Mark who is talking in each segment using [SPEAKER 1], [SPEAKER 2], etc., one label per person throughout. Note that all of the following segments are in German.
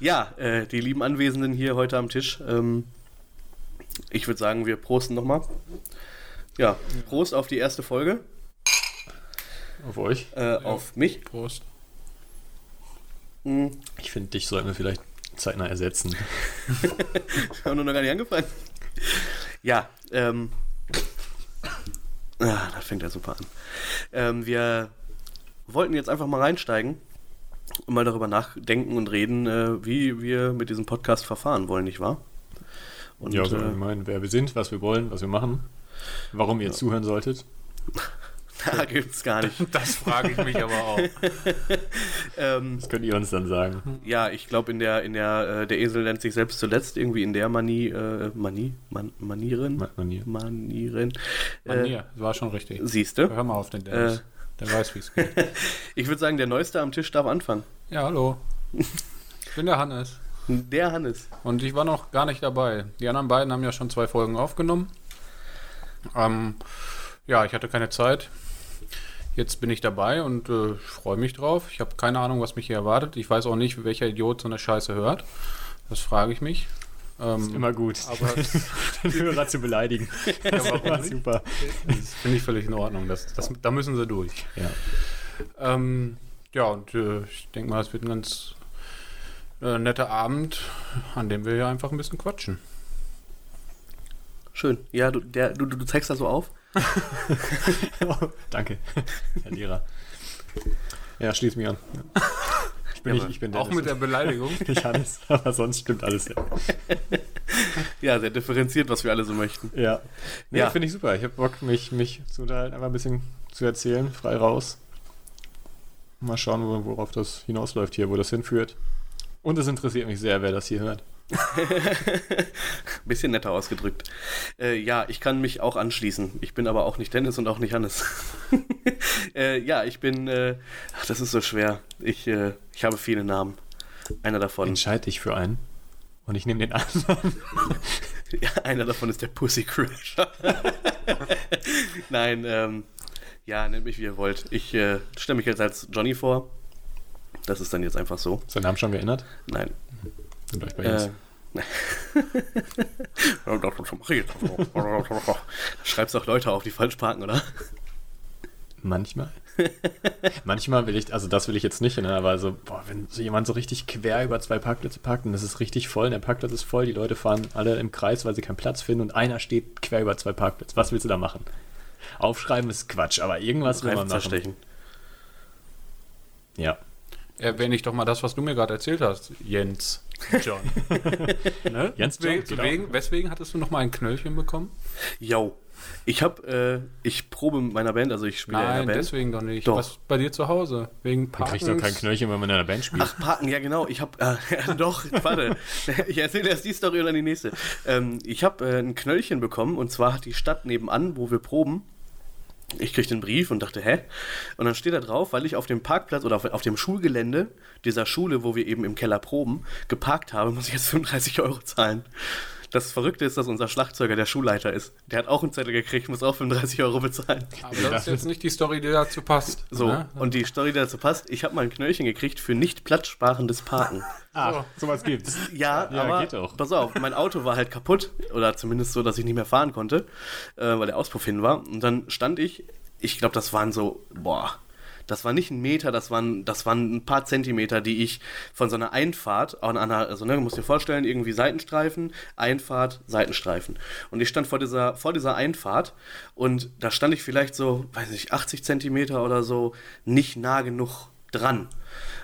[SPEAKER 1] Ja, äh, die lieben Anwesenden hier heute am Tisch. Ähm, ich würde sagen, wir prosten nochmal. Ja, Prost auf die erste Folge.
[SPEAKER 2] Auf euch.
[SPEAKER 1] Äh, Auf mich.
[SPEAKER 3] Prost.
[SPEAKER 1] Hm,
[SPEAKER 2] Ich finde, dich sollten wir vielleicht zeitnah ersetzen.
[SPEAKER 1] wir haben nur noch gar nicht angefangen. Ja, ähm. Ah, das fängt ja super an. Ähm, wir wollten jetzt einfach mal reinsteigen mal darüber nachdenken und reden, äh, wie wir mit diesem Podcast verfahren wollen, nicht wahr? Und,
[SPEAKER 2] ja, so
[SPEAKER 1] äh,
[SPEAKER 2] allgemein, wer wir sind, was wir wollen, was wir machen, warum ihr zuhören solltet.
[SPEAKER 1] da gibt's gar nicht.
[SPEAKER 3] Das frage ich mich aber auch.
[SPEAKER 1] ähm,
[SPEAKER 2] Das könnt ihr uns dann sagen.
[SPEAKER 1] Ja, ich glaube, in der, in der, äh, der Esel nennt sich selbst zuletzt irgendwie in der Manie, äh, Manie, Man, Manieren,
[SPEAKER 2] Ma- Manier.
[SPEAKER 1] Manieren. Äh,
[SPEAKER 3] Manier, war schon richtig.
[SPEAKER 1] siehste.
[SPEAKER 3] Hör mal auf den Dennis.
[SPEAKER 1] Äh.
[SPEAKER 3] Der weiß, wie es geht.
[SPEAKER 1] Ich würde sagen, der Neueste am Tisch darf anfangen.
[SPEAKER 3] Ja, hallo. Ich bin der Hannes.
[SPEAKER 1] Der Hannes.
[SPEAKER 3] Und ich war noch gar nicht dabei. Die anderen beiden haben ja schon zwei Folgen aufgenommen. Ähm, ja, ich hatte keine Zeit. Jetzt bin ich dabei und äh, ich freue mich drauf. Ich habe keine Ahnung, was mich hier erwartet. Ich weiß auch nicht, welcher Idiot so eine Scheiße hört. Das frage ich mich. Ähm,
[SPEAKER 2] Immer gut,
[SPEAKER 3] aber
[SPEAKER 2] den Hörer zu beleidigen. Das
[SPEAKER 3] warum
[SPEAKER 2] war super.
[SPEAKER 3] das finde ich völlig in Ordnung. Das, das, da müssen sie durch.
[SPEAKER 2] Ja.
[SPEAKER 3] Ähm, ja, und äh, ich denke mal, es wird ein ganz äh, netter Abend, an dem wir ja einfach ein bisschen quatschen.
[SPEAKER 1] Schön. Ja, du, der, du, du zeigst das so auf.
[SPEAKER 2] Danke, Herr Lehrer. Ja, schließ mich an. Ich bin,
[SPEAKER 1] Ja,
[SPEAKER 2] nicht, ich bin
[SPEAKER 3] Auch
[SPEAKER 2] Dennis
[SPEAKER 3] mit der Beleidigung.
[SPEAKER 2] nicht Hannes, aber sonst stimmt alles. Ja,
[SPEAKER 1] Ja, sehr differenziert, was wir alle so möchten.
[SPEAKER 2] ja. Nee,
[SPEAKER 1] Ja.
[SPEAKER 2] finde ich super. Ich habe Bock, mich, mich zu unterhalten, einfach ein bisschen zu erzählen, frei raus. Mal schauen, wo- worauf das hinausläuft hier, wo das hinführt. Und es interessiert mich sehr, wer das hier hört.
[SPEAKER 1] Bisschen netter ausgedrückt. Äh, ja, ich kann mich auch anschließen. Ich bin aber auch nicht Dennis und auch nicht Hannes. äh, ja, ich bin. Äh, ach, das ist so schwer. Ich, äh, ich habe viele Namen. Einer davon.
[SPEAKER 2] Entscheide dich für einen und ich nehme den anderen.
[SPEAKER 1] Ja, einer davon ist der Pussy Crasher. Nein, ähm, ja, nennt mich wie ihr wollt. Ich äh, stelle mich jetzt als Johnny vor. Das ist dann jetzt einfach so.
[SPEAKER 2] Ist dein Name schon geändert?
[SPEAKER 1] Nein.
[SPEAKER 2] Sind euch bei
[SPEAKER 1] Äh,
[SPEAKER 2] Jens.
[SPEAKER 1] Schreibst auch Leute auf, die falsch parken, oder?
[SPEAKER 2] Manchmal. Manchmal will ich, also das will ich jetzt nicht, ne, aber so, boah, wenn so jemand so richtig quer über zwei Parkplätze parkt und das ist richtig voll, und der Parkplatz ist voll, die Leute fahren alle im Kreis, weil sie keinen Platz finden und einer steht quer über zwei Parkplätze. Was willst du da machen? Aufschreiben ist Quatsch, aber irgendwas will man machen.
[SPEAKER 1] zerstechen.
[SPEAKER 2] Ja.
[SPEAKER 3] Erwähne ich doch mal das, was du mir gerade erzählt hast, Jens. John. ne?
[SPEAKER 2] Jens John,
[SPEAKER 3] Wegen,
[SPEAKER 2] genau.
[SPEAKER 3] wegen, weswegen hattest du noch mal ein Knöllchen bekommen?
[SPEAKER 1] Yo. Ich hab, äh, ich probe mit meiner Band, also ich spiele ja in
[SPEAKER 3] Nein,
[SPEAKER 1] einer Band.
[SPEAKER 3] deswegen doch nicht.
[SPEAKER 1] Doch.
[SPEAKER 3] Was bei dir zu Hause? Wegen
[SPEAKER 2] Man
[SPEAKER 3] Parkens?
[SPEAKER 2] kriegt doch kein Knöllchen, wenn man in einer Band spielt.
[SPEAKER 1] Ach, Parken, ja genau. Ich habe, äh, doch, warte. Ich erzähle erst die Story und dann die nächste. Ähm, ich habe äh, ein Knöllchen bekommen und zwar hat die Stadt nebenan, wo wir proben, ich krieg den Brief und dachte, hä? Und dann steht da drauf, weil ich auf dem Parkplatz oder auf, auf dem Schulgelände dieser Schule, wo wir eben im Keller proben, geparkt habe, muss ich jetzt 35 Euro zahlen. Das Verrückte ist, dass unser Schlagzeuger der Schulleiter ist. Der hat auch einen Zettel gekriegt, muss auch 35 Euro bezahlen.
[SPEAKER 3] Aber das ist jetzt nicht die Story, die dazu passt.
[SPEAKER 1] So,
[SPEAKER 3] ne?
[SPEAKER 1] und die Story, die dazu passt, ich habe mal ein Knöllchen gekriegt für nicht platzsparendes Parken.
[SPEAKER 2] Ach, sowas gibt's.
[SPEAKER 1] Ja,
[SPEAKER 2] Ja,
[SPEAKER 1] aber
[SPEAKER 2] geht auch.
[SPEAKER 1] pass auf, mein Auto war halt kaputt oder zumindest so, dass ich nicht mehr fahren konnte, äh, weil der Auspuff hin war. Und dann stand ich, ich glaube, das waren so, boah, das war nicht ein Meter, das waren, das waren ein paar Zentimeter, die ich von so einer Einfahrt an einer, also ne, du musst dir vorstellen, irgendwie Seitenstreifen, Einfahrt, Seitenstreifen. Und ich stand vor dieser, vor dieser Einfahrt und da stand ich vielleicht so, weiß nicht, 80 Zentimeter oder so, nicht nah genug dran.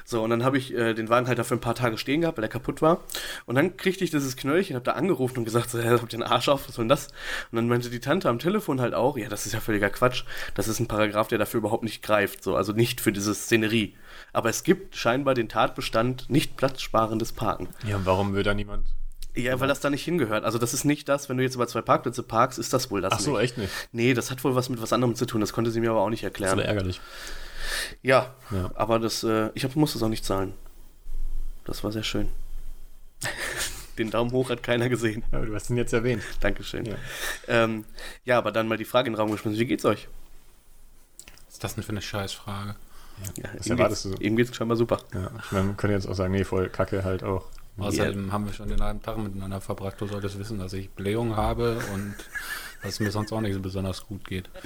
[SPEAKER 1] So, und dann habe ich äh, den Wagen halt dafür ein paar Tage stehen gehabt, weil er kaputt war. Und dann kriegte ich dieses Knöllchen, habe da angerufen und gesagt, so, habt ihr den Arsch auf, was soll denn das? Und dann meinte die Tante am Telefon halt auch, ja, das ist ja völliger Quatsch. Das ist ein Paragraph, der dafür überhaupt nicht greift. So, also nicht für diese Szenerie. Aber es gibt scheinbar den Tatbestand nicht platzsparendes Parken.
[SPEAKER 2] Ja, und warum will da niemand?
[SPEAKER 1] Ja, weil das da nicht hingehört. Also das ist nicht das, wenn du jetzt über zwei Parkplätze parkst, ist das wohl das
[SPEAKER 2] Ach so,
[SPEAKER 1] nicht.
[SPEAKER 2] echt nicht.
[SPEAKER 1] Nee, das hat wohl was mit was anderem zu tun. Das konnte sie mir aber auch nicht
[SPEAKER 2] Das ist
[SPEAKER 1] erklären.
[SPEAKER 2] aber ärgerlich.
[SPEAKER 1] Ja,
[SPEAKER 2] Ja.
[SPEAKER 1] aber das, äh, ich hab, musste es auch nicht zahlen. Das war sehr schön. Den Daumen hoch hat keiner gesehen.
[SPEAKER 2] Ja, aber du hast ihn jetzt erwähnt.
[SPEAKER 1] Dankeschön.
[SPEAKER 2] Ja.
[SPEAKER 1] Ja. Ähm, ja, aber dann mal die Frage in den Raum geschmissen. Wie geht's euch?
[SPEAKER 3] Was ist das denn für eine Scheißfrage?
[SPEAKER 1] Ja,
[SPEAKER 2] Was
[SPEAKER 1] ihm
[SPEAKER 2] erwartest
[SPEAKER 1] geht's,
[SPEAKER 2] du so?
[SPEAKER 1] Ihm geht's scheinbar super.
[SPEAKER 2] Ja, ich meine, man könnte jetzt auch sagen, nee, voll kacke halt auch.
[SPEAKER 3] Außerdem haben wir schon den halben Tag miteinander verbracht. Du solltest wissen, dass ich Blähung habe und dass es mir sonst auch nicht so besonders gut geht.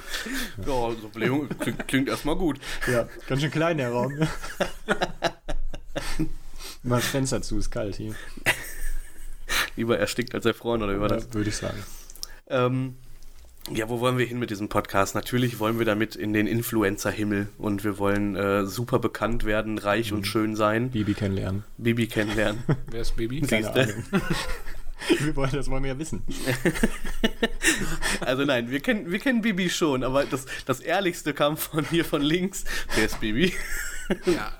[SPEAKER 1] Ja, so Blähung klingt, klingt erstmal gut.
[SPEAKER 2] Ja, ganz schön klein der Raum. Mal das Fenster zu, ist kalt hier.
[SPEAKER 1] Lieber erstickt als erfroren, oder wie war das?
[SPEAKER 2] Ja, würde ich sagen.
[SPEAKER 1] Ähm, ja, wo wollen wir hin mit diesem Podcast? Natürlich wollen wir damit in den Influencer-Himmel und wir wollen äh, super bekannt werden, reich und schön sein,
[SPEAKER 2] Bibi kennenlernen.
[SPEAKER 1] Bibi kennenlernen.
[SPEAKER 3] Wer ist Baby?
[SPEAKER 2] Keine? Ahnung. wir wollen, das wollen wir ja wissen.
[SPEAKER 1] Also nein, wir kennen, wir kennen Bibi schon, aber das, das Ehrlichste kam von hier von links. Wer ist Bibi?
[SPEAKER 3] Ja.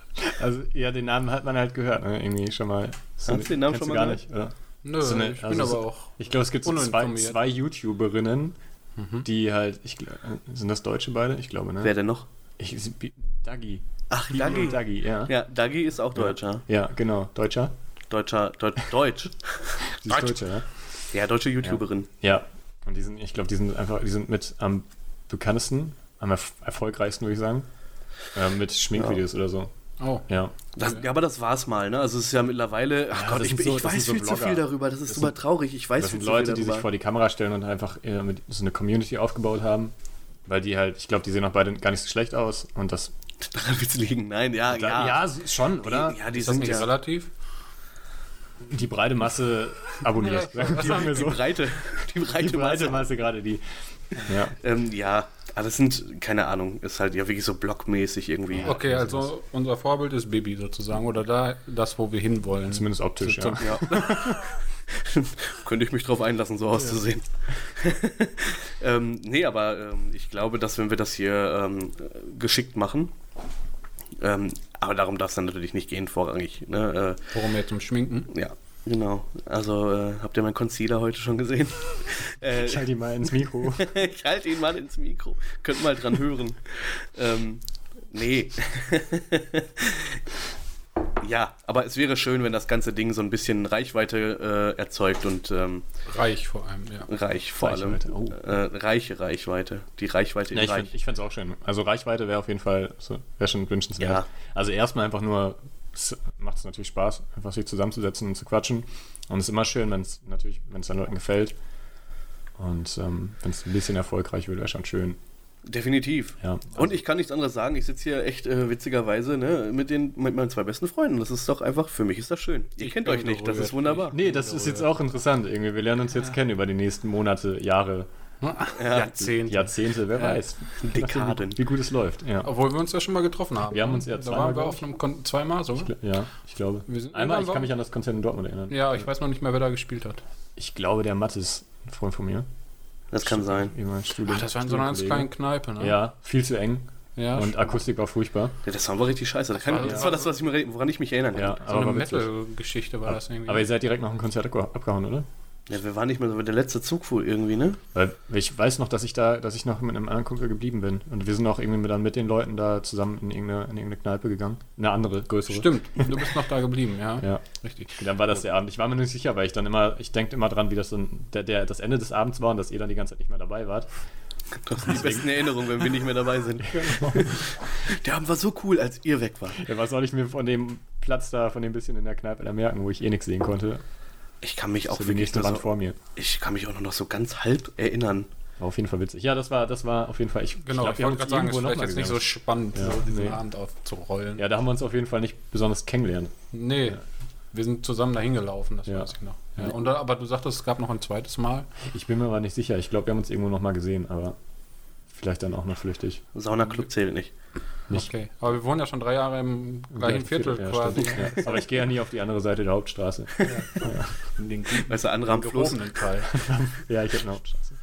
[SPEAKER 2] Also, ja, den Namen hat man halt gehört, ne? Irgendwie schon mal. So,
[SPEAKER 1] Hast du den Namen schon mal
[SPEAKER 2] gar
[SPEAKER 1] gehört?
[SPEAKER 2] nicht, oder?
[SPEAKER 3] Nö,
[SPEAKER 2] So eine-
[SPEAKER 3] ich
[SPEAKER 2] also
[SPEAKER 3] bin
[SPEAKER 2] so-
[SPEAKER 3] aber auch.
[SPEAKER 2] Ich glaube, es gibt so zwei, zwei YouTuberinnen,
[SPEAKER 1] Mhm.
[SPEAKER 2] die halt, ich, gl- sind das Deutsche beide? Ich glaube, ne?
[SPEAKER 1] Wer denn noch?
[SPEAKER 2] Ich, Dagi.
[SPEAKER 1] Ach,
[SPEAKER 2] Bibi
[SPEAKER 1] Dagi.
[SPEAKER 2] Dagi, ja.
[SPEAKER 1] Ja, Dagi ist auch Deutscher.
[SPEAKER 2] Ja, genau. Deutscher?
[SPEAKER 1] Deutscher, Deut, Deutsch.
[SPEAKER 2] Sie ist Deutsche, ne?
[SPEAKER 1] Ja, deutsche YouTuberin.
[SPEAKER 2] Ja. Und die sind, ich glaube, die sind einfach, die sind mit am bekanntesten, am erf erfolgreichsten, würde ich sagen. Äh, mit Schminkvideos oder so.
[SPEAKER 3] Oh,
[SPEAKER 2] Ja.
[SPEAKER 1] Das, ja, aber das war's mal, ne? Also es ist ja mittlerweile. Ach
[SPEAKER 2] Ja,
[SPEAKER 1] Gott, ich,
[SPEAKER 2] so-
[SPEAKER 1] ich weiß
[SPEAKER 2] sind
[SPEAKER 1] viel
[SPEAKER 2] so
[SPEAKER 1] zu viel darüber. Das ist
[SPEAKER 2] Das
[SPEAKER 1] super
[SPEAKER 2] sind-
[SPEAKER 1] traurig. Ich weiß
[SPEAKER 2] Das
[SPEAKER 1] viel
[SPEAKER 2] sind
[SPEAKER 1] zu
[SPEAKER 2] Leute,
[SPEAKER 1] viel
[SPEAKER 2] die
[SPEAKER 1] darüber.
[SPEAKER 2] sich vor die Kamera stellen und einfach äh, mit so eine Community aufgebaut haben. Weil die halt, ich glaube, die sehen auch beide gar nicht so schlecht aus. Und das.
[SPEAKER 1] Daran wird's liegen. Nein, ja,
[SPEAKER 2] Da,
[SPEAKER 1] ja.
[SPEAKER 2] ja, schon, oder?
[SPEAKER 1] Die, ja, die
[SPEAKER 3] ist das
[SPEAKER 1] sind
[SPEAKER 3] nicht
[SPEAKER 1] ja.
[SPEAKER 3] relativ?
[SPEAKER 2] Die breite Masse abonniert.
[SPEAKER 3] Ja,
[SPEAKER 2] sagen wir
[SPEAKER 1] Die
[SPEAKER 2] so.
[SPEAKER 1] Breite. Die breite,
[SPEAKER 2] Die breite
[SPEAKER 1] Masse.
[SPEAKER 2] Masse gerade die. Ja.
[SPEAKER 1] Ähm, ja, aber das sind, keine Ahnung, ist halt ja wirklich so blockmäßig irgendwie.
[SPEAKER 3] Okay, also unser Vorbild ist Baby sozusagen. Oder da das, wo wir hinwollen.
[SPEAKER 2] Zumindest optisch, ja.
[SPEAKER 1] Ja. Könnte ich mich drauf einlassen, so auszusehen. ähm, nee, aber ähm, ich glaube, dass wenn wir das hier ähm, geschickt machen, ähm, aber darum darf es dann natürlich nicht gehen, vorrangig. Ne?
[SPEAKER 3] Worum jetzt zum Schminken?
[SPEAKER 1] Äh, ja, genau. Also äh, habt ihr meinen Concealer heute schon gesehen? äh,
[SPEAKER 2] Ich halte ihn mal ins Mikro.
[SPEAKER 1] ich halte ihn mal ins Mikro. Könnt mal dran hören. ähm, nee. ja, aber es wäre schön, wenn das ganze Ding so ein bisschen Reichweite äh, erzeugt und ähm,
[SPEAKER 3] Reich vor allem, ja.
[SPEAKER 1] reich vor
[SPEAKER 2] Reichweite,
[SPEAKER 1] allem.
[SPEAKER 2] oh.
[SPEAKER 1] Äh, reiche Reichweite. Die Reichweite
[SPEAKER 2] Ja,
[SPEAKER 1] in
[SPEAKER 2] ich
[SPEAKER 1] reich.
[SPEAKER 2] finde es auch schön. Also Reichweite wäre auf jeden Fall so, wäre schon wünschenswert.
[SPEAKER 1] Ja.
[SPEAKER 2] Also erstmal einfach nur, es macht es natürlich Spaß, einfach sich zusammenzusetzen und zu quatschen. Und es ist immer schön, wenn es natürlich, wenn es den Leuten gefällt. Und ähm, wenn es ein bisschen erfolgreich wird, wäre schon schön.
[SPEAKER 1] Definitiv.
[SPEAKER 2] Ja.
[SPEAKER 1] Und ich kann nichts anderes sagen. Ich sitze hier echt äh, witzigerweise ne, mit, den, mit meinen zwei besten Freunden. Das ist doch einfach, für mich ist das schön. Ihr
[SPEAKER 3] Ich
[SPEAKER 1] kennt euch nicht, das ist wunderbar.
[SPEAKER 2] Nee, das ist jetzt auch interessant. Irgendwie, wir lernen uns jetzt kennen über die nächsten Monate, Jahre,
[SPEAKER 3] Jahrzehnte.
[SPEAKER 2] Jahrzehnte, wer weiß.
[SPEAKER 1] Dekaden.
[SPEAKER 2] Wie gut es läuft. Ja,
[SPEAKER 3] Obwohl wir uns ja schon mal getroffen haben.
[SPEAKER 2] Wir haben uns ja
[SPEAKER 3] Da
[SPEAKER 2] zweimal,
[SPEAKER 3] waren wir auf einem Kon zweimal so.
[SPEAKER 2] ja ich glaube.
[SPEAKER 3] Wir sind-
[SPEAKER 2] Einmal, ich kann mich an das Konzert in Dortmund erinnern.
[SPEAKER 3] Ja, ich weiß noch nicht mehr, wer da gespielt hat.
[SPEAKER 2] Ich glaube, der Matt ist ein Freund von mir.
[SPEAKER 1] Das kann sein.
[SPEAKER 3] Ach, das war in so einer ganz kleinen. Kneipe, ne?
[SPEAKER 2] Ja, viel zu eng.
[SPEAKER 3] ja
[SPEAKER 2] und Akustik war furchtbar.
[SPEAKER 1] Ja, das war richtig scheiße. Das, kann,
[SPEAKER 3] war-
[SPEAKER 1] das war das, was ich mir, woran ich mich erinnern kann.
[SPEAKER 2] Ja,
[SPEAKER 3] so
[SPEAKER 2] aber
[SPEAKER 3] eine. Metal-Geschichte war das irgendwie.
[SPEAKER 2] Aber ihr seid direkt nach dem Konzert abge- abgehauen, oder?
[SPEAKER 1] Ja, wir waren nicht mehr so, der letzte Zug fuhr irgendwie, ne?
[SPEAKER 2] Weil ich weiß noch, dass ich da, dass ich noch mit einem anderen Kumpel geblieben bin. Und wir sind auch irgendwie mit, dann mit den Leuten da zusammen in irgendeine, in irgendeine Kneipe gegangen. Eine andere, größere.
[SPEAKER 3] Stimmt, du bist noch da geblieben, ja.
[SPEAKER 2] Ja.
[SPEAKER 3] Richtig.
[SPEAKER 2] Dann war das der Abend. Ich war mir nicht sicher, weil ich dann immer, ich denke immer dran, wie das dann der, der, das Ende des Abends war und dass ihr dann die ganze Zeit nicht mehr dabei wart.
[SPEAKER 1] Das sind die besten Erinnerungen, wenn wir nicht mehr dabei sind. Der Abend war so cool, als ihr weg wart.
[SPEAKER 2] Ja, was soll ich mir von dem Platz da, von dem bisschen in der Kneipe da merken, wo ich eh nichts sehen konnte?
[SPEAKER 1] Ich kann mich auch
[SPEAKER 2] So
[SPEAKER 1] wirklich nur so,
[SPEAKER 2] vor mir.
[SPEAKER 1] ich kann mich auch nur noch so ganz halb erinnern.
[SPEAKER 2] War auf jeden Fall witzig. Ja, das war, das war auf jeden Fall. Ich,
[SPEAKER 3] Genau,
[SPEAKER 2] glaub,
[SPEAKER 3] ich
[SPEAKER 2] wir haben
[SPEAKER 3] wollte
[SPEAKER 2] uns
[SPEAKER 3] gerade sagen, es ist
[SPEAKER 2] noch
[SPEAKER 3] vielleicht
[SPEAKER 2] mal
[SPEAKER 3] jetzt nicht so spannend,
[SPEAKER 2] Ja,
[SPEAKER 3] so diesen
[SPEAKER 2] nee.
[SPEAKER 3] Abend aufzurollen.
[SPEAKER 2] Ja, da haben wir uns auf jeden Fall nicht besonders kennengelernt.
[SPEAKER 3] Nee, wir sind zusammen dahin gelaufen, das
[SPEAKER 2] Ja.
[SPEAKER 3] weiß ich noch. Ja, und, da- aber du sagtest, es gab noch ein zweites Mal.
[SPEAKER 2] Ich bin mir aber nicht sicher. Ich glaube, wir haben uns irgendwo noch mal gesehen, aber vielleicht dann auch noch flüchtig.
[SPEAKER 1] Saunaclub zählt nicht.
[SPEAKER 2] Nicht-
[SPEAKER 3] Okay. Aber wir wohnen ja schon drei Jahre im gleichen Viertel
[SPEAKER 2] ja,
[SPEAKER 3] quasi.
[SPEAKER 2] ja. Aber ich gehe ja nie auf die andere Seite der Hauptstraße.
[SPEAKER 3] In den
[SPEAKER 1] Weißt du, andere am Fluss.
[SPEAKER 3] Teil.
[SPEAKER 2] Ja, ich habe eine Hauptstraße.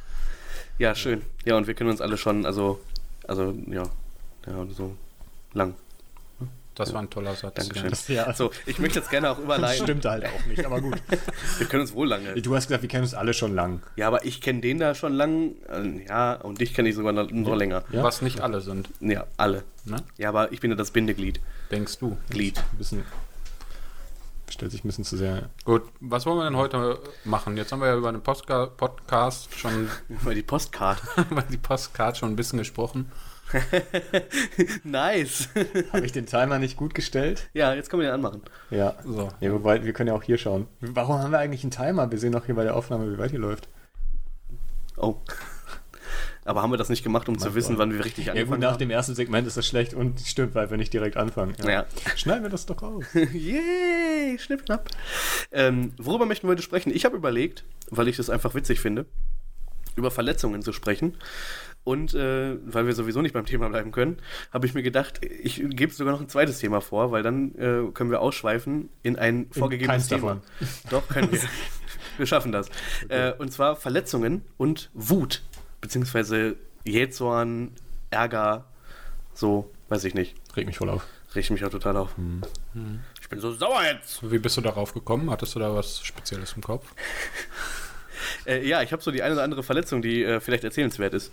[SPEAKER 1] Ja, schön. Ja, und wir kennen uns alle schon, also, also, ja, ja, so lang.
[SPEAKER 3] Das war ein toller Satz.
[SPEAKER 1] Dankeschön.
[SPEAKER 2] Ja,
[SPEAKER 1] So, ich möchte jetzt gerne auch
[SPEAKER 2] das
[SPEAKER 1] überleiten.
[SPEAKER 2] stimmt halt auch nicht, aber gut.
[SPEAKER 1] Wir können uns wohl lange.
[SPEAKER 2] Du hast gesagt, wir kennen uns alle schon lang.
[SPEAKER 1] Ja, aber ich kenne den da schon lang. äh, Ja, und dich kenne ich sogar noch, noch länger.
[SPEAKER 2] Ja?
[SPEAKER 3] Was nicht alle sind,
[SPEAKER 1] Ja, alle.
[SPEAKER 3] ne?
[SPEAKER 1] Ja, aber ich bin ja das Bindeglied.
[SPEAKER 3] Denkst du?
[SPEAKER 1] Glied.
[SPEAKER 2] Ein bisschen stellt sich ein bisschen zu sehr.
[SPEAKER 3] Gut, was wollen wir denn heute machen? Jetzt haben wir ja über den Postka Podcast schon,
[SPEAKER 1] Mal die Postkarte.
[SPEAKER 3] über die Postcard schon ein bisschen gesprochen.
[SPEAKER 1] nice.
[SPEAKER 2] Habe ich den Timer nicht gut gestellt?
[SPEAKER 1] ja, jetzt können wir den anmachen.
[SPEAKER 2] Ja.
[SPEAKER 3] So.
[SPEAKER 2] Ja, wobei, wir können ja auch hier schauen. Warum haben wir eigentlich einen Timer? Wir sehen doch hier bei der Aufnahme, wie weit hier läuft.
[SPEAKER 1] Oh. Aber haben wir das nicht gemacht, um zu
[SPEAKER 2] Mein
[SPEAKER 1] wissen,
[SPEAKER 2] Gott.
[SPEAKER 1] wann wir richtig
[SPEAKER 2] Ja gut, nach
[SPEAKER 1] haben?
[SPEAKER 2] dem ersten Segment ist das schlecht und stimmt, weil wir nicht direkt anfangen.
[SPEAKER 1] Ja.
[SPEAKER 2] Schneiden wir das doch aus.
[SPEAKER 1] Yay, schnipp, schnapp. Ähm, worüber möchten wir heute sprechen? Ich habe überlegt, weil ich das einfach witzig finde, über Verletzungen zu sprechen. Und äh, weil wir sowieso nicht beim Thema bleiben können, habe ich mir gedacht, ich gebe sogar noch ein zweites Thema vor, weil dann äh, können wir ausschweifen in ein vorgegebenes
[SPEAKER 2] keins
[SPEAKER 1] Thema.
[SPEAKER 2] davon.
[SPEAKER 1] Doch, können wir. wir schaffen das. Äh, und zwar Verletzungen und Wut, beziehungsweise Jähzorn, Ärger, so, weiß ich nicht.
[SPEAKER 2] Reg mich voll auf.
[SPEAKER 1] Riecht mich auch total auf. Ich bin so sauer jetzt.
[SPEAKER 3] Wie bist du darauf gekommen? Hattest du da was Spezielles im Kopf?
[SPEAKER 1] Äh, ja, ich habe so die eine oder andere Verletzung, die äh, vielleicht erzählenswert ist.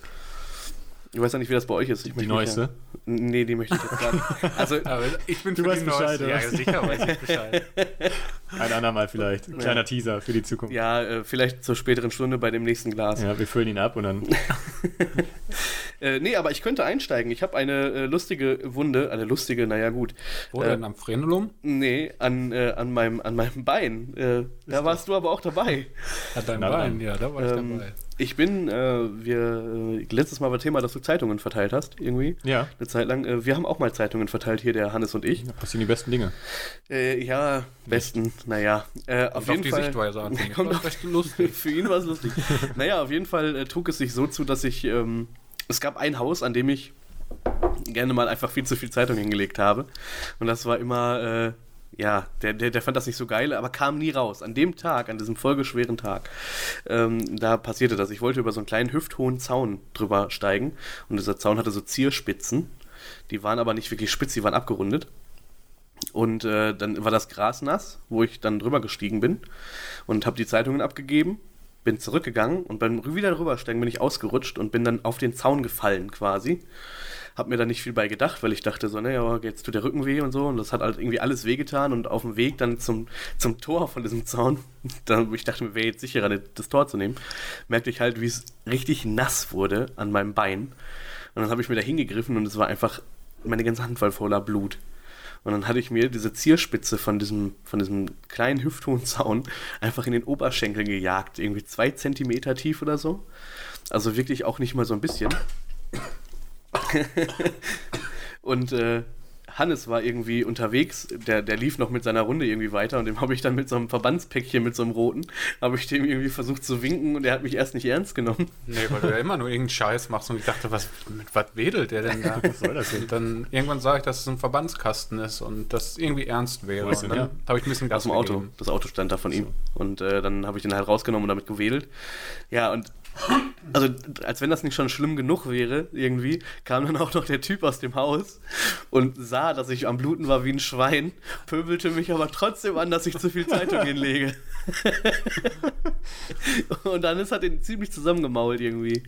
[SPEAKER 1] Ich weiß ja nicht, wie das bei euch ist. Ich
[SPEAKER 2] Die neueste?
[SPEAKER 1] Ja, nee, die möchte ich jetzt gar nicht. Also,
[SPEAKER 3] Aber ich bin
[SPEAKER 2] Du
[SPEAKER 3] für
[SPEAKER 2] weißt
[SPEAKER 3] die
[SPEAKER 2] Bescheid,
[SPEAKER 3] Neueste. Ja, sicher weiß ich Bescheid.
[SPEAKER 2] Ein andermal vielleicht. Ein kleiner Teaser für die Zukunft.
[SPEAKER 1] ja, äh, vielleicht zur späteren Stunde bei dem nächsten Glas.
[SPEAKER 2] Ja, wir füllen ihn ab und dann.
[SPEAKER 1] Äh, nee, aber ich könnte einsteigen. Ich habe eine äh, lustige Wunde, eine lustige, naja gut.
[SPEAKER 3] Wo
[SPEAKER 1] Äh,
[SPEAKER 3] denn? Am Frenulum?
[SPEAKER 1] Nee, an, äh, an, meinem, an meinem Bein. Äh, da warst du aber auch dabei.
[SPEAKER 3] Hat dein
[SPEAKER 2] Na
[SPEAKER 3] Bein, ja, da war ich
[SPEAKER 1] Ähm,
[SPEAKER 3] dabei.
[SPEAKER 1] Ich bin, äh, wir, äh, letztes Mal war Thema, dass du Zeitungen verteilt hast, irgendwie.
[SPEAKER 2] Ja,
[SPEAKER 1] Eine Zeit lang. Äh, wir haben auch mal Zeitungen verteilt, hier der Hannes und ich.
[SPEAKER 2] da passieren die besten Dinge.
[SPEAKER 1] Äh, ja, besten, naja. Äh, auf
[SPEAKER 3] Und
[SPEAKER 1] jeden
[SPEAKER 3] auf die
[SPEAKER 1] Fall.
[SPEAKER 3] Sichtweise an.
[SPEAKER 1] Kommt
[SPEAKER 3] das
[SPEAKER 1] auf,
[SPEAKER 3] lustig.
[SPEAKER 1] für ihn war es lustig. naja, auf jeden Fall äh, trug es sich so zu, dass ich. Ähm, es gab ein Haus, an dem ich gerne mal einfach viel zu viel Zeitung hingelegt habe. Und das war immer. Ja, der, der, der fand das nicht so geil, aber kam nie raus. An dem Tag, an diesem folgeschweren Tag, ähm, da passierte das. Ich wollte über so einen kleinen hüfthohen Zaun drüber steigen und dieser Zaun hatte so Zierspitzen. Die waren aber nicht wirklich spitz, die waren abgerundet. Und äh, dann war das Gras nass, wo ich dann drüber gestiegen bin und habe die Zeitungen abgegeben, bin zurückgegangen und beim wieder rübersteigen bin ich ausgerutscht und bin dann auf den Zaun gefallen quasi. Hab mir da nicht viel bei gedacht, weil ich dachte so, naja, jetzt tut der Rücken weh und so und das hat halt irgendwie alles wehgetan und auf dem Weg dann zum, zum Tor von diesem Zaun, dann, ich dachte mir, wäre jetzt sicherer, das Tor zu nehmen, merkte ich halt, wie es richtig nass wurde an meinem Bein. Und dann habe ich mir da hingegriffen und es war einfach meine ganze Hand voll voller Blut. Und dann hatte ich mir diese Zierspitze von diesem, von diesem kleinen hüfthohen Zaun einfach in den Oberschenkel gejagt. Irgendwie zwei Zentimeter tief oder so. Also wirklich auch nicht mal so ein bisschen. Und äh, Hannes war irgendwie unterwegs, der, der lief noch mit seiner Runde irgendwie weiter und dem habe ich dann mit so einem Verbandspäckchen, mit so einem roten, habe ich dem irgendwie versucht zu winken und er hat mich erst nicht ernst genommen.
[SPEAKER 3] Nee, weil du ja immer nur irgendeinen Scheiß machst und ich dachte, was, mit was wedelt der denn da?
[SPEAKER 2] Was soll das denn?
[SPEAKER 3] Und dann irgendwann sah ich, dass es ein Verbandskasten ist und das irgendwie ernst wäre. Und dann
[SPEAKER 2] der?
[SPEAKER 3] habe ich ein bisschen
[SPEAKER 1] Aus
[SPEAKER 3] Gas
[SPEAKER 1] dem Auto.
[SPEAKER 3] gegeben.
[SPEAKER 1] Das Auto stand da von ihm. Und äh, dann habe ich den halt rausgenommen und damit gewedelt. Ja, und also als wenn das nicht schon schlimm genug wäre, irgendwie, kam dann auch noch der Typ aus dem Haus und sah, dass ich am Bluten war wie ein Schwein, pöbelte mich aber trotzdem an, dass ich zu viel Zeitung hinlege. und dann ist hat ihn ziemlich zusammengemault irgendwie.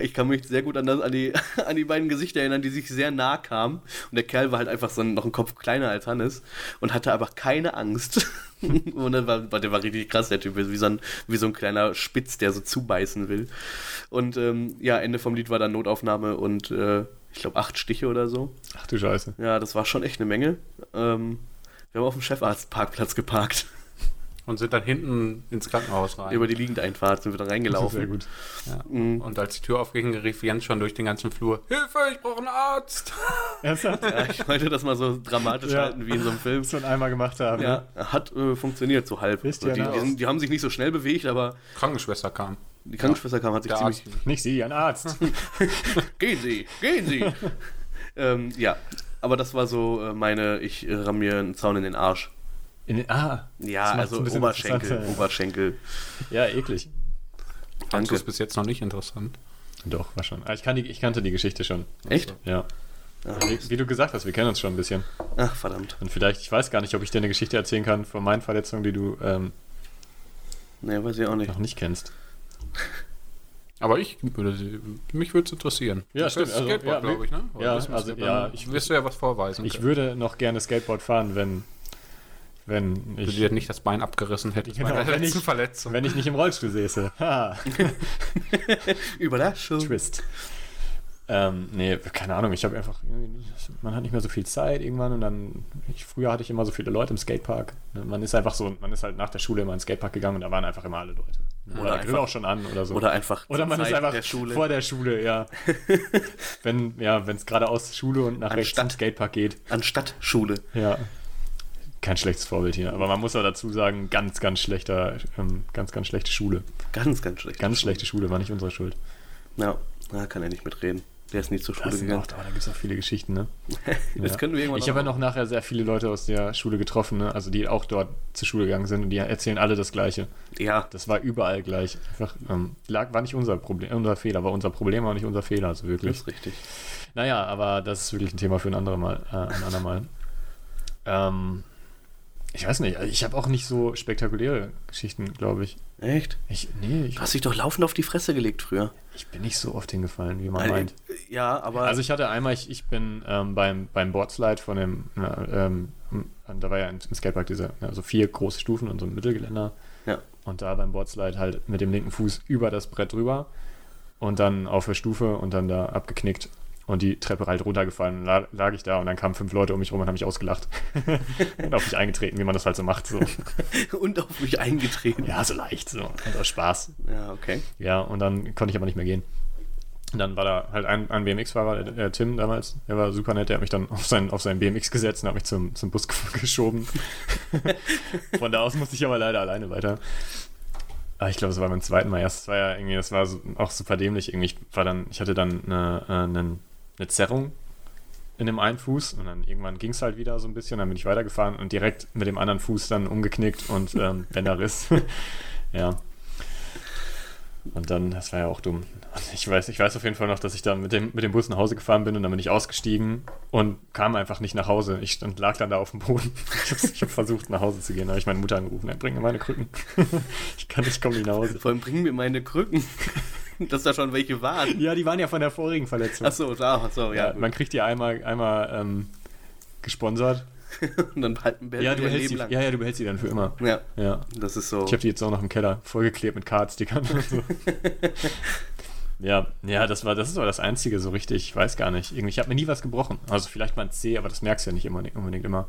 [SPEAKER 1] Ich kann mich sehr gut an, das, an, die, an die beiden Gesichter erinnern, die sich sehr nah kamen. Und der Kerl war halt einfach so noch ein Kopf kleiner als Hannes und hatte aber keine Angst. und dann war, der war richtig krass, der Typ, wie so, ein, wie so ein kleiner Spitz, der so zubeißen will. Und ähm, ja, Ende vom Lied war dann Notaufnahme und äh, ich glaube acht Stiche oder so.
[SPEAKER 2] Ach du Scheiße.
[SPEAKER 1] Ja, das war schon echt eine Menge. Ähm, wir haben auf dem Chefarztparkplatz geparkt.
[SPEAKER 3] Und sind dann hinten ins Krankenhaus rein.
[SPEAKER 1] Über die Liegendeinfahrt sind wir da
[SPEAKER 2] Sehr
[SPEAKER 1] reingelaufen.
[SPEAKER 2] gut.
[SPEAKER 3] ja.
[SPEAKER 1] Mhm.
[SPEAKER 3] Und als die Tür aufging, rief Jens schon durch den ganzen Flur: Hilfe, ich brauche einen Arzt!
[SPEAKER 2] Ernsthaft?
[SPEAKER 1] Ja, ich wollte das mal so dramatisch
[SPEAKER 2] Ja.
[SPEAKER 1] halten wie in so einem Film.
[SPEAKER 2] Das schon einmal gemacht haben.
[SPEAKER 1] Ja, hat äh, funktioniert so halb.
[SPEAKER 2] Wisst
[SPEAKER 1] die, die, sind- die haben sich nicht so schnell bewegt, aber
[SPEAKER 3] Krankenschwester kam.
[SPEAKER 1] die Krankenschwester kam, hat sich
[SPEAKER 3] Der
[SPEAKER 1] ziemlich.
[SPEAKER 3] Arzt.
[SPEAKER 2] Nicht sie, ein Arzt.
[SPEAKER 1] Gehen Sie, gehen Sie! ähm, ja, aber das war so äh, meine, ich äh, ramm mir einen Zaun in den Arsch.
[SPEAKER 2] In den, ah.
[SPEAKER 1] Ja, also Oberschenkel. Oberschenkel.
[SPEAKER 2] Ja, eklig.
[SPEAKER 3] Fandest du es bis jetzt noch nicht interessant?
[SPEAKER 2] Doch, war schon. Ah, Ich, kann die, ich kannte die Geschichte schon.
[SPEAKER 1] Echt?
[SPEAKER 2] Ja.
[SPEAKER 1] Ach,
[SPEAKER 2] Wie, wie du gesagt hast, wir kennen uns schon ein bisschen.
[SPEAKER 1] Ach, verdammt.
[SPEAKER 2] Und vielleicht, ich weiß gar nicht, ob ich dir eine Geschichte erzählen kann von meinen Verletzungen, die du ähm,
[SPEAKER 1] Nee, weiß ich auch nicht.
[SPEAKER 2] noch nicht kennst.
[SPEAKER 3] Aber ich würde sie, mich würde es interessieren.
[SPEAKER 2] Ja,
[SPEAKER 3] Das
[SPEAKER 2] stimmt, also,
[SPEAKER 3] Skateboard,
[SPEAKER 2] ja,
[SPEAKER 3] glaube ich, ne? Oder
[SPEAKER 2] ja, also, ja, ich-
[SPEAKER 3] wirst du ja was vorweisen.
[SPEAKER 2] Ich
[SPEAKER 3] können.
[SPEAKER 2] würde noch gerne Skateboard fahren, wenn wenn
[SPEAKER 3] Du
[SPEAKER 2] ich,
[SPEAKER 3] dir nicht das Bein abgerissen hättest
[SPEAKER 2] Genau,
[SPEAKER 3] bei der
[SPEAKER 2] wenn
[SPEAKER 3] letzten
[SPEAKER 2] ich-
[SPEAKER 3] Verletzung.
[SPEAKER 2] wenn ich nicht im Rollstuhl säße.
[SPEAKER 1] Überraschung.
[SPEAKER 2] Twist. Ähm, nee, keine Ahnung, ich habe einfach, man hat nicht mehr so viel Zeit irgendwann und dann, ich, früher hatte ich immer so viele Leute im Skatepark. Ne, Man ist einfach so, man ist halt nach der Schule immer ins Skatepark gegangen und da waren einfach immer alle Leute. Oder,
[SPEAKER 1] Oder einfach-
[SPEAKER 2] auch schon an oder so.
[SPEAKER 1] Oder einfach
[SPEAKER 2] Oder man
[SPEAKER 1] zur
[SPEAKER 2] ist
[SPEAKER 1] Zeit
[SPEAKER 2] einfach
[SPEAKER 1] der Schule.
[SPEAKER 2] vor der Schule, ja. wenn ja, wenn es gerade aus Schule und nach rechts
[SPEAKER 1] Anstatt-
[SPEAKER 2] Skatepark geht.
[SPEAKER 1] Anstatt Schule.
[SPEAKER 2] Ja. Kein schlechtes Vorbild hier. Aber man muss auch dazu sagen, ganz, ganz schlechter, ähm, ganz, ganz schlechte Schule.
[SPEAKER 1] Ganz, ganz schlecht.
[SPEAKER 2] Ganz schlechte Schule, war nicht unsere Schuld.
[SPEAKER 1] Ja, da kann er nicht mitreden. Der ist nie zur Schule
[SPEAKER 2] Das
[SPEAKER 1] gegangen.
[SPEAKER 2] auch, oh, da gibt es auch viele Geschichten, ne?
[SPEAKER 1] Das können wir irgendwann
[SPEAKER 2] Ich habe ja noch nachher sehr viele Leute aus der Schule getroffen, ne? also die auch dort zur Schule gegangen sind und die erzählen alle das Gleiche.
[SPEAKER 1] Ja,
[SPEAKER 2] Das war überall gleich. Einfach, ähm, lag, war nicht unser Problem, unser Fehler, war unser Problem, aber nicht unser Fehler, also
[SPEAKER 1] das
[SPEAKER 2] wirklich.
[SPEAKER 1] ist richtig.
[SPEAKER 2] Naja, aber das ist wirklich ein Thema für ein anderes Mal. Äh, ein andermal. Ähm, ich weiß nicht, ich habe auch nicht so spektakuläre Geschichten, glaube ich.
[SPEAKER 1] Echt?
[SPEAKER 2] Ich, nee, ich,
[SPEAKER 1] Du hast dich doch laufend auf die Fresse gelegt früher.
[SPEAKER 2] ich bin nicht so oft hingefallen, wie man
[SPEAKER 1] Also,
[SPEAKER 2] meint.
[SPEAKER 1] Ja, aber.
[SPEAKER 2] Also ich hatte einmal, ich, ich bin ähm, beim, beim Boardslide von dem, na, ähm, da war ja im Skatepark diese, also vier große Stufen und so ein Mittelgeländer.
[SPEAKER 1] ja.
[SPEAKER 2] Und da beim Boardslide halt mit dem linken Fuß über das Brett drüber und dann auf der Stufe und dann da abgeknickt und die Treppe halt runtergefallen. Lag, lag ich da und dann kamen fünf Leute um mich rum und haben mich ausgelacht. und auf mich eingetreten, wie man das halt so macht. So.
[SPEAKER 1] Und auf mich eingetreten.
[SPEAKER 2] Ja, so leicht, so. Und aus Spaß.
[SPEAKER 1] Ja, okay.
[SPEAKER 2] Ja, und dann konnte ich aber nicht mehr gehen. Und dann war da halt ein, ein BMX-Fahrer, der, der Tim damals, der war super nett, der hat mich dann auf sein, auf sein BMX gesetzt und hat mich zum, zum Bus geschoben. Von da aus musste ich aber leider alleine weiter. Aber ich glaube, es war beim zweiten Mal erst. Das war ja irgendwie, das war so, auch super dämlich. Irgendwie, ich war dann, ich hatte dann eine, äh, eine, Zerrung in dem einen Fuß und dann irgendwann ging es halt wieder so ein bisschen, dann bin ich weitergefahren und direkt mit dem anderen Fuß dann umgeknickt und ähm, Bänderriss. ja. Und dann, das war ja auch dumm. Und ich weiß, ich weiß auf jeden Fall noch, dass ich dann mit dem, mit dem Bus nach Hause gefahren bin und dann bin ich ausgestiegen und kam einfach nicht nach Hause. Ich stand, lag dann da auf dem Boden. Ich habe hab versucht, nach Hause zu gehen. Da habe ich meine Mutter angerufen, bring mir meine Krücken. ich kann nicht, komm nicht nach Hause.
[SPEAKER 1] Vor allem bringen mir meine Krücken. Dass da schon welche waren.
[SPEAKER 2] Ja, die waren ja von der vorigen Verletzung.
[SPEAKER 1] Achso, da, achso, ja.
[SPEAKER 2] ja, man kriegt die einmal, einmal ähm, gesponsert.
[SPEAKER 1] Und dann halten wir
[SPEAKER 2] Ja, du
[SPEAKER 1] ihr
[SPEAKER 2] hältst
[SPEAKER 1] Leben
[SPEAKER 2] die,
[SPEAKER 1] lang.
[SPEAKER 2] ja, ja, du behältst die dann für immer.
[SPEAKER 1] Ja,
[SPEAKER 2] Ja.
[SPEAKER 1] das ist so.
[SPEAKER 2] Ich habe die jetzt auch noch im Keller vollgeklebt mit Cardstickern und so. ja, ja, das war das ist aber das Einzige so richtig. Ich weiß gar nicht. Irgendwie, ich habe mir nie was gebrochen. Also vielleicht mal ein C, aber das merkst du ja nicht immer, unbedingt immer.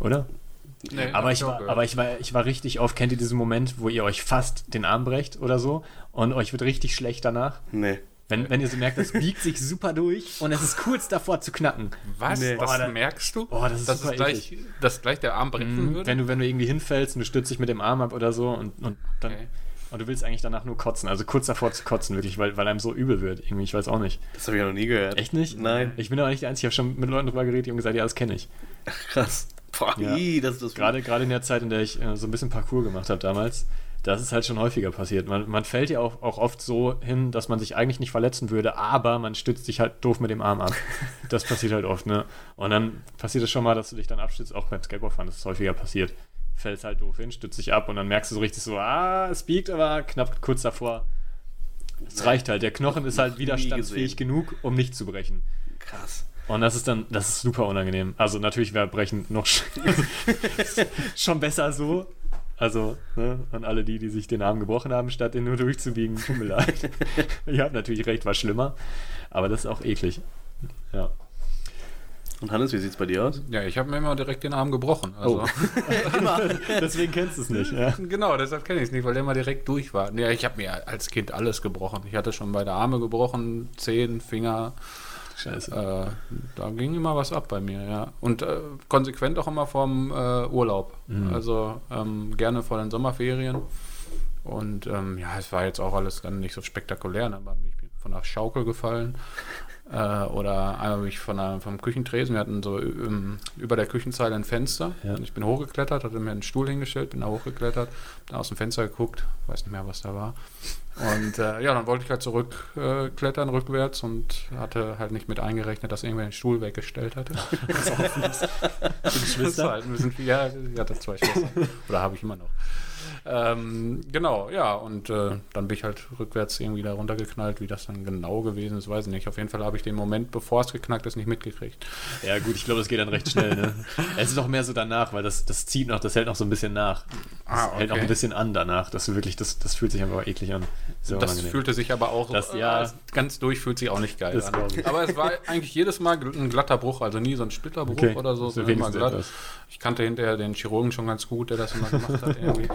[SPEAKER 2] Oder?
[SPEAKER 3] Nee,
[SPEAKER 2] Aber ich, war, aber ich war, ich war richtig oft, kennt ihr diesen Moment, wo ihr euch fast den Arm brecht oder so und euch wird richtig schlecht danach?
[SPEAKER 1] Nee.
[SPEAKER 2] Wenn, wenn ihr so merkt, das biegt sich super durch und es ist kurz davor zu knacken.
[SPEAKER 3] Was?
[SPEAKER 1] Nee.
[SPEAKER 3] Das
[SPEAKER 2] Boah, da-
[SPEAKER 3] merkst du?
[SPEAKER 2] Boah, das ist
[SPEAKER 3] dass
[SPEAKER 2] super
[SPEAKER 3] gleich, dass gleich der Arm brechen
[SPEAKER 2] Mhm,
[SPEAKER 3] würde?
[SPEAKER 2] Wenn du, wenn du irgendwie hinfällst und du stützt dich mit dem Arm ab oder so und, und dann.
[SPEAKER 3] Okay.
[SPEAKER 2] Und du willst eigentlich danach nur kotzen, also kurz davor zu kotzen, wirklich, weil, weil einem so übel wird. Irgendwie, ich weiß auch nicht.
[SPEAKER 1] Das habe ich ja noch nie gehört.
[SPEAKER 2] Echt nicht?
[SPEAKER 1] Nein.
[SPEAKER 2] Ich bin aber nicht der Einzige, ich habe schon mit Leuten drüber geredet, die haben gesagt, ja, das kenne ich.
[SPEAKER 1] Krass. Boah,
[SPEAKER 2] Ja.
[SPEAKER 1] ii, das ist das.
[SPEAKER 2] Gerade, gerade in der Zeit, in der ich äh, so ein bisschen Parcours gemacht habe damals, das ist halt schon häufiger passiert. Man, man fällt ja auch, auch oft so hin, dass man sich eigentlich nicht verletzen würde, aber man stützt sich halt doof mit dem Arm ab. Das passiert halt oft, ne? Und dann passiert es schon mal, dass du dich dann abstützt, auch beim Skateboardfahren, das ist häufiger passiert. Fällst halt doof hin, stützt dich ab und dann merkst du so richtig so, ah, es biegt, aber knapp kurz davor. Es reicht halt. Der Knochen ist halt widerstandsfähig genug, um nicht zu brechen.
[SPEAKER 1] Krass.
[SPEAKER 2] Und das ist dann, das ist super unangenehm. Also natürlich wäre Brechen noch sch schon besser so. Also, ne, an alle die, die sich den Arm gebrochen haben, statt den nur durchzubiegen, tut mir leid. Ihr habt natürlich recht, war schlimmer. Aber das ist auch eklig. Ja.
[SPEAKER 1] Und Hannes, wie sieht's bei dir aus?
[SPEAKER 3] ja, ich habe mir immer direkt den Arm gebrochen. Also,
[SPEAKER 2] Deswegen kennst du es nicht. Ja.
[SPEAKER 3] genau, deshalb kenne ich es nicht, weil der immer direkt durch war. Ja, ich habe mir als Kind alles gebrochen. Ich hatte schon beide Arme gebrochen, Zehen, Finger.
[SPEAKER 2] Scheiße.
[SPEAKER 3] Äh, da ging immer was ab bei mir, ja. Und äh, konsequent auch immer vom äh, Urlaub.
[SPEAKER 2] Mhm.
[SPEAKER 3] Also ähm, gerne vor den Sommerferien. Und ähm, ja, es war jetzt auch alles dann nicht so spektakulär. Ne? Aber ich bin von der Schaukel gefallen. Äh, oder einmal bin ich von der, vom Küchentresen. Wir hatten so ähm, über der Küchenzeile ein Fenster.
[SPEAKER 2] Ja.
[SPEAKER 3] Und ich bin hochgeklettert, hatte mir einen Stuhl hingestellt, bin da hochgeklettert, dann aus dem Fenster geguckt, weiß nicht mehr, was da war. Und äh, ja, dann wollte ich halt zurückklettern, äh, rückwärts und hatte halt nicht mit eingerechnet, dass irgendwer den Stuhl weggestellt hatte. Ist
[SPEAKER 2] Geschwister?
[SPEAKER 3] halt ein bisschen. Ja, ich hatte zwei Schwestern. Oder habe ich immer noch. ähm, genau, ja, und äh, dann bin ich halt rückwärts irgendwie da runtergeknallt. Wie das dann genau gewesen ist, weiß ich nicht. Auf jeden Fall habe ich den Moment, bevor es geknackt ist, nicht mitgekriegt.
[SPEAKER 2] Ja, gut, ich glaube, das geht dann recht schnell, ne? es ist auch mehr so danach, weil das, das zieht noch, das hält noch so ein bisschen nach. Das
[SPEAKER 3] Ah,
[SPEAKER 2] hält noch
[SPEAKER 3] okay.
[SPEAKER 2] ein bisschen an danach. Das wirklich, das, das fühlt sich einfach eklig an. Sehr
[SPEAKER 3] Das
[SPEAKER 2] unangenehm.
[SPEAKER 3] fühlte sich aber auch
[SPEAKER 2] Das-
[SPEAKER 3] äh,
[SPEAKER 2] ja.
[SPEAKER 3] ganz durch fühlt sich auch nicht geil an. Aber es war eigentlich jedes Mal ein glatter Bruch, also nie so ein Splitterbruch
[SPEAKER 2] Okay,
[SPEAKER 3] oder so, sondern immer glatt.
[SPEAKER 2] etwas.
[SPEAKER 3] Ich kannte hinterher den Chirurgen schon ganz gut, der das immer gemacht hat irgendwie.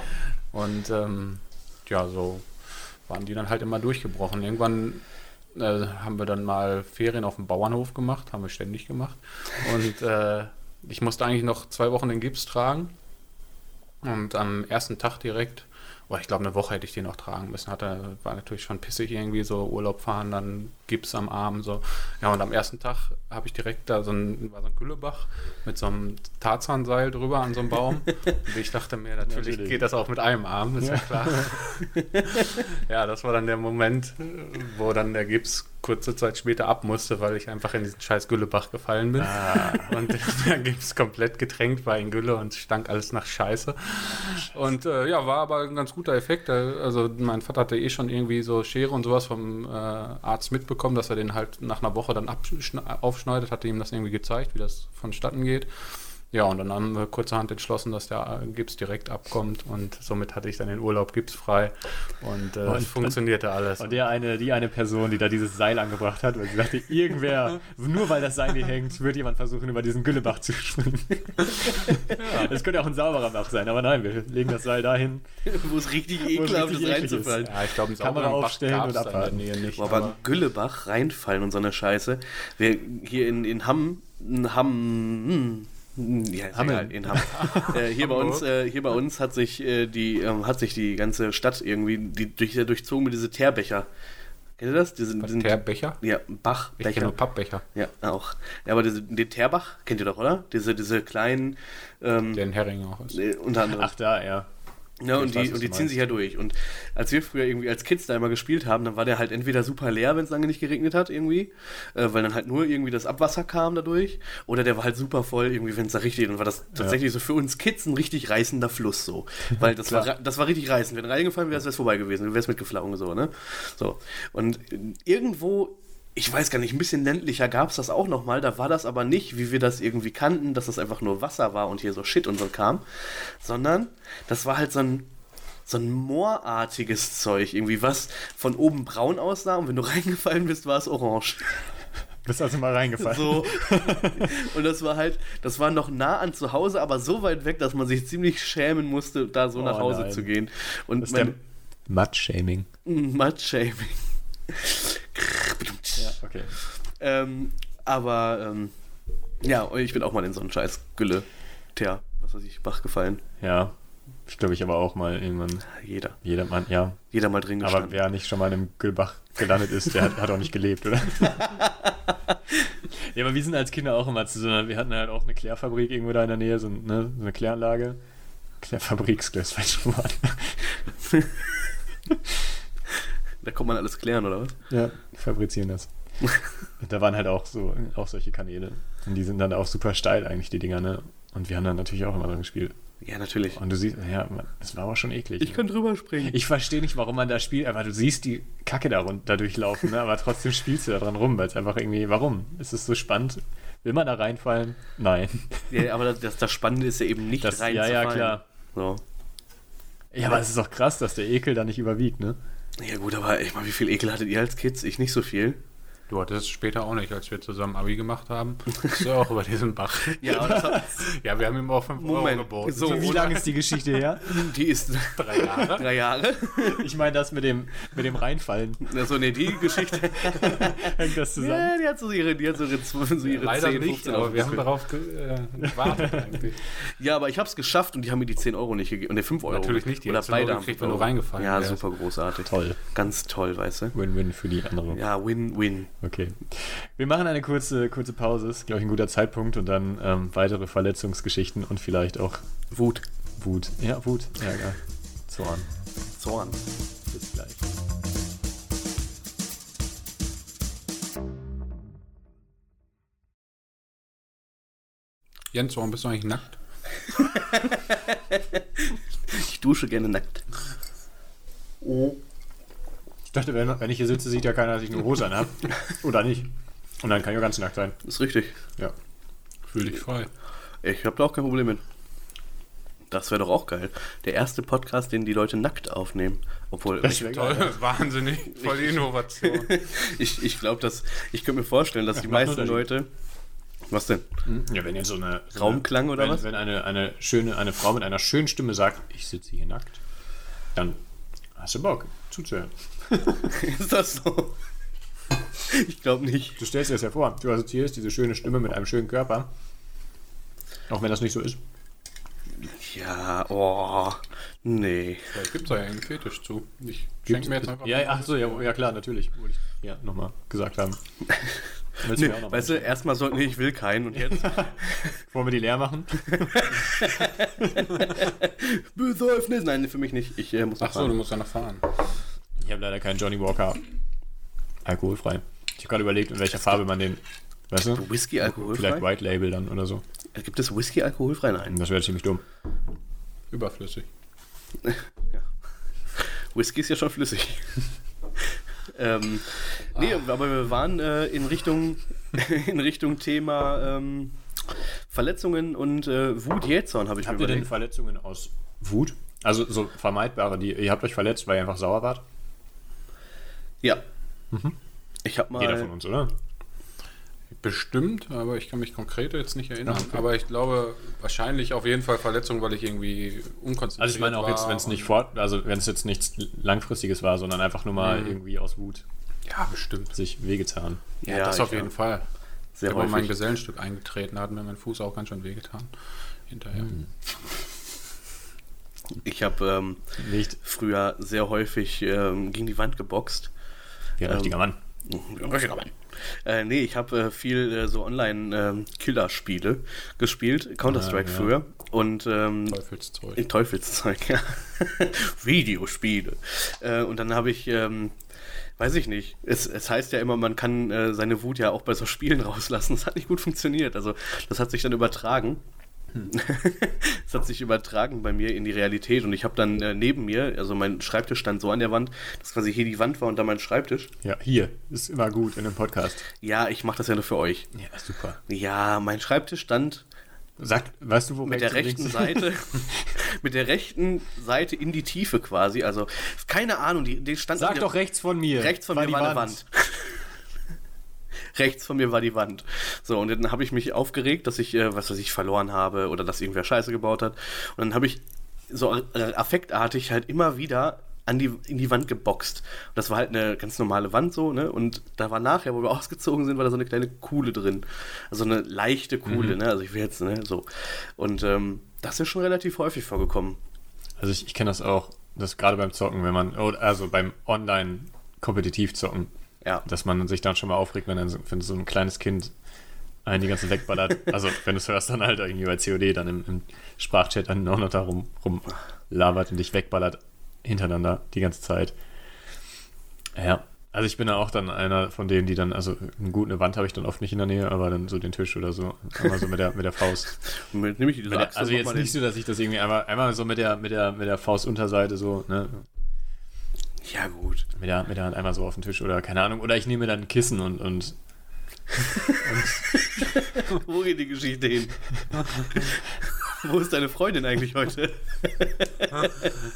[SPEAKER 3] Und ähm, ja, so waren die dann halt immer durchgebrochen. Irgendwann äh, haben wir dann mal Ferien auf dem Bauernhof gemacht, haben wir ständig gemacht. Und äh, ich musste eigentlich noch zwei Wochen den Gips tragen. Und am ersten Tag direkt, boah, ich glaube, eine Woche hätte ich den noch tragen müssen. Hatte, war natürlich schon pissig irgendwie, so Urlaub fahren, dann Gips am Arm, so. Ja, und am ersten Tag habe ich direkt da so ein, war so ein Güllebach mit so einem Tarzanseil drüber an so einem Baum. Und ich dachte mir, natürlich,
[SPEAKER 2] Natürlich.
[SPEAKER 3] geht das auch mit einem Arm, ist ja, klar. ja, das war dann der Moment, wo dann der Gips kurze Zeit später ab musste, weil ich einfach in diesen scheiß Güllebach gefallen bin. Und der Gips komplett getränkt war in Gülle und stank alles nach Scheiße. Und äh, ja, war aber ein ganz guter Effekt. Also mein Vater hatte eh schon irgendwie so Schere und sowas vom äh, Arzt mitbekommen, dass er den halt nach einer Woche dann aufschneidet, hatte ihm das irgendwie gezeigt, wie das vonstatten geht. Ja, und dann haben wir kurzerhand entschlossen, dass der äh, Gips direkt abkommt und somit hatte ich dann den Urlaub gipsfrei und, äh,
[SPEAKER 2] Und-
[SPEAKER 3] es funktionierte alles.
[SPEAKER 2] Und der eine, die eine Person, die da dieses Seil angebracht hat, weil sie sagte, irgendwer, nur weil das Seil hier hängt, wird jemand versuchen, über diesen Güllebach zu springen. Das könnte auch ein sauberer Bach sein, aber nein, wir legen das Seil dahin.
[SPEAKER 1] Wo es richtig ekelhaft ist,
[SPEAKER 2] eklig
[SPEAKER 1] reinzufallen.
[SPEAKER 3] Ja, ich glaube,
[SPEAKER 2] Kamera aufstellen und.
[SPEAKER 3] Nähe nicht.
[SPEAKER 1] Aber ein Güllebach reinfallen und so eine Scheiße. Wir hier in, in Hamm, in Hamm, hm, ja, ist
[SPEAKER 2] Hameln.
[SPEAKER 1] in Hamm. äh, hier, bei uns, äh, hier bei uns hat sich, äh, die, ähm, hat sich die ganze Stadt irgendwie die, durch, durchzogen mit diese Teerbecher. Kennt ihr das? Diese, diesen,
[SPEAKER 3] Teerbecher?
[SPEAKER 1] ja,
[SPEAKER 3] Ich kenne
[SPEAKER 1] Bachbecher.
[SPEAKER 3] nur Pappbecher,
[SPEAKER 1] Ja, auch. Ja, aber diese, den Teerbach kennt ihr doch, oder? Diese, diese kleinen, ähm,
[SPEAKER 3] der in Hering auch ist.
[SPEAKER 1] äh, unter anderem.
[SPEAKER 2] Ach da, ja.
[SPEAKER 1] Ja, und
[SPEAKER 2] Ich
[SPEAKER 1] die,
[SPEAKER 2] weiß, was
[SPEAKER 1] und die ziehen sich ja durch. Und als wir früher irgendwie als Kids da immer gespielt haben, dann war der halt entweder super leer, wenn es lange nicht geregnet hat, irgendwie, äh, weil dann halt nur irgendwie das Abwasser kam dadurch, oder der war halt super voll, irgendwie, wenn es da richtig, dann war das tatsächlich so für uns Kids ein richtig reißender Fluss, so. Weil das, war, das war richtig reißend. Wenn reingefallen wäre, wäre es vorbei gewesen, du wärst mitgeflogen, so, ne? So. Und irgendwo ich weiß gar nicht, ein bisschen ländlicher gab es das auch nochmal. Da war das aber nicht, wie wir das irgendwie kannten, dass das einfach nur Wasser war und hier so Shit und so kam, sondern das war halt so ein, so ein moorartiges Zeug, irgendwie was von oben braun aussah und wenn du reingefallen bist, war es orange.
[SPEAKER 2] Bist also mal reingefallen.
[SPEAKER 1] So. und das war halt, das war noch nah an zu Hause, aber so weit weg, dass man sich ziemlich schämen musste, da so
[SPEAKER 2] Oh
[SPEAKER 1] nach Hause
[SPEAKER 2] nein.
[SPEAKER 1] zu gehen. Und
[SPEAKER 2] Das ist der
[SPEAKER 1] mein
[SPEAKER 2] Mud-Shaming.
[SPEAKER 1] Mud-Shaming.
[SPEAKER 2] Ja, okay.
[SPEAKER 1] Ähm, aber ähm, ja, ich bin auch mal in so einen scheiß Gülle, Teer, was weiß ich, Bach gefallen.
[SPEAKER 2] Ja, ich glaube, ich aber auch mal irgendwann.
[SPEAKER 1] Jeder.
[SPEAKER 2] Jeder Mann, ja.
[SPEAKER 1] Jeder mal drin
[SPEAKER 2] Aber
[SPEAKER 1] gestanden.
[SPEAKER 2] wer nicht schon mal in einem Güllbach gelandet ist, der hat, hat auch nicht gelebt, oder? ja, aber wir sind als Kinder auch immer zu so einer, wir hatten halt auch eine Klärfabrik irgendwo da in der Nähe, so, ne, so eine Kläranlage. Klärfabrik ist gleich das falsche Wort.
[SPEAKER 1] da kommt man alles klären, oder was?
[SPEAKER 2] Ja, fabrizieren das. Da waren halt auch so, auch solche Kanäle. Und die sind dann auch super steil eigentlich, die Dinger, ne? Und wir haben dann natürlich auch immer drin gespielt.
[SPEAKER 1] Ja, natürlich.
[SPEAKER 2] Und du siehst, ja, das war aber schon eklig. ne?
[SPEAKER 1] kann drüber springen.
[SPEAKER 2] Ich verstehe nicht, warum man da spielt, aber du siehst die Kacke da, durchlaufen, ne? aber trotzdem spielst du da dran rum, weil es einfach irgendwie, warum? Ist es so spannend? Will man da reinfallen? Nein.
[SPEAKER 1] Ja, aber das, das, Spannende ist ja eben nicht
[SPEAKER 2] Das, ja, ja,
[SPEAKER 1] reinzufallen.
[SPEAKER 2] klar.
[SPEAKER 1] So.
[SPEAKER 2] Ja, aber es ist doch krass, dass der Ekel da nicht überwiegt, ne?
[SPEAKER 1] Ja gut, aber ich meine, wie viel Ekel hattet ihr als Kids? Ich nicht so viel.
[SPEAKER 3] Du hattest es später auch nicht, als wir zusammen Abi gemacht haben. Bist du auch über diesen Bach.
[SPEAKER 1] Ja, hat,
[SPEAKER 3] Ja, wir haben ihm auch 5 Euro geboten.
[SPEAKER 1] so,
[SPEAKER 2] wie lange ist die Geschichte her?
[SPEAKER 1] die ist
[SPEAKER 3] drei Jahre.
[SPEAKER 1] drei Jahre.
[SPEAKER 2] Ich meine, das mit dem, mit dem Reinfallen.
[SPEAKER 1] Also ne, die Geschichte.
[SPEAKER 2] Hängt das zusammen?
[SPEAKER 1] Ja, die hat so ihre, die hat so ihre, so ihre
[SPEAKER 3] Leider
[SPEAKER 1] 10,
[SPEAKER 3] nicht,
[SPEAKER 1] 15
[SPEAKER 3] aber wir haben darauf ge äh, gewartet eigentlich.
[SPEAKER 1] Ja, aber ich hab's geschafft und die haben mir die 10 Euro nicht gegeben. Und der 5 Euro.
[SPEAKER 3] Natürlich nicht, die
[SPEAKER 1] Oder beide haben
[SPEAKER 3] gekriegt,
[SPEAKER 1] 5
[SPEAKER 3] wenn du reingefallen
[SPEAKER 1] Ja,
[SPEAKER 3] wärst.
[SPEAKER 1] super großartig.
[SPEAKER 2] Toll.
[SPEAKER 1] Ganz toll, weißt du?
[SPEAKER 2] Win-win für die andere.
[SPEAKER 1] Ja, Win-Win.
[SPEAKER 2] Okay. Wir machen eine kurze, kurze Pause, ist, glaube ich, ein guter Zeitpunkt und dann ähm, weitere Verletzungsgeschichten und vielleicht auch
[SPEAKER 1] Wut.
[SPEAKER 2] Wut. Ja, Wut, Ärger, Zorn.
[SPEAKER 1] Zorn.
[SPEAKER 2] Bis gleich.
[SPEAKER 3] Jens, warum bist du eigentlich nackt?
[SPEAKER 1] Ich dusche gerne nackt.
[SPEAKER 2] Ich dachte, wenn, wenn ich hier sitze, sieht ja keiner, dass ich eine Hose an habe. Oder nicht. Und dann kann ich auch ganz nackt sein.
[SPEAKER 1] Ist richtig.
[SPEAKER 2] Ja.
[SPEAKER 3] Fühl dich frei.
[SPEAKER 1] Ich habe da auch kein Problem mit. Das wäre doch auch geil. Der erste Podcast, den die Leute nackt aufnehmen. Obwohl,
[SPEAKER 2] Das
[SPEAKER 1] ich,
[SPEAKER 3] Toll,
[SPEAKER 2] geil.
[SPEAKER 3] wahnsinnig. Voll die Innovation.
[SPEAKER 1] ich, ich glaube, dass ich könnte mir vorstellen, dass
[SPEAKER 2] Ja,
[SPEAKER 1] die meisten. Leute. Was denn?
[SPEAKER 2] Ja, wenn jetzt so eine. So
[SPEAKER 1] Raumklang
[SPEAKER 2] eine,
[SPEAKER 1] oder
[SPEAKER 2] wenn,
[SPEAKER 1] was?
[SPEAKER 2] Wenn eine, eine, schöne, eine Frau mit einer schönen Stimme sagt, ich sitze hier nackt, dann hast du Bock zuzuhören.
[SPEAKER 1] Ist das so? Ich glaube nicht.
[SPEAKER 2] Du stellst dir das ja vor. Du assoziierst diese schöne Stimme mit einem schönen Körper. Auch wenn das nicht so ist.
[SPEAKER 1] Ja, oh, nee.
[SPEAKER 3] Vielleicht gibt es da ja einen Fetisch zu. Ich schenke mir jetzt einfach.
[SPEAKER 2] Ja, ja, ach so, ja, ja klar, natürlich. Wollte ich ja nochmal gesagt haben.
[SPEAKER 1] Nee
[SPEAKER 2] mir auch noch
[SPEAKER 1] weißt du, erstmal so, nee, ich will keinen und jetzt
[SPEAKER 2] Wollen wir die leer machen?
[SPEAKER 1] Besäufnis. Nein, für mich nicht. Ich äh, muss noch
[SPEAKER 3] Ach so, du musst ja noch fahren.
[SPEAKER 2] Ich habe leider keinen Johnny Walker alkoholfrei. Ich habe gerade überlegt, in welcher Farbe man den, weißt du?
[SPEAKER 1] Whisky alkoholfrei?
[SPEAKER 2] Vielleicht White Label dann oder so.
[SPEAKER 1] Gibt es Whisky alkoholfrei? Nein.
[SPEAKER 2] Das wäre ziemlich dumm.
[SPEAKER 3] Überflüssig.
[SPEAKER 1] Whisky ist ja schon flüssig. ähm, nee, aber wir waren äh, in Richtung in Richtung Thema ähm, Verletzungen und äh, Wut Jähzorn, habe ich
[SPEAKER 2] Habt
[SPEAKER 1] mir
[SPEAKER 2] ihr denn
[SPEAKER 1] überlegt.
[SPEAKER 2] Verletzungen aus Wut? Also so vermeidbare, die ihr habt euch verletzt, weil ihr einfach sauer wart?
[SPEAKER 1] Ja. Ich habe
[SPEAKER 2] Jeder von
[SPEAKER 1] mal.
[SPEAKER 2] uns, oder?
[SPEAKER 3] Bestimmt, aber ich kann mich konkret jetzt nicht erinnern. Aber ich glaube, wahrscheinlich auf jeden Fall Verletzung, weil ich irgendwie unkonzentriert
[SPEAKER 2] Also ich meine auch jetzt,
[SPEAKER 3] war
[SPEAKER 2] wenn es nicht fort, also wenn es jetzt nichts langfristiges war, sondern einfach nur mal
[SPEAKER 3] Mhm.
[SPEAKER 2] irgendwie aus Wut
[SPEAKER 3] Ja, bestimmt.
[SPEAKER 2] sich wehgetan.
[SPEAKER 3] Ja,
[SPEAKER 1] Ja,
[SPEAKER 3] das auf jeden. Fall.
[SPEAKER 1] Sehr
[SPEAKER 3] ich habe mein. Gesellenstück eingetreten, da hat mir mein Fuß auch ganz schön wehgetan. Hinterher.
[SPEAKER 2] Mhm.
[SPEAKER 1] Ich habe ähm, früher sehr häufig ähm, gegen die Wand geboxt.
[SPEAKER 2] Wie ein
[SPEAKER 1] Ähm,
[SPEAKER 2] richtiger Mann.
[SPEAKER 1] Ein richtiger Mann. Äh, nee, ich habe äh, viel äh, so Online-Killer-Spiele gespielt, Counter-Strike
[SPEAKER 2] Ah, ja.
[SPEAKER 1] früher. Und ähm,
[SPEAKER 3] Teufelszeug.
[SPEAKER 1] Teufelszeug, ja. Videospiele. Äh, und dann habe ich, ähm, weiß ich nicht, es, es heißt ja immer, man kann äh, seine Wut ja auch bei so Spielen rauslassen. Das hat nicht gut funktioniert. Also das hat sich dann übertragen. Es hat sich übertragen bei mir in die Realität und ich habe dann äh, neben mir, also mein Schreibtisch stand so an der Wand, dass quasi hier die Wand war und da mein Schreibtisch.
[SPEAKER 2] Ja, hier. Ist immer gut in einem Podcast.
[SPEAKER 1] Ja, ich mache das ja nur für euch.
[SPEAKER 2] Ja, super.
[SPEAKER 1] Ja, mein Schreibtisch stand
[SPEAKER 2] Sag, weißt du, wo
[SPEAKER 1] mit der rechten
[SPEAKER 2] links-
[SPEAKER 1] Seite, mit der rechten Seite in die Tiefe quasi. Also keine Ahnung, die, die stand
[SPEAKER 2] Sag doch rechts von mir.
[SPEAKER 1] rechts von
[SPEAKER 2] War
[SPEAKER 1] mir war eine Wand. Rechts von mir war die Wand. So und dann habe ich mich aufgeregt, dass ich äh, was weiß ich verloren habe oder dass irgendwer Scheiße gebaut hat. Und dann habe ich so äh, affektartig halt immer wieder an die, in die Wand geboxt. Und das war halt eine ganz normale Wand so, ne? Und da war nachher, wo wir ausgezogen sind, war da so eine kleine Kuhle drin. Also eine leichte Kuhle,
[SPEAKER 2] Mhm.
[SPEAKER 1] ne? Also ich will jetzt, ne, so. Und ähm, das ist schon relativ häufig vorgekommen.
[SPEAKER 2] Also ich, ich kenne das auch, das gerade beim Zocken, wenn man, also beim Online-Kompetitiv zocken,
[SPEAKER 1] Ja.
[SPEAKER 2] dass man sich dann schon mal aufregt, wenn, dann so, wenn so ein kleines Kind einen die ganze wegballert. also wenn du es hörst, dann halt irgendwie bei COD dann im, im Sprachchat dann auch noch da rum, rumlabert und dich wegballert hintereinander die ganze Zeit. Ja, also ich bin da auch dann einer von denen, die dann, also eine gute Wand habe ich dann oft nicht in der Nähe, aber dann so den Tisch oder so, einmal so mit der, mit der Faust.
[SPEAKER 1] Mit, nehme ich die
[SPEAKER 2] der,
[SPEAKER 1] Lachse
[SPEAKER 2] also jetzt nicht so, dass ich das irgendwie einmal, einmal so mit der, mit der, mit der Faustunterseite so, ne,
[SPEAKER 1] Ja, gut.
[SPEAKER 2] mit der, mit der Hand einmal so auf den Tisch oder keine Ahnung, oder ich nehme dann ein Kissen und, und
[SPEAKER 1] Wo geht die Geschichte hin? Wo ist deine Freundin eigentlich heute?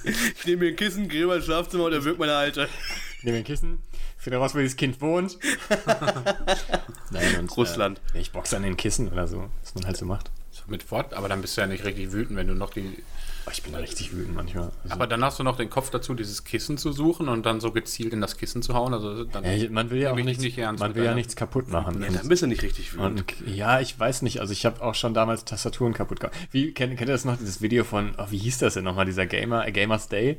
[SPEAKER 1] ich nehme mir ein Kissen, gehe mal ins Schlafzimmer und erwürgt meine Alte.
[SPEAKER 2] nehme ein Kissen, finde raus, wo dieses Kind wohnt. Nein, und,
[SPEAKER 1] Russland.
[SPEAKER 2] Äh, ich boxe an den Kissen oder so, was man halt so macht.
[SPEAKER 3] So mit fort, aber dann bist du ja nicht richtig wütend, wenn du noch die.
[SPEAKER 2] Oh, ich bin da richtig wütend manchmal. Also,
[SPEAKER 3] Aber dann hast du noch den Kopf dazu, dieses Kissen zu suchen und dann so gezielt in das Kissen zu hauen. Also dann
[SPEAKER 2] ja, man will ja auch nichts,
[SPEAKER 3] nicht ernst
[SPEAKER 2] man will ja nichts kaputt machen.
[SPEAKER 1] Ja, dann bist du nicht richtig wütend.
[SPEAKER 2] Und ja, ich weiß nicht. Also ich habe auch schon damals Tastaturen kaputt gemacht. Wie kennt, kennt ihr das noch, dieses Video von, oh, wie hieß das denn nochmal, dieser Gamer, äh, Gamers Day?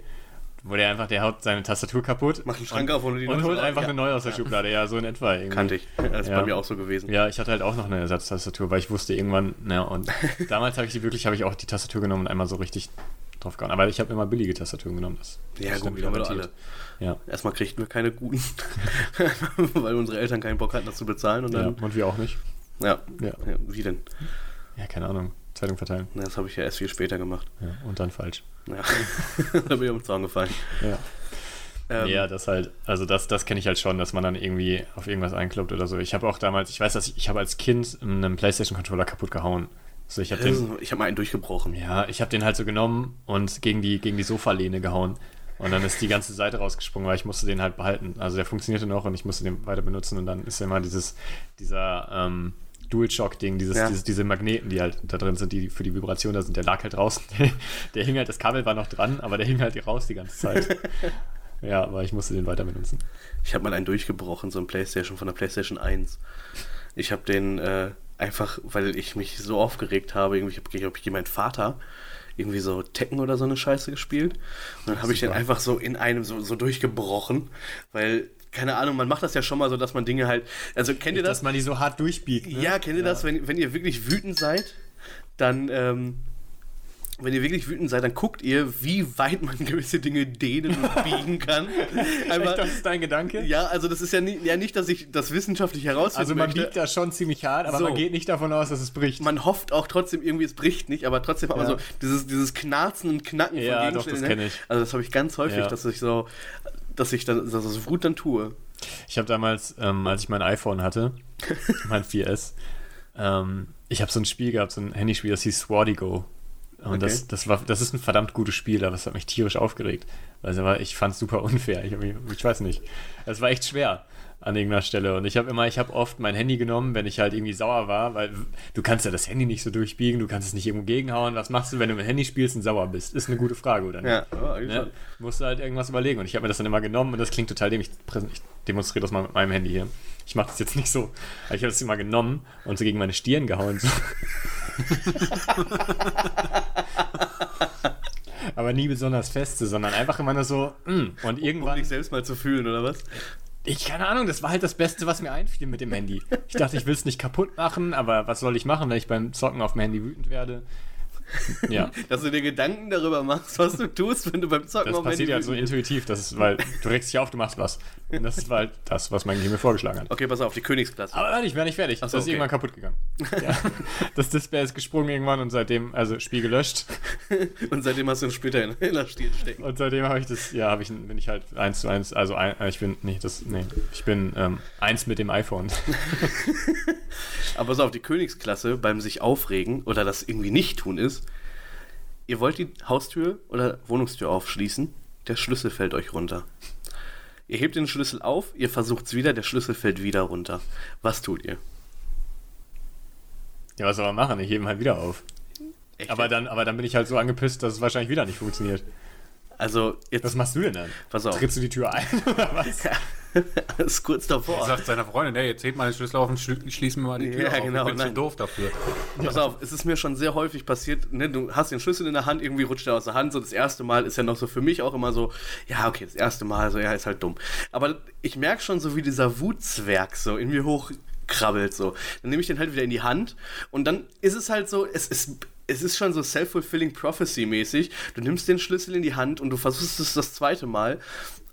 [SPEAKER 2] Wo der einfach, der haut seine Tastatur kaputt.
[SPEAKER 1] Macht einen Schrank
[SPEAKER 2] und,
[SPEAKER 1] auf und die
[SPEAKER 2] und holt einfach
[SPEAKER 1] Ja.
[SPEAKER 2] eine neue aus der Schublade. Ja, so in etwa. Irgendwie.
[SPEAKER 1] Kannte ich. Das ist
[SPEAKER 2] Ja.
[SPEAKER 1] bei mir auch so gewesen.
[SPEAKER 2] Ja, ich hatte halt auch noch eine Ersatztastatur, weil ich wusste irgendwann, naja, und damals habe ich die wirklich, habe ich auch die Tastatur genommen und einmal so richtig drauf gehauen. Aber ich habe immer billige Tastaturen genommen. Das
[SPEAKER 1] Ja,
[SPEAKER 2] dann
[SPEAKER 1] gut, haben wir alle.
[SPEAKER 2] Ja,
[SPEAKER 1] Erstmal kriegten wir keine guten, weil unsere Eltern keinen Bock hatten, das zu bezahlen. Und
[SPEAKER 2] ja,
[SPEAKER 1] dann,
[SPEAKER 2] und wir auch nicht.
[SPEAKER 1] ja.
[SPEAKER 2] Ja.
[SPEAKER 1] ja. Wie denn?
[SPEAKER 2] Ja, keine Ahnung. Zeitung verteilen.
[SPEAKER 1] Na, Das habe ich ja erst viel später gemacht.
[SPEAKER 2] Ja, und dann falsch.
[SPEAKER 1] Ja. da bin ich um den Zaun gefallen.
[SPEAKER 2] Ja.
[SPEAKER 1] Ähm,
[SPEAKER 2] ja, das halt, also das, das kenne ich halt schon, dass man dann irgendwie auf irgendwas einkloppt oder so. Ich habe auch damals, ich weiß, dass ich, ich habe als Kind einen PlayStation-Controller kaputt gehauen. So, ich habe den,
[SPEAKER 1] Ich habe mal einen durchgebrochen.
[SPEAKER 2] ja, ich habe den halt so genommen und gegen die, gegen die Sofalehne gehauen. Und dann ist die ganze Seite rausgesprungen, weil ich musste den halt behalten. Also der funktionierte noch und ich musste den weiter benutzen und dann ist ja immer dieses, dieser ähm, DualShock-Ding, dieses,
[SPEAKER 1] Ja.
[SPEAKER 2] dieses, diese Magneten, die halt da drin sind, die für die Vibration da sind, der lag halt draußen. der hing halt, das Kabel war noch dran, aber der hing halt raus die ganze Zeit. ja, aber ich musste den weiter benutzen.
[SPEAKER 1] Ich habe mal einen durchgebrochen, so ein Playstation von der Playstation 1. Ich habe den äh, einfach, weil ich mich so aufgeregt habe, irgendwie habe ich, hab ich meinen Vater irgendwie so Tekken oder so eine Scheiße gespielt. Und dann habe ich den einfach so in einem so, so durchgebrochen, weil, keine Ahnung, man macht das ja schon mal so, dass man Dinge halt. Also kennt ihr das?
[SPEAKER 2] Dass man die so hart durchbiegt. Ne?
[SPEAKER 1] Ja, kennt ihr das, wenn, wenn ihr wirklich wütend seid, dann, ähm, wenn ihr wirklich wütend seid, dann guckt ihr, wie weit man gewisse Dinge dehnen und biegen kann.
[SPEAKER 2] Echt, das ist dein Gedanke?
[SPEAKER 1] ja, also das ist ja, nie, ja nicht, dass ich das wissenschaftlich herausfinden
[SPEAKER 2] Also man
[SPEAKER 1] möchte.
[SPEAKER 2] biegt da schon ziemlich hart, aber
[SPEAKER 1] So.
[SPEAKER 2] man geht nicht davon aus, dass es bricht.
[SPEAKER 1] Man hofft auch trotzdem irgendwie, es bricht nicht, aber trotzdem aber
[SPEAKER 2] Ja.
[SPEAKER 1] so dieses, dieses Knarzen und Knacken
[SPEAKER 2] Ja, doch,
[SPEAKER 1] Gegenständen,
[SPEAKER 2] das kenn
[SPEAKER 1] ne?
[SPEAKER 2] ich.
[SPEAKER 1] Also das habe ich ganz häufig,
[SPEAKER 2] Ja.
[SPEAKER 1] dass ich so, dass ich dann, dass ich Wut dann tue.
[SPEAKER 2] Ich habe damals, ähm, als ich mein iPhone hatte, mein 4S, ähm, ich habe so ein Spiel gehabt, so ein Handyspiel, das hieß Swordigo. Und
[SPEAKER 1] Okay.
[SPEAKER 2] das, das, war, das ist ein verdammt gutes Spiel, aber es hat mich tierisch aufgeregt. Also ich fand es super unfair. Ich, ich weiß nicht. Es war echt schwer an irgendeiner Stelle. Und ich habe immer, ich habe oft mein Handy genommen, wenn ich halt irgendwie sauer war, weil du kannst ja das Handy nicht so durchbiegen, du kannst es nicht irgendwo gegenhauen. Was machst du, wenn du mit dem Handy spielst und sauer bist? Ist eine gute Frage, oder nicht?
[SPEAKER 1] Ja, ja,
[SPEAKER 2] Ne? Musst du halt irgendwas überlegen. Und ich habe mir das dann immer genommen und das klingt total dämlich. Ich demonstriere das mal mit meinem Handy hier. Ich mache das jetzt nicht so. Aber ich habe das immer genommen und so gegen meine Stirn gehauen. So. Aber nie besonders feste, sondern einfach immer nur so. mm. Und
[SPEAKER 1] Um
[SPEAKER 2] irgendwann.
[SPEAKER 1] dich selbst mal zu fühlen, oder was?
[SPEAKER 2] Ich keine Ahnung, das war halt das Beste, was mir einfiel mit dem Handy. Ich dachte, ich will es nicht kaputt machen, aber was soll ich machen, wenn ich beim Zocken auf dem Handy wütend werde? Ja.
[SPEAKER 1] Dass du dir Gedanken darüber machst, was du tust, wenn du beim Zocken
[SPEAKER 2] Das
[SPEAKER 1] auf dem
[SPEAKER 2] passiert
[SPEAKER 1] Handy
[SPEAKER 2] ja so
[SPEAKER 1] wütend bist.
[SPEAKER 2] intuitiv, das ist, weil du regst dich auf, du machst was. Und das ist halt das, was mein Gehirn mir vorgeschlagen hat.
[SPEAKER 1] Okay, pass auf, die Königsklasse.
[SPEAKER 2] Aber warte, ich wäre nicht fertig.
[SPEAKER 1] So,
[SPEAKER 2] das ist
[SPEAKER 1] okay.
[SPEAKER 2] irgendwann kaputt gegangen. Ja. Das Display ist gesprungen irgendwann und seitdem, also Spiel gelöscht.
[SPEAKER 1] Und seitdem hast du ihn später in, in der Stirn stecken.
[SPEAKER 2] Und seitdem habe ich das, ja, habe ich, bin ich halt eins zu eins, also ein, ich bin, nee, das, nee, ich bin ähm, eins mit dem iPhone.
[SPEAKER 1] Aber pass auf, die Königsklasse beim sich aufregen oder das irgendwie nicht tun ist, ihr wollt die Haustür oder Wohnungstür aufschließen, der Schlüssel fällt euch runter. Ihr hebt den Schlüssel auf, ihr versucht es wieder, der Schlüssel fällt wieder runter. Was tut ihr?
[SPEAKER 2] Ja, was soll man machen? Ich hebe ihn halt wieder auf.
[SPEAKER 1] Echt?
[SPEAKER 2] Aber dann, aber dann bin ich halt so angepisst, dass es wahrscheinlich wieder nicht funktioniert.
[SPEAKER 1] also, jetzt,
[SPEAKER 2] Was machst du denn dann?
[SPEAKER 1] pass auf.
[SPEAKER 2] Trittst du die Tür ein oder was?
[SPEAKER 1] das ist kurz
[SPEAKER 3] Er
[SPEAKER 1] davor.
[SPEAKER 3] sagt seiner Freundin, hey, jetzt hebt mal den Schlüssel auf und schließen wir mal die Tür
[SPEAKER 1] Ja,
[SPEAKER 3] auf.
[SPEAKER 1] genau,
[SPEAKER 3] ich bin
[SPEAKER 1] nein.
[SPEAKER 3] zu doof dafür.
[SPEAKER 1] Pass auf, es ist mir schon sehr häufig passiert, ne, du hast den Schlüssel in der Hand, irgendwie rutscht er aus der Hand, so das erste Mal ist ja noch so für mich auch immer so, ja, okay, das erste Mal, so, ja, ist halt dumm. Aber ich merke schon so, wie dieser Wutzwerg so in mir hochkrabbelt, so. Dann nehme ich den halt wieder in die Hand und dann ist es halt so, es ist, es ist schon so self-fulfilling prophecy mäßig. Du nimmst den Schlüssel in die Hand und du versuchst es das zweite Mal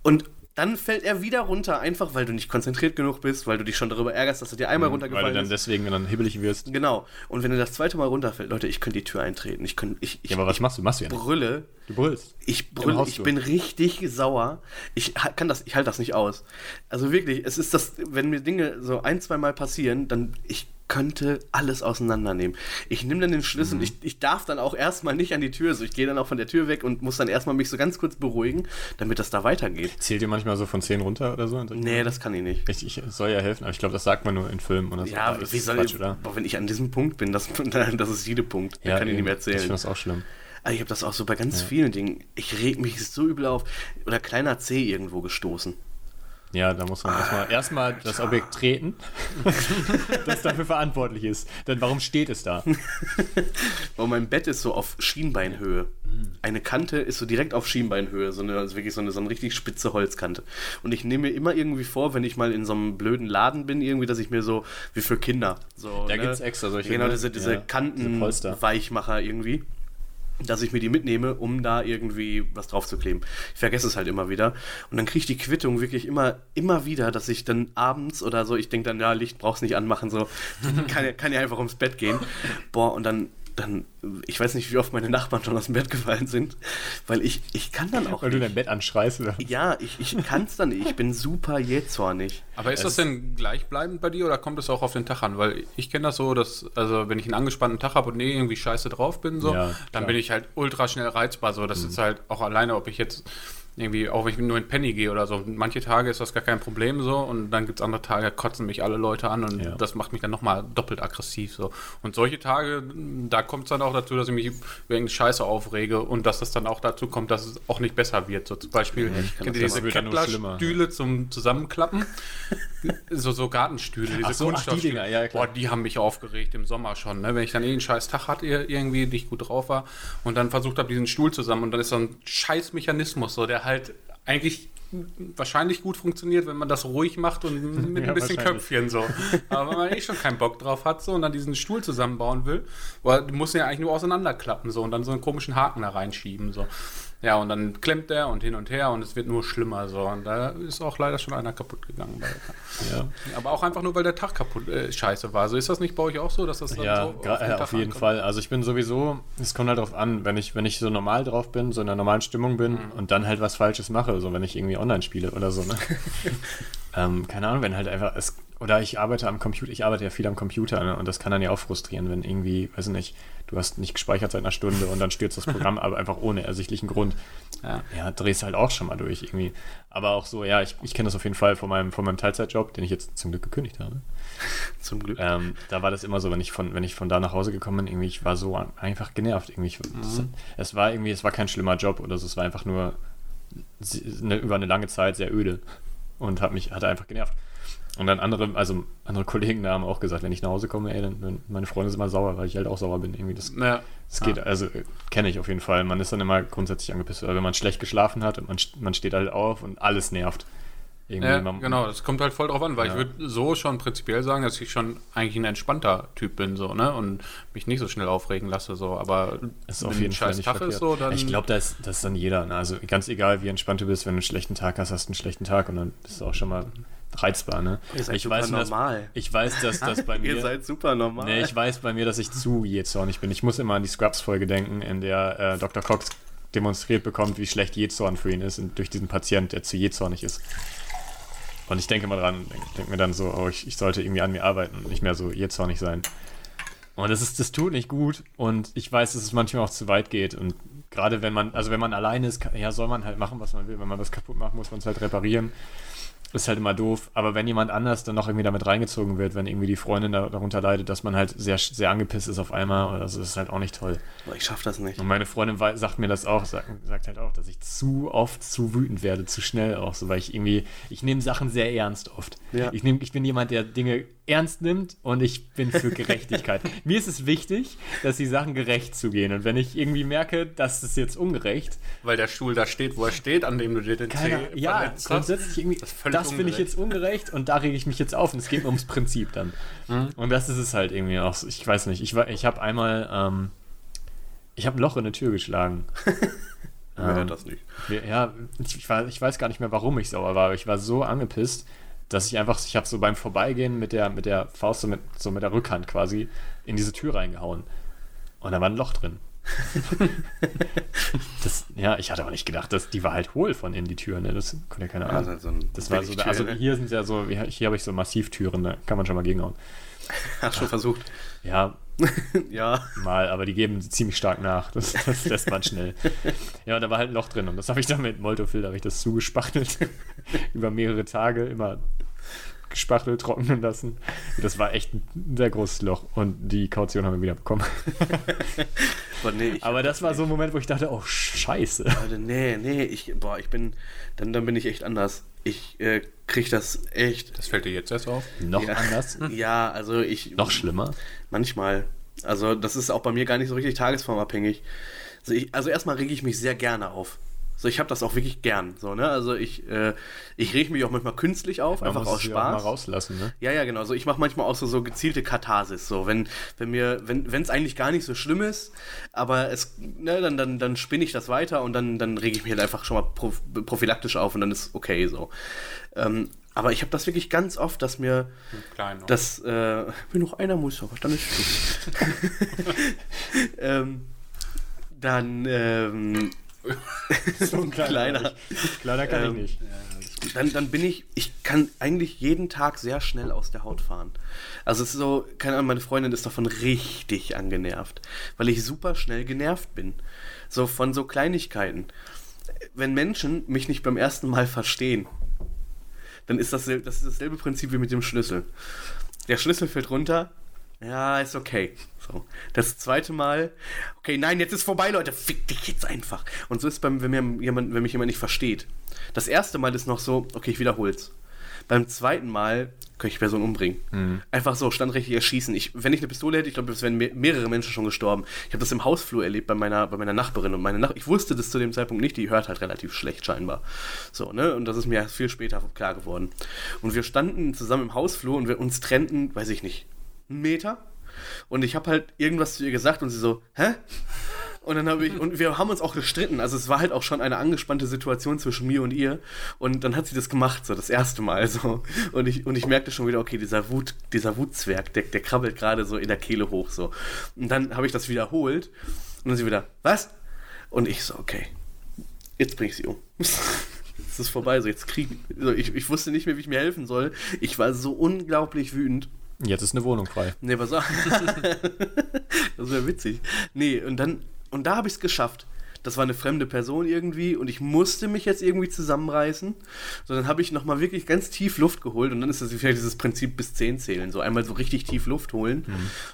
[SPEAKER 1] und dann fällt er wieder runter, einfach weil du nicht konzentriert genug bist, weil du dich schon darüber ärgerst, dass er dir einmal
[SPEAKER 2] Weil
[SPEAKER 1] runtergefallen
[SPEAKER 2] du dann
[SPEAKER 1] ist.
[SPEAKER 2] deswegen dann hibbelig wirst.
[SPEAKER 1] Genau. Und wenn er das zweite Mal runterfällt, Leute, ich könnte die Tür eintreten. Ich könnte, ich, ich,
[SPEAKER 2] Ja, aber was machst du? Machst du ja
[SPEAKER 1] ich
[SPEAKER 2] nicht.
[SPEAKER 1] brülle.
[SPEAKER 2] Du brüllst.
[SPEAKER 1] Ich brülle, ich bin richtig sauer. Ich kann das, ich halte das nicht aus. Also wirklich, es ist das, wenn mir Dinge so ein, zwei Mal passieren, dann ich könnte alles auseinandernehmen. Ich nehme dann den Schlüssel,
[SPEAKER 2] Mhm.
[SPEAKER 1] ich, ich darf dann auch erstmal nicht an die Tür, so ich gehe dann auch von der Tür weg und muss dann erstmal mich so ganz kurz beruhigen, damit das da weitergeht.
[SPEAKER 2] Zählt ihr manchmal so von 10 runter oder so?
[SPEAKER 1] Nee, das kann ich nicht.
[SPEAKER 2] Ich, ich soll ja helfen, aber ich glaube, das sagt man nur in Filmen oder so.
[SPEAKER 1] Ja,
[SPEAKER 2] Aber das
[SPEAKER 1] wie soll
[SPEAKER 2] Quatsch,
[SPEAKER 1] ich,
[SPEAKER 2] oder?
[SPEAKER 1] boah, wenn ich an diesem Punkt bin, das, das ist jede Punkt. Ja, kann ich nicht
[SPEAKER 2] eben.
[SPEAKER 1] mehr
[SPEAKER 2] Ich
[SPEAKER 1] erzählen.
[SPEAKER 2] finde das auch schlimm.
[SPEAKER 1] Also ich habe das auch so bei ganz vielen Dingen. Ich reg mich so übel auf. Oder kleiner C irgendwo gestoßen.
[SPEAKER 2] Ja, da muss man erstmal erstmal das Objekt treten, das dafür verantwortlich ist. Denn warum steht es da?
[SPEAKER 1] Weil mein Bett ist so auf Schienbeinhöhe. Eine Kante ist so direkt auf Schienbeinhöhe. So eine, also wirklich so eine, so eine richtig spitze Holzkante. Und ich nehme mir immer irgendwie vor, wenn ich mal in so einem blöden Laden bin, irgendwie, dass ich mir so, wie für Kinder, so.
[SPEAKER 2] Da
[SPEAKER 1] ne?
[SPEAKER 2] gibt's extra solche,
[SPEAKER 1] Genau,
[SPEAKER 2] ne?
[SPEAKER 1] diese, diese
[SPEAKER 2] Ja,
[SPEAKER 1] Kanten,
[SPEAKER 2] diese Polster.
[SPEAKER 1] Weichmacher irgendwie. Dass ich mir die mitnehme, um da irgendwie was drauf zu kleben. Ich vergesse es halt immer wieder. Und dann kriege ich die Quittung wirklich immer, immer wieder, dass ich dann abends oder so, ich denke dann, ja, Licht brauchst nicht anmachen, so, kann, kann ja einfach ums Bett gehen. Boah, und dann, dann, ich weiß nicht, wie oft meine Nachbarn schon aus dem Bett gefallen sind, weil ich, ich kann dann auch
[SPEAKER 2] Weil du
[SPEAKER 1] nicht.
[SPEAKER 2] dein Bett anschreist. Oder?
[SPEAKER 1] Ja, ich, ich kann es dann nicht. Ich bin super jähzornig.
[SPEAKER 3] Aber ist das denn gleichbleibend bei dir oder kommt es auch auf den Tag an? Weil ich kenne das so, dass, also wenn ich einen angespannten Tag habe und nee, irgendwie scheiße drauf bin, so,
[SPEAKER 2] Ja,
[SPEAKER 3] dann.
[SPEAKER 2] Mhm.
[SPEAKER 3] bin ich halt ultra schnell reizbar. So, das ist halt auch alleine, ob ich jetzt irgendwie, auch wenn ich nur in Penny gehe oder so. Manche Tage ist das gar kein Problem so und dann gibt es andere Tage, da kotzen mich alle Leute an und
[SPEAKER 2] Ja.
[SPEAKER 3] das macht mich dann nochmal doppelt aggressiv. So. Und solche Tage, da kommt es dann auch dazu, dass ich mich wegen Scheiße aufrege und dass es dann auch dazu kommt, dass es auch nicht besser wird. So zum Beispiel,
[SPEAKER 1] ich kann
[SPEAKER 3] kennt ihr
[SPEAKER 1] das
[SPEAKER 3] diese
[SPEAKER 2] ja- schlimmer.
[SPEAKER 3] Kettler-Stühle zum Zusammenklappen? so, so Gartenstühle, diese
[SPEAKER 2] Ach so, ach, die
[SPEAKER 3] Kunststoffstühle.
[SPEAKER 2] Dinger, ja, klar.
[SPEAKER 3] Boah, die haben mich aufgeregt im Sommer schon, ne? Wenn ich dann eh einen scheiß Tag hatte, irgendwie nicht gut drauf war und dann versucht habe, diesen Stuhl zusammen und dann ist so ein scheiß Mechanismus, so, der halt eigentlich wahrscheinlich gut funktioniert, wenn man das ruhig macht und mit
[SPEAKER 2] Ja,
[SPEAKER 3] ein bisschen. Köpfchen so. Aber wenn man eh schon keinen Bock drauf hat so und dann diesen Stuhl zusammenbauen will, weil du musst ihn ja eigentlich nur auseinanderklappen so und dann so einen komischen Haken da reinschieben so. Ja, und dann klemmt der und hin und her und es wird nur schlimmer so. Und da ist auch leider schon einer kaputt gegangen. Bei
[SPEAKER 2] Ja,
[SPEAKER 3] aber auch einfach nur, weil der Tag kaputt äh, scheiße war. So ist das nicht bei euch auch so, dass das dann
[SPEAKER 2] ja
[SPEAKER 3] so
[SPEAKER 2] gra-
[SPEAKER 3] den
[SPEAKER 2] äh, auf jeden
[SPEAKER 3] ankommt?
[SPEAKER 2] Fall. Also ich bin sowieso, es kommt halt drauf an, wenn ich, wenn ich so normal drauf bin, so in einer normalen Stimmung bin
[SPEAKER 3] Mhm.
[SPEAKER 2] und dann halt was Falsches mache, so wenn ich irgendwie online spiele oder so, ne? ähm, keine Ahnung, wenn halt einfach es. Oder ich arbeite am Computer, ich arbeite ja viel am Computer, ne? Und das kann dann ja auch frustrieren, wenn irgendwie, weiß ich nicht, du hast nicht gespeichert seit einer Stunde und dann stürzt das Programm, aber einfach ohne ersichtlichen Grund.
[SPEAKER 3] Ja.
[SPEAKER 2] Ja, drehst halt auch schon mal durch irgendwie. Aber auch so, ja, ich, ich kenne das auf jeden Fall von meinem, von meinem Teilzeitjob, den ich jetzt zum Glück gekündigt habe.
[SPEAKER 1] Zum Glück.
[SPEAKER 2] Ähm, da war das immer so, wenn ich von, wenn ich von da nach Hause gekommen bin, irgendwie, ich war so einfach genervt. Irgendwie, ich, das, es war irgendwie, es war kein schlimmer Job oder so, es war einfach nur eine, über eine lange Zeit sehr öde und hat mich, hat einfach genervt. Und dann andere, also andere Kollegen da haben auch gesagt, wenn ich nach Hause komme, ey, dann, meine Freunde sind immer sauer, weil ich halt auch sauer bin. Irgendwie das,
[SPEAKER 3] Ja.
[SPEAKER 2] das geht, also äh, kenne ich auf jeden Fall. Man ist dann immer grundsätzlich angepisst, oder wenn man schlecht geschlafen hat und man, man steht halt auf und alles nervt. Irgendwie,
[SPEAKER 3] Ja,
[SPEAKER 2] man,
[SPEAKER 3] genau, das kommt halt voll drauf an, weil
[SPEAKER 2] Ja.
[SPEAKER 3] ich würde so schon prinzipiell sagen, dass ich schon eigentlich ein entspannter Typ bin, so, ne? Und mich nicht so schnell aufregen lasse, so. Aber
[SPEAKER 2] Ist auf jeden Fall nicht
[SPEAKER 3] ist, so, dann.
[SPEAKER 2] ich glaube, das, das ist dann jeder. Ne? Also ganz egal, wie entspannt du bist, wenn du einen schlechten Tag hast, hast du einen schlechten Tag und dann bist du auch schon mal reizbar. Ne?
[SPEAKER 1] Ihr seid
[SPEAKER 2] ich,
[SPEAKER 1] super
[SPEAKER 2] weiß, dass,
[SPEAKER 1] normal.
[SPEAKER 2] ich weiß, dass das bei mir...
[SPEAKER 1] Ihr seid super normal.
[SPEAKER 2] Nee, ich weiß bei mir, dass ich zu jähzornig bin. Ich muss immer an die Scrubs-Folge denken, in der äh, Dr. Cox demonstriert bekommt, wie schlecht Jähzorn für ihn ist und durch diesen Patient, der zu jähzornig ist. Und ich denke mal dran, denke denk mir dann so, oh, ich, ich sollte irgendwie an mir arbeiten und nicht mehr so jähzornig sein. Und das, ist, das tut nicht gut und ich weiß, dass es manchmal auch zu weit geht und gerade wenn man, also wenn man alleine ist, kann, ja, soll man halt machen, was man will. Wenn man was kaputt macht, muss man es halt reparieren. Ist halt immer doof. Aber wenn jemand anders dann noch irgendwie damit reingezogen wird, wenn irgendwie die Freundin da, darunter leidet, dass man halt sehr, sehr angepisst ist auf einmal, oder so, ist halt auch nicht toll.
[SPEAKER 1] Ich schaff das nicht.
[SPEAKER 2] Und meine Freundin sagt mir das auch, sagt, sagt halt auch, dass ich zu oft zu wütend werde, zu schnell auch so, weil ich irgendwie, ich nehme Sachen sehr ernst oft.
[SPEAKER 1] Ja.
[SPEAKER 2] Ich, nehm, ich bin jemand, der Dinge ernst nimmt und ich bin für Gerechtigkeit. mir ist es wichtig, dass die Sachen gerecht zugehen. Und wenn ich irgendwie merke, dass es jetzt ungerecht,
[SPEAKER 3] weil der Stuhl da steht, wo er steht, an dem du dir den Zeh
[SPEAKER 2] ja, grundsätzlich irgendwie,
[SPEAKER 3] Das
[SPEAKER 2] das, finde ich jetzt ungerecht und da rege ich mich jetzt auf und es geht mir ums Prinzip dann.
[SPEAKER 3] Mhm.
[SPEAKER 2] Und das ist es halt irgendwie auch, so. ich weiß nicht, ich, ich habe einmal, ähm, ich habe ein Loch in eine Tür geschlagen.
[SPEAKER 1] Wer
[SPEAKER 2] Ähm,
[SPEAKER 1] das nicht?
[SPEAKER 2] Ja, ich, ich weiß gar nicht mehr, warum ich sauer war, aber ich war so angepisst, dass ich einfach, ich habe so beim Vorbeigehen mit der, mit der Faust, so mit, so mit der Rückhand quasi, in diese Tür reingehauen. Und da war ein Loch drin. das, ja, ich hatte aber nicht gedacht, dass die war halt hohl von innen, die Tür, ne? Das konnte ja keine Ahnung.
[SPEAKER 1] Also so
[SPEAKER 2] das war so, also
[SPEAKER 1] ne?
[SPEAKER 2] hier sind ja so, hier habe ich so Massivtüren, da kann man schon mal gegenhauen.
[SPEAKER 1] Hast schon versucht.
[SPEAKER 2] Ja,
[SPEAKER 1] ja.
[SPEAKER 2] mal, aber die geben ziemlich stark nach. Das, das lässt man schnell. Ja, und da war halt ein Loch drin und das habe ich dann mit Moltofil, habe ich das zugespachtelt. Über mehrere Tage immer gespachtelt, trocknen lassen. Das war echt ein sehr großes Loch und die Kaution haben wir wieder bekommen.
[SPEAKER 1] Aber nee,
[SPEAKER 2] Aber das war so ein Moment, wo ich dachte, oh Scheiße.
[SPEAKER 1] Alter, nee, nee, ich, boah, ich bin, dann, dann bin ich echt anders. Ich äh, krieg das echt.
[SPEAKER 3] Das fällt dir jetzt erst auf.
[SPEAKER 2] Noch
[SPEAKER 1] ja,
[SPEAKER 2] anders?
[SPEAKER 1] Ja, also ich.
[SPEAKER 2] Noch schlimmer?
[SPEAKER 1] Manchmal. Also das ist auch bei mir gar nicht so richtig tagesformabhängig. Also, ich, also erstmal rege ich mich sehr gerne auf. So, ich habe das auch wirklich gern. So, ne? Also ich, äh, ich reg mich auch manchmal künstlich auf,
[SPEAKER 2] Man
[SPEAKER 1] einfach aus
[SPEAKER 2] es ja auch mal
[SPEAKER 1] Spaß.
[SPEAKER 2] rauslassen, ne?
[SPEAKER 1] Ja, ja, genau. So, ich mache manchmal auch so, so gezielte Katharsis. So, wenn, wenn mir, wenn es eigentlich gar nicht so schlimm ist, aber es, ne, dann, dann, dann spinne ich das weiter und dann, dann rege ich mich halt einfach schon mal prof prophylaktisch auf und dann ist okay so. Ähm, aber ich habe das wirklich ganz oft, dass mir
[SPEAKER 3] Klein noch.
[SPEAKER 1] das, äh, wenn noch einer muss, aber dann ist gut. ähm, dann, ähm,
[SPEAKER 2] So ein
[SPEAKER 1] kleiner.
[SPEAKER 2] Kleiner kann
[SPEAKER 1] Ähm,
[SPEAKER 2] ich nicht.
[SPEAKER 1] dann, dann bin ich, ich kann eigentlich jeden Tag sehr schnell aus der Haut fahren. Also es ist so, keine Ahnung, meine Freundin ist davon richtig angenervt, weil ich super schnell genervt bin. So von so Kleinigkeiten. Wenn Menschen mich nicht beim ersten Mal verstehen, dann ist das, das ist dasselbe Prinzip wie mit dem Schlüssel. Der Schlüssel fällt runter, ja, ist okay. So. Das zweite Mal, okay, nein, jetzt ist vorbei, Leute, fick dich jetzt einfach. Und so ist es beim, wenn, mir jemand, wenn mich jemand nicht versteht. Das erste Mal ist noch so, okay, ich wiederhol's. Beim zweiten Mal könnte ich die Person umbringen. Einfach so, standrechtlich erschießen. Ich, wenn ich eine Pistole hätte, ich glaube, es wären me mehrere Menschen schon gestorben. Ich habe das im Hausflur erlebt bei meiner, bei meiner Nachbarin. Und meine Nach ich wusste das zu dem Zeitpunkt nicht, die hört halt relativ schlecht scheinbar. So, ne? Und das ist mir erst viel später klar geworden. Und wir standen zusammen im Hausflur und wir uns trennten, weiß ich nicht, einen Meter. Und ich habe halt irgendwas zu ihr gesagt und sie so, hä? Und dann habe ich, und wir haben uns auch gestritten. Also es war halt auch schon eine angespannte Situation zwischen mir und ihr. Und dann hat sie das gemacht, so das erste Mal so. Und ich, und ich merkte schon wieder, okay, dieser Wut, dieser Wutzwerg, der, der krabbelt gerade so in der Kehle hoch so. Und dann habe ich das wiederholt. Und dann sie wieder, was? Und ich so, okay, jetzt bring ich sie um. Es ist vorbei, so jetzt kriegen. So, ich, ich wusste nicht mehr, wie ich mir helfen soll. Ich war so unglaublich wütend.
[SPEAKER 2] Jetzt ist eine Wohnung frei.
[SPEAKER 1] Nee, pass auf. das wäre witzig. Nee, und dann, und da habe ich es geschafft. Das war eine fremde Person irgendwie und ich musste mich jetzt irgendwie zusammenreißen. So, dann habe ich nochmal wirklich ganz tief Luft geholt und dann ist das vielleicht dieses Prinzip bis 10 zählen. So einmal so richtig tief Luft holen.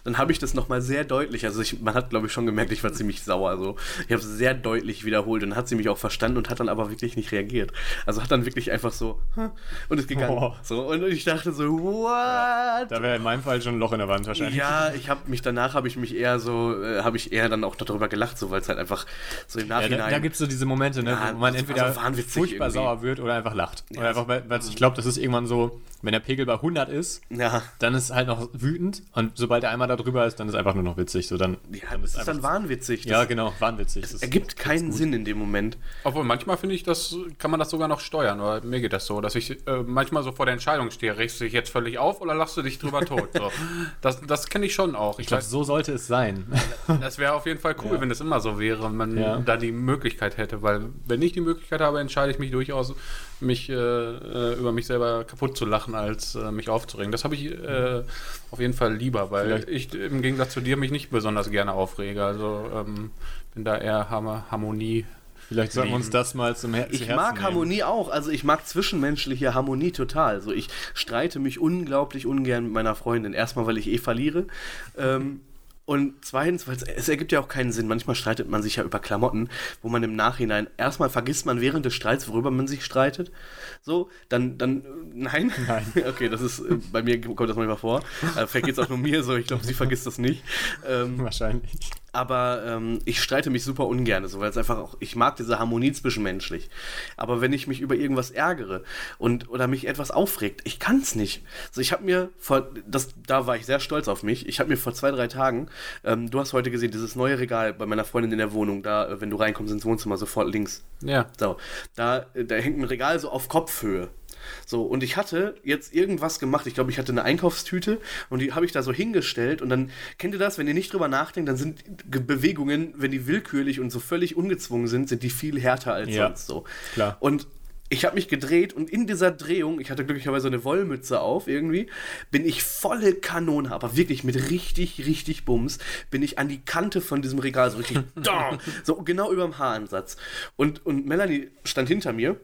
[SPEAKER 1] Dann habe ich das nochmal sehr deutlich, also ich, man hat glaube ich schon gemerkt, ich war ziemlich sauer. So. Ich habe es sehr deutlich wiederholt und dann hat sie mich auch verstanden und hat dann aber wirklich nicht reagiert. Also hat dann wirklich einfach so "Hm", und ist gegangen.
[SPEAKER 2] Oh.
[SPEAKER 1] So, und ich dachte so, what?
[SPEAKER 2] Da wäre in meinem Fall schon ein Loch in der Wand wahrscheinlich.
[SPEAKER 1] Ja, ich habe mich danach habe ich mich eher so äh, habe ich eher dann auch darüber gelacht, so weil es halt einfach so im
[SPEAKER 2] Ja,
[SPEAKER 1] Nachhinein.
[SPEAKER 2] da da gibt es so diese Momente, ne,
[SPEAKER 1] Ja,
[SPEAKER 2] wo man entweder
[SPEAKER 1] so wahnwitzig
[SPEAKER 2] furchtbar
[SPEAKER 1] irgendwie.
[SPEAKER 2] sauer wird oder einfach lacht.
[SPEAKER 1] Ja,
[SPEAKER 2] oder einfach, weil, weil ich glaube, das ist irgendwann so, wenn der Pegel bei 100 ist,
[SPEAKER 1] ja,
[SPEAKER 2] dann ist halt noch wütend und sobald er einmal da drüber ist, dann ist einfach nur noch witzig. So, dann,
[SPEAKER 1] ja
[SPEAKER 2] dann
[SPEAKER 1] das ist
[SPEAKER 2] einfach,
[SPEAKER 1] dann wahnwitzig. Das
[SPEAKER 2] Ja, genau, wahnwitzig. Das
[SPEAKER 1] ergibt keinen Sinn in dem Moment.
[SPEAKER 3] Obwohl, manchmal finde ich, das kann man das sogar noch steuern. Oder mir geht das so, dass ich äh, manchmal so vor der Entscheidung stehe, regst du dich jetzt völlig auf oder lachst du dich drüber tot? So. Das, das kenne ich schon auch.
[SPEAKER 2] Ich glaube, so sollte es sein.
[SPEAKER 3] Das wäre auf jeden Fall cool,
[SPEAKER 2] Ja.
[SPEAKER 3] wenn es immer so wäre, man
[SPEAKER 2] Ja.
[SPEAKER 3] Da die Möglichkeit hätte, weil wenn ich die Möglichkeit habe, entscheide ich mich durchaus, mich äh, äh, über mich selber kaputt zu lachen, als äh, mich aufzuregen. Das habe ich äh, auf jeden Fall lieber, weil
[SPEAKER 2] Vielleicht-
[SPEAKER 3] ich im Gegensatz zu dir mich nicht besonders gerne aufrege. Also ähm, bin da eher Har- Harmonie.
[SPEAKER 2] Vielleicht sollten wir uns das mal zum Her zu
[SPEAKER 1] Ich
[SPEAKER 2] Herzen
[SPEAKER 1] mag
[SPEAKER 2] nehmen.
[SPEAKER 1] Harmonie auch, also ich mag zwischenmenschliche Harmonie total. So ich streite mich unglaublich ungern mit meiner Freundin. Erstmal, weil ich eh verliere. Ähm, und zweitens, weil es, es ergibt ja auch keinen Sinn. Manchmal streitet man sich ja über Klamotten, wo man im Nachhinein erstmal vergisst man während des Streits, worüber man sich streitet. So, dann, dann, nein.
[SPEAKER 2] Nein.
[SPEAKER 1] Okay, das ist, äh, bei mir kommt das manchmal vor. Äh, vielleicht geht es auch nur mir so, ich glaube, sie vergisst das nicht. Ähm,
[SPEAKER 2] Wahrscheinlich.
[SPEAKER 1] Aber ähm, ich streite mich super ungern, so, weil es einfach auch, ich mag diese Harmonie zwischenmenschlich. Aber wenn ich mich über irgendwas ärgere und oder mich etwas aufregt, ich kann es nicht. So, ich habe mir vor, das, da war ich sehr stolz auf mich. Ich habe mir vor zwei, drei Tagen, ähm, du hast heute gesehen, dieses neue Regal bei meiner Freundin in der Wohnung, da, äh, wenn du reinkommst ins Wohnzimmer, sofort links.
[SPEAKER 3] Ja.
[SPEAKER 1] So, da, äh, da hängt ein Regal so auf Kopfhöhe. So, und ich hatte jetzt irgendwas gemacht. Ich glaube, ich hatte eine Einkaufstüte und die habe ich da so hingestellt. Und dann, kennt ihr das, wenn ihr nicht drüber nachdenkt, dann sind Ge- Bewegungen, wenn die willkürlich und so völlig ungezwungen sind, sind die viel härter als
[SPEAKER 2] Ja,
[SPEAKER 1] sonst so.
[SPEAKER 2] klar.
[SPEAKER 1] Und ich habe mich gedreht und in dieser Drehung, ich hatte glücklicherweise eine Wollmütze auf irgendwie, bin ich volle Kanone, aber wirklich mit richtig, richtig Bums, bin ich an die Kante von diesem Regal so richtig, so genau über dem Haaransatz. Und, und Melanie stand hinter mir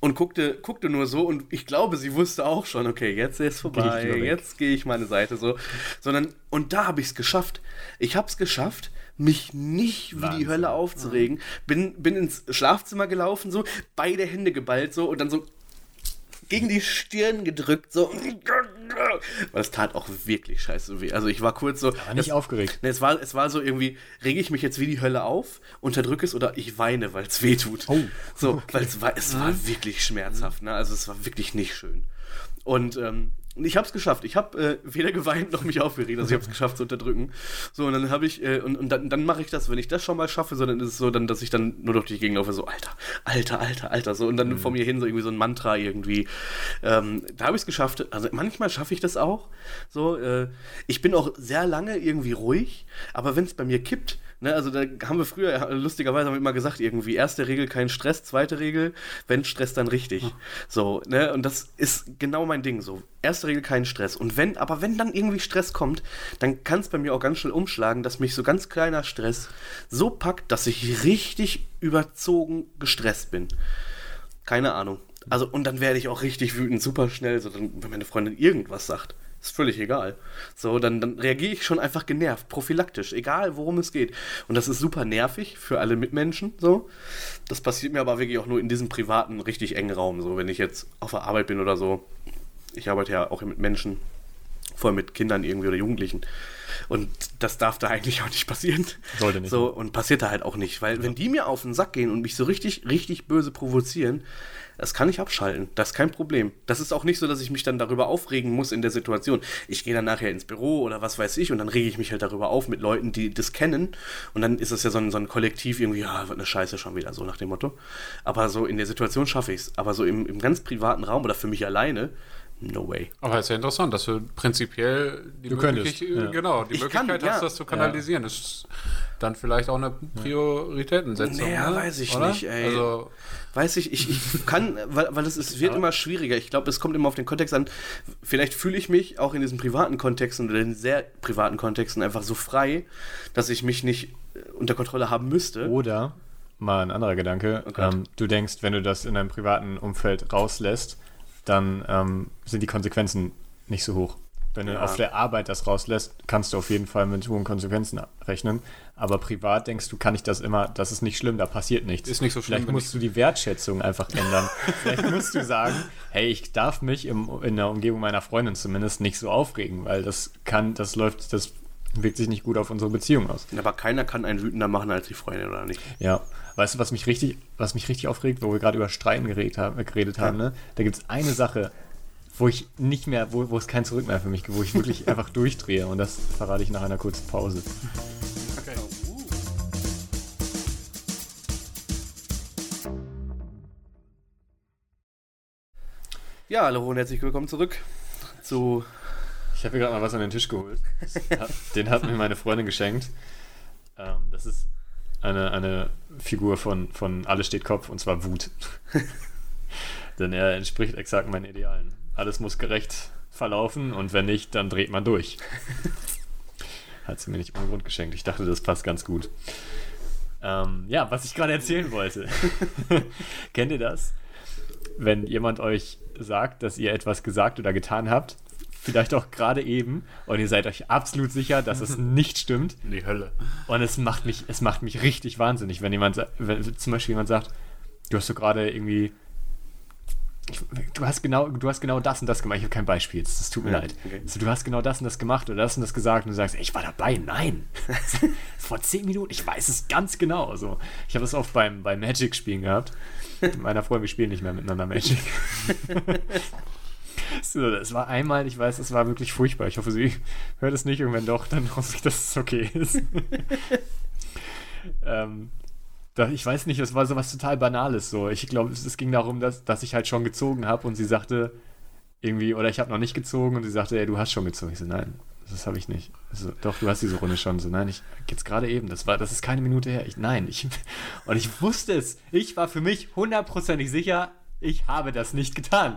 [SPEAKER 1] und guckte, guckte nur so und ich glaube, sie wusste auch schon, okay, jetzt ist
[SPEAKER 2] Geh
[SPEAKER 1] vorbei,
[SPEAKER 2] weg.
[SPEAKER 1] jetzt gehe ich meine Seite so. Sondern, und da habe ich es geschafft. Ich habe es geschafft, mich nicht wie die
[SPEAKER 2] Wahnsinn.
[SPEAKER 1] Hölle aufzuregen. Bin, bin ins Schlafzimmer gelaufen, so, beide Hände geballt so und dann so gegen die Stirn gedrückt, so. Weil es tat auch wirklich scheiße weh. Also ich war kurz so.
[SPEAKER 2] Aber nicht
[SPEAKER 1] es,
[SPEAKER 2] aufgeregt.
[SPEAKER 1] Ne, es, war, es war so irgendwie, rege ich mich jetzt wie die Hölle auf, unterdrücke es oder ich weine, weil es weh tut.
[SPEAKER 2] Oh,
[SPEAKER 1] So, weil es war, es war wirklich schmerzhaft, ne? Also es war wirklich nicht schön. Und ähm, ich habe es geschafft. Ich habe äh, weder geweint noch mich aufgeregt. Also ich habe es geschafft zu unterdrücken. So, und dann habe ich, äh, und, und dann, dann mache ich das, wenn ich das schon mal schaffe, so, dann ist es so, dann, dass ich dann nur durch die Gegend laufe, so, Alter, Alter, Alter, Alter, so, und dann vor mir hin so irgendwie so ein Mantra irgendwie. Ähm, da habe ich es geschafft. Also manchmal schaffe ich das auch. So, äh, ich bin auch sehr lange irgendwie ruhig, aber wenn es bei mir kippt, Ne, also da haben wir früher, lustigerweise haben wir immer gesagt, irgendwie, erste Regel kein Stress, zweite Regel, wenn Stress, dann richtig. So, ne, und das ist genau mein Ding so. Erste Regel kein Stress. Und wenn, aber wenn dann irgendwie Stress kommt, dann kann es bei mir auch ganz schnell umschlagen, dass mich so ganz kleiner Stress so packt, dass ich richtig überzogen gestresst bin. Keine Ahnung. Also, und dann werde ich auch richtig wütend, super schnell, so, dann, wenn meine Freundin irgendwas sagt. Ist völlig egal. So, dann, dann reagiere ich schon einfach genervt, prophylaktisch, egal worum es geht. Und das ist super nervig für alle Mitmenschen. So. Das passiert mir aber wirklich auch nur in diesem privaten, richtig engen Raum. So, wenn ich jetzt auf der Arbeit bin oder so. Ich arbeite ja auch mit Menschen, vor allem mit Kindern irgendwie oder Jugendlichen. Und das darf da eigentlich auch nicht passieren.
[SPEAKER 2] Sollte nicht.
[SPEAKER 1] So, und passiert da halt auch nicht. Weil, wenn die mir auf den Sack gehen und mich so richtig, richtig böse provozieren, das kann ich abschalten. Das ist kein Problem. Das ist auch nicht so, dass ich mich dann darüber aufregen muss in der Situation. Ich gehe dann nachher ins Büro oder was weiß ich und dann rege ich mich halt darüber auf mit Leuten, die das kennen. Und dann ist es ja so ein, so ein Kollektiv irgendwie, ja, wird eine Scheiße schon wieder, so nach dem Motto. Aber so in der Situation schaffe ich es. Aber so im, im ganz privaten Raum oder für mich alleine, no way.
[SPEAKER 3] Aber ist ja interessant, dass du prinzipiell die
[SPEAKER 2] Du könntest,
[SPEAKER 3] Möglichkeit,
[SPEAKER 2] ja.
[SPEAKER 3] genau, die
[SPEAKER 1] Ich
[SPEAKER 3] Möglichkeit
[SPEAKER 1] kann,
[SPEAKER 3] hast,
[SPEAKER 1] ja.
[SPEAKER 3] das zu kanalisieren. Das ist dann vielleicht auch eine Prioritätensetzung.
[SPEAKER 1] Naja,
[SPEAKER 3] ne?
[SPEAKER 1] weiß ich
[SPEAKER 3] Oder?
[SPEAKER 1] nicht, ey.
[SPEAKER 3] Also,
[SPEAKER 1] Weiß ich, ich, ich kann, weil, weil es, es wird immer schwieriger. Ich glaube, es kommt immer auf den Kontext an. Vielleicht fühle ich mich auch in diesen privaten Kontexten oder in sehr privaten Kontexten einfach so frei, dass ich mich nicht äh, unter Kontrolle haben müsste.
[SPEAKER 2] Oder, mal ein anderer Gedanke,
[SPEAKER 1] Oh Gott.
[SPEAKER 2] ähm, du denkst, wenn du das in deinem privaten Umfeld rauslässt, dann ähm, sind die Konsequenzen nicht so hoch. Wenn du
[SPEAKER 1] Ja.
[SPEAKER 2] auf der Arbeit das rauslässt, kannst du auf jeden Fall mit hohen Konsequenzen rechnen. Aber privat denkst du, kann ich das immer, das ist nicht schlimm, da passiert nichts.
[SPEAKER 3] Ist nicht so schlimm,
[SPEAKER 2] Vielleicht musst du die Wertschätzung einfach ändern. Vielleicht musst du sagen, hey, ich darf mich im, in der Umgebung meiner Freundin zumindest nicht so aufregen, weil das kann, das läuft, das wirkt sich nicht gut auf unsere Beziehung aus.
[SPEAKER 1] Aber keiner kann einen wütender machen als die Freundin, oder nicht?
[SPEAKER 2] Ja, weißt du, was mich richtig, was mich richtig aufregt, wo wir gerade über Streiten geredet haben, geredet haben ne? Da gibt es eine Sache, wo ich nicht mehr, wo, wo es kein Zurück mehr für mich gibt, wo ich wirklich einfach durchdrehe und das verrate ich nach einer kurzen Pause.
[SPEAKER 1] Ja, hallo und herzlich willkommen zurück zu.
[SPEAKER 2] Ich habe mir gerade mal was an den Tisch geholt. Den hat mir meine Freundin geschenkt. Ähm, das ist eine, eine Figur von, von Alles steht Kopf und zwar Wut. Denn er entspricht exakt meinen Idealen. Alles muss gerecht verlaufen und wenn nicht, dann dreht man durch. Hat sie mir nicht ohne Grund geschenkt. Ich dachte, das passt ganz gut. Ähm, ja, was ich gerade erzählen wollte. Kennt ihr das? Wenn jemand euch sagt, dass ihr etwas gesagt oder getan habt, vielleicht auch gerade eben, und ihr seid euch absolut sicher, dass es nicht stimmt,
[SPEAKER 3] in die Hölle.
[SPEAKER 2] und es macht mich, es macht mich richtig wahnsinnig, wenn jemand, wenn zum Beispiel jemand sagt, du hast so gerade irgendwie, ich, du hast genau, du hast genau das und das gemacht. Ich habe kein Beispiel, jetzt, das tut mir
[SPEAKER 1] Ja,
[SPEAKER 2] leid.
[SPEAKER 1] okay.
[SPEAKER 2] So, du hast genau das und das gemacht oder das und das gesagt und du sagst, ey, ich war dabei. Nein, vor zehn Minuten, ich weiß es ganz genau. So, ich habe das oft beim, beim Magic-Spielen gehabt. Mit meiner Freundin, wir spielen nicht mehr miteinander Magic. So, das war einmal, ich weiß, es war wirklich furchtbar. Ich hoffe, sie hört es nicht und wenn doch, dann hoffe ich, dass es okay ist. ähm, ich weiß nicht, es war so was total Banales so. Ich glaube, es, es ging darum, dass, dass ich halt schon gezogen habe und sie sagte irgendwie, oder ich habe noch nicht gezogen und sie sagte, ey, du hast schon gezogen. Ich so, nein, das habe ich nicht. So, doch, du hast diese Runde schon. So, nein, ich jetzt gerade eben. Das war, das ist keine Minute her. Ich, nein, ich, und ich wusste es. Ich war für mich hundertprozentig sicher, ich habe das nicht getan.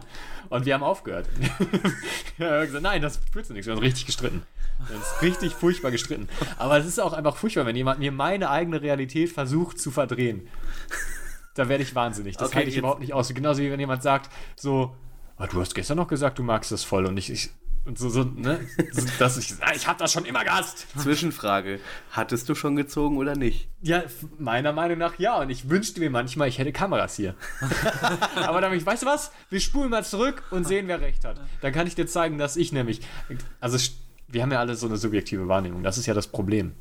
[SPEAKER 2] Und wir haben aufgehört. wir haben gesagt, nein, das führt zu nichts. Wir haben richtig gestritten. Wir haben richtig furchtbar gestritten. Aber es ist auch einfach furchtbar, wenn jemand mir meine eigene Realität versucht zu verdrehen. Da werde ich wahnsinnig. Das
[SPEAKER 1] Okay,
[SPEAKER 2] halte ich
[SPEAKER 1] jetzt-
[SPEAKER 2] überhaupt nicht aus. Genauso wie wenn jemand sagt, so, "Ah, du hast gestern noch gesagt, du magst das voll. Und ich, ich Und so, so, ne? So, dass ich, ah, ich hab das schon immer gehasst.
[SPEAKER 1] Zwischenfrage. Hattest du schon gezogen oder nicht?
[SPEAKER 2] Ja, meiner Meinung nach ja. Und ich wünschte mir manchmal, ich hätte Kameras hier. Aber dann, ich, weißt du was? Wir spulen mal zurück und sehen, wer recht hat. Dann kann ich dir zeigen, dass ich nämlich. Also, wir haben ja alle so eine subjektive Wahrnehmung. Das ist ja das Problem.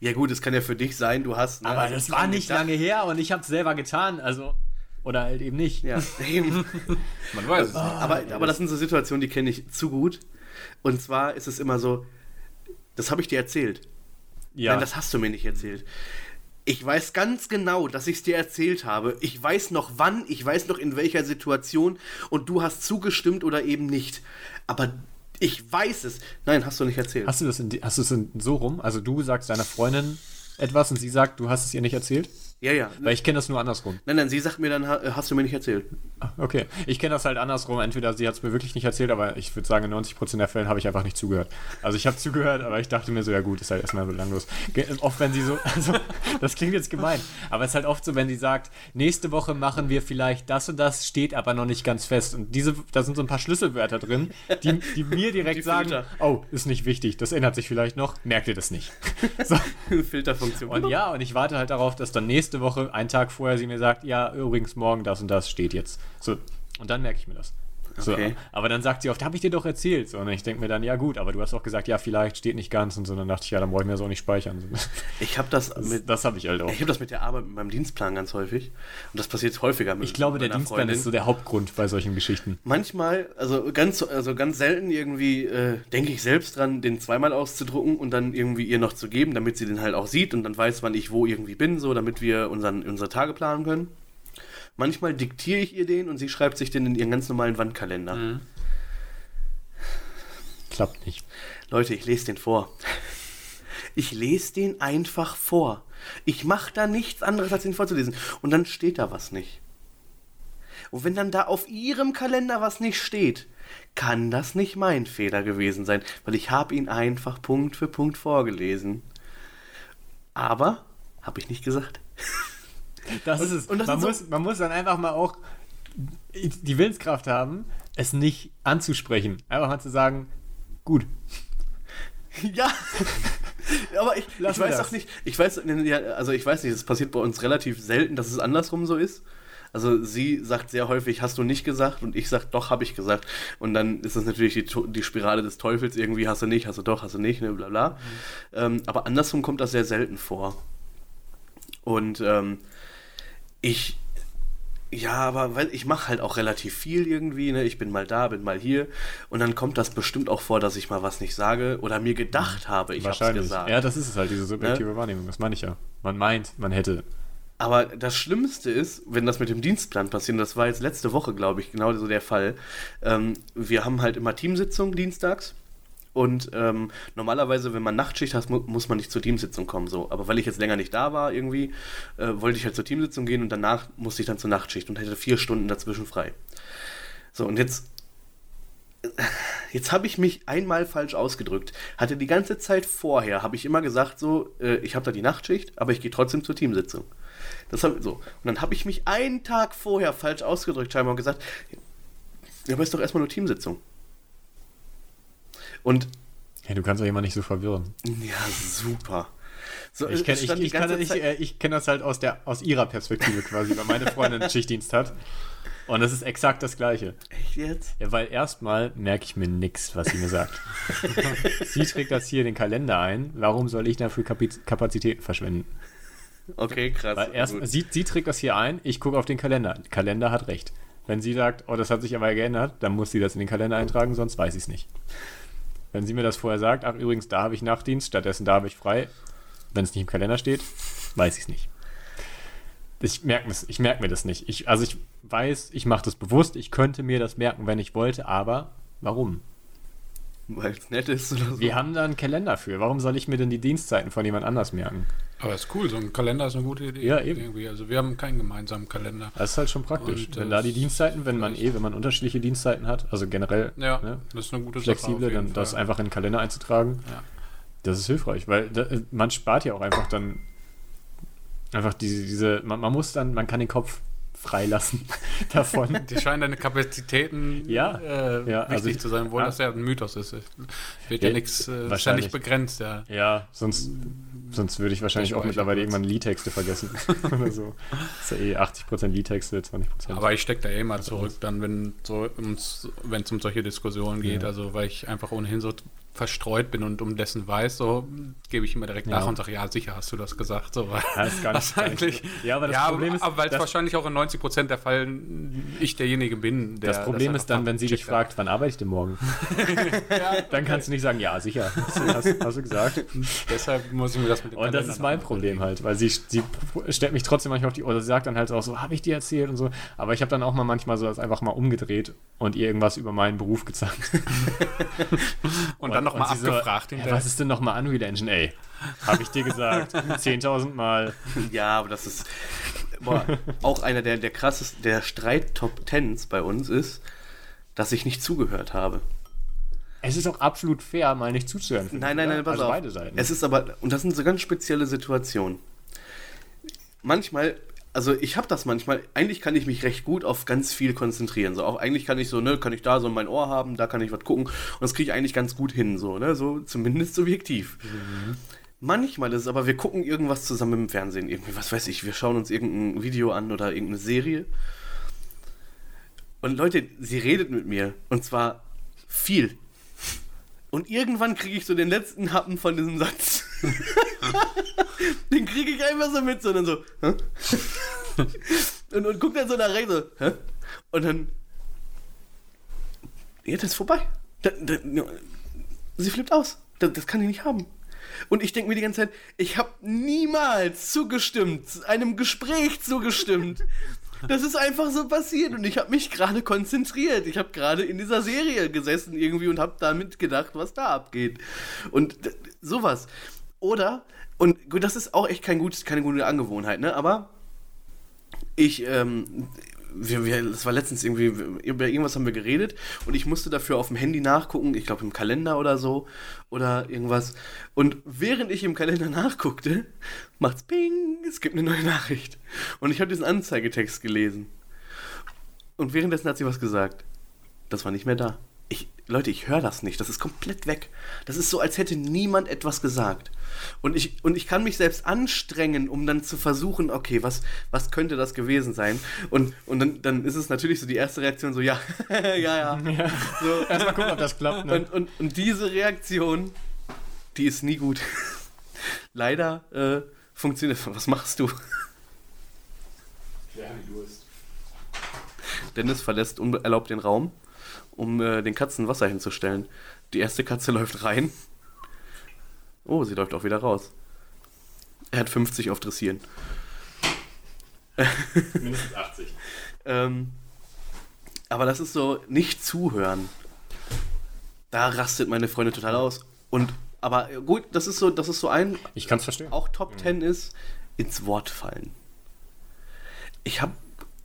[SPEAKER 1] Ja gut, es kann ja für dich sein, du hast... ne,
[SPEAKER 2] Aber
[SPEAKER 1] also
[SPEAKER 2] das war nicht lange her und ich habe es selber getan. Also. Oder halt eben nicht.
[SPEAKER 1] Ja, eben.
[SPEAKER 3] Man weiß es nicht.
[SPEAKER 1] aber, aber das sind so Situationen, die kenne ich zu gut. Und zwar ist es immer so, das habe ich dir erzählt.
[SPEAKER 2] Ja.
[SPEAKER 1] Nein, das hast du mir nicht erzählt. Ich weiß ganz genau, dass ich es dir erzählt habe. Ich weiß noch wann, ich weiß noch in welcher Situation und du hast zugestimmt oder eben nicht. Aber ich weiß es. Nein, hast du nicht erzählt.
[SPEAKER 2] Hast du das in, die- hast du es in, so rum? Also du sagst deiner Freundin etwas und sie sagt, du hast es ihr nicht erzählt?
[SPEAKER 1] Ja, ja.
[SPEAKER 2] Weil ich kenne das nur andersrum.
[SPEAKER 1] Nein, nein, sie sagt mir dann, ha- hast du mir nicht erzählt.
[SPEAKER 2] Ah, Okay, ich kenne das halt andersrum. Entweder sie hat es mir wirklich nicht erzählt, aber ich würde sagen, in 90% der Fällen habe ich einfach nicht zugehört. Also ich habe zugehört, aber ich dachte mir so, ja gut, ist halt erstmal belanglos. Oft, wenn sie so, also das klingt jetzt gemein, aber es ist halt oft so, wenn sie sagt, nächste Woche machen wir vielleicht das und das, steht aber noch nicht ganz fest. Und diese, da sind so ein paar Schlüsselwörter drin, die, die mir direkt
[SPEAKER 1] Die
[SPEAKER 2] sagen, oh, ist nicht wichtig, das ändert sich vielleicht noch, merkt ihr das nicht. So.
[SPEAKER 1] Filterfunktion.
[SPEAKER 2] Und ja, und ich warte halt darauf, dass dann nächste Woche, einen Tag vorher, sie mir sagt, ja, übrigens morgen das und das steht jetzt. So, und dann merke ich mir das. So,
[SPEAKER 1] Okay.
[SPEAKER 2] aber dann sagt sie oft, habe ich dir doch erzählt. So, und ich denke mir dann, ja gut, aber du hast auch gesagt, ja, vielleicht steht nicht ganz und so. Dann dachte ich, ja, dann brauche ich mir das auch nicht speichern.
[SPEAKER 1] Ich habe das,
[SPEAKER 2] Das,
[SPEAKER 1] mit,
[SPEAKER 2] das habe ich halt auch.
[SPEAKER 1] ich hab das mit der Arbeit, mit meinem Dienstplan ganz häufig. Und das passiert häufiger mit
[SPEAKER 2] Ich glaube, der Dienstplan
[SPEAKER 1] Freundin.
[SPEAKER 2] ist so der Hauptgrund bei solchen Geschichten.
[SPEAKER 1] Manchmal, also ganz, also ganz selten irgendwie, äh, denke ich selbst dran, den zweimal auszudrucken und dann irgendwie ihr noch zu geben, damit sie den halt auch sieht und dann weiß, wann ich wo irgendwie bin, so damit wir unseren, unsere Tage planen können. Manchmal diktiere ich ihr den und sie schreibt sich den in ihren ganz normalen Wandkalender.
[SPEAKER 2] Klappt nicht.
[SPEAKER 1] Leute, ich lese den vor. Ich lese den einfach vor. Ich mache da nichts anderes, als ihn vorzulesen. Und dann steht da was nicht. Und wenn dann da auf ihrem Kalender was nicht steht, kann das nicht mein Fehler gewesen sein, weil ich habe ihn einfach Punkt für Punkt vorgelesen. Aber habe ich nicht gesagt.
[SPEAKER 2] Das ist es.
[SPEAKER 1] und das
[SPEAKER 2] man,
[SPEAKER 1] sind so-
[SPEAKER 2] muss, man muss dann einfach mal auch die Willenskraft haben, es nicht anzusprechen. Einfach mal zu sagen, gut,
[SPEAKER 1] Ja, aber ich, ich weiß
[SPEAKER 2] das.
[SPEAKER 1] auch nicht, ich weiß, also ich weiß nicht, es passiert bei uns relativ selten, dass es andersrum so ist. Also sie sagt sehr häufig, hast du nicht gesagt und ich sag, doch, habe ich gesagt. Und dann ist das natürlich die, die Spirale des Teufels, irgendwie hast du nicht, hast du doch, hast du nicht, ne, bla bla. Ähm, aber andersrum kommt das sehr selten vor. Und ähm, ich, ja, aber weil ich mache halt auch relativ viel irgendwie, ne? Ich bin mal da, bin mal hier und dann kommt das bestimmt auch vor, dass ich mal was nicht sage oder mir gedacht habe, ich habe gesagt.
[SPEAKER 2] Ja, das ist es halt, diese subjektive Wahrnehmung. Das meine ich ja. Man meint, man hätte.
[SPEAKER 1] Aber das Schlimmste ist, wenn das mit dem Dienstplan passiert, und das war jetzt letzte Woche, glaube ich, genau so der Fall. Ähm, wir haben halt immer Teamsitzung dienstags. Und ähm, normalerweise, wenn man Nachtschicht hat, mu muss man nicht zur Teamsitzung kommen. So. Aber weil ich jetzt länger nicht da war, irgendwie, äh, wollte ich halt zur Teamsitzung gehen und danach musste ich dann zur Nachtschicht und hätte vier Stunden dazwischen frei. So, und jetzt Jetzt habe ich mich einmal falsch ausgedrückt. Hatte die ganze Zeit vorher, habe ich immer gesagt, so, äh, ich habe da die Nachtschicht, aber ich gehe trotzdem zur Teamsitzung. Das hab, so. Und dann habe ich mich einen Tag vorher falsch ausgedrückt, scheinbar und gesagt, ja, aber ist doch erstmal nur Teamsitzung. Und
[SPEAKER 2] Hey, du kannst doch jemand nicht so verwirren.
[SPEAKER 1] ja, super. So,
[SPEAKER 2] Ich
[SPEAKER 1] es
[SPEAKER 2] kenne ich, ich kann
[SPEAKER 1] Zeit-
[SPEAKER 2] äh, ich kenn das halt aus, der, aus ihrer Perspektive quasi, weil meine Freundin einen Schichtdienst hat. Und das ist exakt das Gleiche.
[SPEAKER 1] Echt jetzt?
[SPEAKER 2] Ja, weil erstmal merke ich mir nichts, was sie mir sagt. sie trägt das hier in den Kalender ein. Warum soll ich dafür Kapiz- Kapazitäten verschwenden?
[SPEAKER 1] Okay, krass.
[SPEAKER 2] Weil erst,
[SPEAKER 1] Gut.
[SPEAKER 2] sie, sie trägt das hier ein, ich gucke auf den Kalender. Der Kalender hat recht. Wenn sie sagt, oh, das hat sich aber geändert, dann muss sie das in den Kalender eintragen, sonst weiß ich es nicht. Wenn sie mir das vorher sagt, ach übrigens, da habe ich Nachtdienst, stattdessen da habe ich frei, wenn es nicht im Kalender steht, weiß ich es nicht. Ich merke merk mir das nicht. Ich, also ich weiß, ich mache das bewusst, ich könnte mir das merken, wenn ich wollte, aber warum?
[SPEAKER 1] Weil es nett ist oder so.
[SPEAKER 2] Wir haben da einen Kalender für. Warum soll ich mir denn die Dienstzeiten von jemand anders merken?
[SPEAKER 3] Aber ist cool, so ein Kalender ist eine gute Idee.
[SPEAKER 2] Ja, eben.
[SPEAKER 3] Irgendwie. Also wir haben keinen gemeinsamen Kalender.
[SPEAKER 2] Das ist halt schon praktisch.
[SPEAKER 3] Und
[SPEAKER 2] wenn da die Dienstzeiten, wenn man eh, wenn man unterschiedliche Dienstzeiten hat, also generell
[SPEAKER 3] Ja,
[SPEAKER 2] ne,
[SPEAKER 3] das ist eine gute
[SPEAKER 2] flexible, dann
[SPEAKER 3] jeden
[SPEAKER 2] das
[SPEAKER 3] Fall.
[SPEAKER 2] einfach in den Kalender einzutragen,
[SPEAKER 3] Ja.
[SPEAKER 2] das ist hilfreich, weil da, man spart ja auch einfach dann einfach diese, diese man, man muss dann, man kann den Kopf freilassen davon.
[SPEAKER 3] Die scheinen deine Kapazitäten
[SPEAKER 2] Ja.
[SPEAKER 3] äh,
[SPEAKER 2] Ja,
[SPEAKER 3] wichtig
[SPEAKER 2] also
[SPEAKER 3] zu sein, obwohl
[SPEAKER 2] ja.
[SPEAKER 3] das ja ein Mythos ist. Wird
[SPEAKER 2] Ja,
[SPEAKER 3] ja nichts, äh, ist ja
[SPEAKER 2] wahrscheinlich.
[SPEAKER 3] nicht begrenzt, ja.
[SPEAKER 2] Ja, sonst, sonst würde ich wahrscheinlich
[SPEAKER 3] Ich
[SPEAKER 2] auch mittlerweile irgendwann Liedtexte vergessen. Oder so. Das ist ja eh 80% Liedtexte, 20%.
[SPEAKER 3] Aber ich stecke da eh mal zurück, dann, wenn so es um solche Diskussionen geht, also weil ich einfach ohnehin so verstreut bin und um dessen weiß, so gebe ich immer direkt
[SPEAKER 2] Ja.
[SPEAKER 3] nach und sage, ja, sicher hast du das gesagt. So, weil
[SPEAKER 2] Ja, ist gar nicht-
[SPEAKER 3] das
[SPEAKER 2] gar nicht. Ja, aber das
[SPEAKER 3] ja,
[SPEAKER 2] Problem ist,
[SPEAKER 3] aber weil es wahrscheinlich auch in 90% der Fall ich derjenige bin, der
[SPEAKER 2] das Problem
[SPEAKER 3] einfach
[SPEAKER 2] ist dann, wenn sie dich fragt, wann arbeite ich denn morgen? Dann kannst du nicht sagen, ja, sicher. Hast, hast du gesagt.
[SPEAKER 3] Deshalb muss ich mir das mit dem
[SPEAKER 2] Und das
[SPEAKER 3] Kalender
[SPEAKER 2] ist mein Problem halt, weil sie, sie stellt mich trotzdem manchmal auf die, oder sie sagt dann halt auch so, habe ich dir erzählt und so. Aber ich habe dann auch mal manchmal so das einfach mal umgedreht und ihr irgendwas über meinen Beruf gezeigt.
[SPEAKER 3] Und dann nochmal
[SPEAKER 2] so,
[SPEAKER 3] abgefragt hinterher.
[SPEAKER 2] was ist denn nochmal Unreal Engine? Ey, habe ich dir gesagt. 10.000 Mal.
[SPEAKER 1] Ja, aber das ist boah, auch einer der, der krassesten, der Streit-Top Tens bei uns ist, dass ich nicht zugehört habe.
[SPEAKER 2] Es ist auch absolut fair, mal nicht zuzuhören.
[SPEAKER 1] Nein, nein, nein, pass
[SPEAKER 2] also
[SPEAKER 1] auf.
[SPEAKER 2] beide Seiten.
[SPEAKER 1] Es ist aber, und das sind so ganz spezielle Situationen. Manchmal, also ich habe das manchmal, eigentlich kann ich mich recht gut auf ganz viel konzentrieren. So, auch eigentlich kann ich so, ne, kann ich da so mein Ohr haben, da kann ich was gucken. Und das kriege ich eigentlich ganz gut hin, so, ne, so zumindest subjektiv. Manchmal ist es aber, wir gucken irgendwas zusammen im Fernsehen, irgendwie, was weiß ich, wir schauen uns irgendein Video an oder irgendeine Serie. Und Leute, sie redet mit mir. Und zwar viel. Und irgendwann kriege ich so den letzten Happen von diesem Satz. den kriege ich einfach so mit, sondern so. Hä? und, und guck dann so nach rechts so. Hä? Und dann. Jetzt ist vorbei. Da, da, sie flippt aus. Das, das kann ich nicht haben. Und ich denke mir die ganze Zeit, ich habe niemals zugestimmt, einem Gespräch zugestimmt. Das ist einfach so passiert und ich habe mich gerade konzentriert. Ich habe gerade in dieser Serie gesessen irgendwie und habe damit gedacht, was da abgeht. Und sowas. Oder, und gut, das ist auch echt kein gutes, keine gute Angewohnheit, ne? Aber ich, ähm, wir, wir, das war letztens irgendwie, über irgendwas haben wir geredet und ich musste dafür auf dem Handy nachgucken, ich glaube im Kalender oder so oder irgendwas. Und während ich im Kalender nachguckte, macht's Ping, es gibt eine neue Nachricht. Und ich habe diesen Anzeigetext gelesen. Und währenddessen hat sie was gesagt. Das war nicht mehr da. Leute, ich höre das nicht. Das ist komplett weg. Das ist so, als hätte niemand etwas gesagt. Und ich, und ich kann mich selbst anstrengen, um dann zu versuchen, okay, was, was könnte das gewesen sein? Und, und dann, dann ist es natürlich so die erste Reaktion so, ja, ja, ja. So,
[SPEAKER 2] Erstmal gucken, ob das klappt. Ne?
[SPEAKER 1] und, und, und diese Reaktion, die ist nie gut. Leider äh, funktioniert. Was machst du? Dennis verlässt unerlaubt den Raum, um äh, den Katzen Wasser hinzustellen. Die erste Katze läuft rein. Oh, sie läuft auch wieder raus. Er hat 50 auf Dressieren.
[SPEAKER 2] Mindestens 80.
[SPEAKER 1] Ähm, aber das ist so, nicht zuhören. Da rastet meine Freundin total aus. Und, aber gut, das ist so, das ist so ein,
[SPEAKER 2] Ich kann es verstehen.
[SPEAKER 1] auch Top 10 ist, ins Wort fallen. Ich habe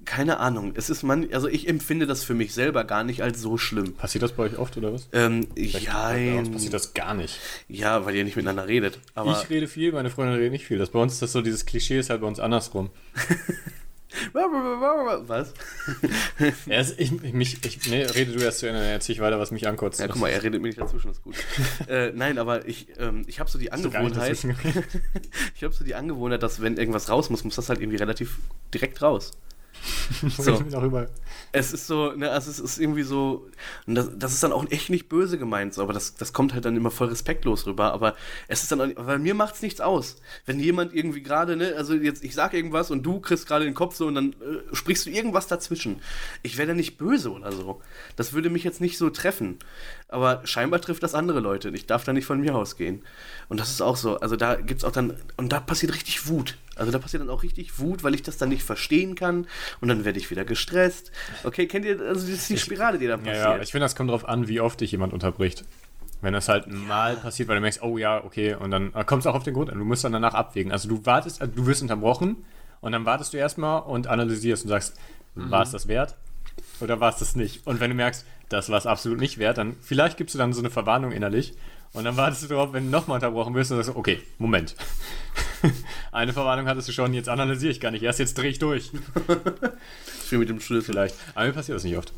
[SPEAKER 1] keine Ahnung. Es ist man, also ich empfinde das für mich selber gar nicht als so schlimm.
[SPEAKER 2] Passiert das bei euch oft oder was?
[SPEAKER 1] Ähm,
[SPEAKER 2] Vielleicht bei uns
[SPEAKER 1] ja,
[SPEAKER 2] passiert das gar nicht.
[SPEAKER 1] ja, weil ihr nicht miteinander redet. Aber
[SPEAKER 2] ich rede viel, meine Freundin redet nicht viel. Das bei uns ist das so, dieses Klischee ist halt bei uns andersrum.
[SPEAKER 1] was?
[SPEAKER 2] Ja, es- ich, ich, mich, ich, nee, rede du erst zu Ende, dann erzähl ich weiter, was mich ankotzt.
[SPEAKER 1] Ja, guck mal, er redet mir nicht dazwischen, ist gut. äh, nein, aber ich, ähm, ich habe so die Angewohnheit, ich habe so die Angewohnheit, dass wenn irgendwas raus muss, muss das halt irgendwie relativ direkt raus.
[SPEAKER 2] So. Darüber.
[SPEAKER 1] Es ist so, ne, also es ist irgendwie so, und das, das ist dann auch echt nicht böse gemeint, so, aber das, das kommt halt dann immer voll respektlos rüber, aber es ist dann auch weil mir macht's nichts aus. Wenn jemand irgendwie gerade, ne, also jetzt, ich sag irgendwas und du kriegst gerade den Kopf so und dann äh, sprichst du irgendwas dazwischen. Ich werde nicht böse oder so. Das würde mich jetzt nicht so treffen. Aber scheinbar trifft das andere Leute. Ich darf da nicht von mir ausgehen. Und das ist auch so, also da gibt's auch dann, und da passiert richtig Wut. Also da passiert dann auch richtig Wut, weil ich das dann nicht verstehen kann und dann werde ich wieder gestresst. Okay, kennt ihr, also das ist die Spirale, die da
[SPEAKER 2] Ja,
[SPEAKER 1] passiert.
[SPEAKER 2] ja, ich finde, das kommt darauf an, wie oft dich jemand unterbricht. Wenn das halt mal passiert, weil du merkst, oh ja, okay, und dann äh, kommt es auch auf den Grund an. Du musst dann danach abwägen. Also du wartest, also du wirst unterbrochen und dann wartest du erstmal und analysierst und sagst, war es das wert oder war es das nicht? Und wenn du merkst, das war es absolut nicht wert, dann vielleicht gibst du dann so eine Verwarnung innerlich Und dann wartest du darauf, wenn du nochmal unterbrochen wirst und sagst, okay, Moment. Eine Verwarnung hattest du schon, jetzt analysiere ich gar nicht. Erst jetzt drehe ich durch.
[SPEAKER 1] Für mit dem Schlüssel.
[SPEAKER 2] Vielleicht. Aber mir passiert das nicht oft.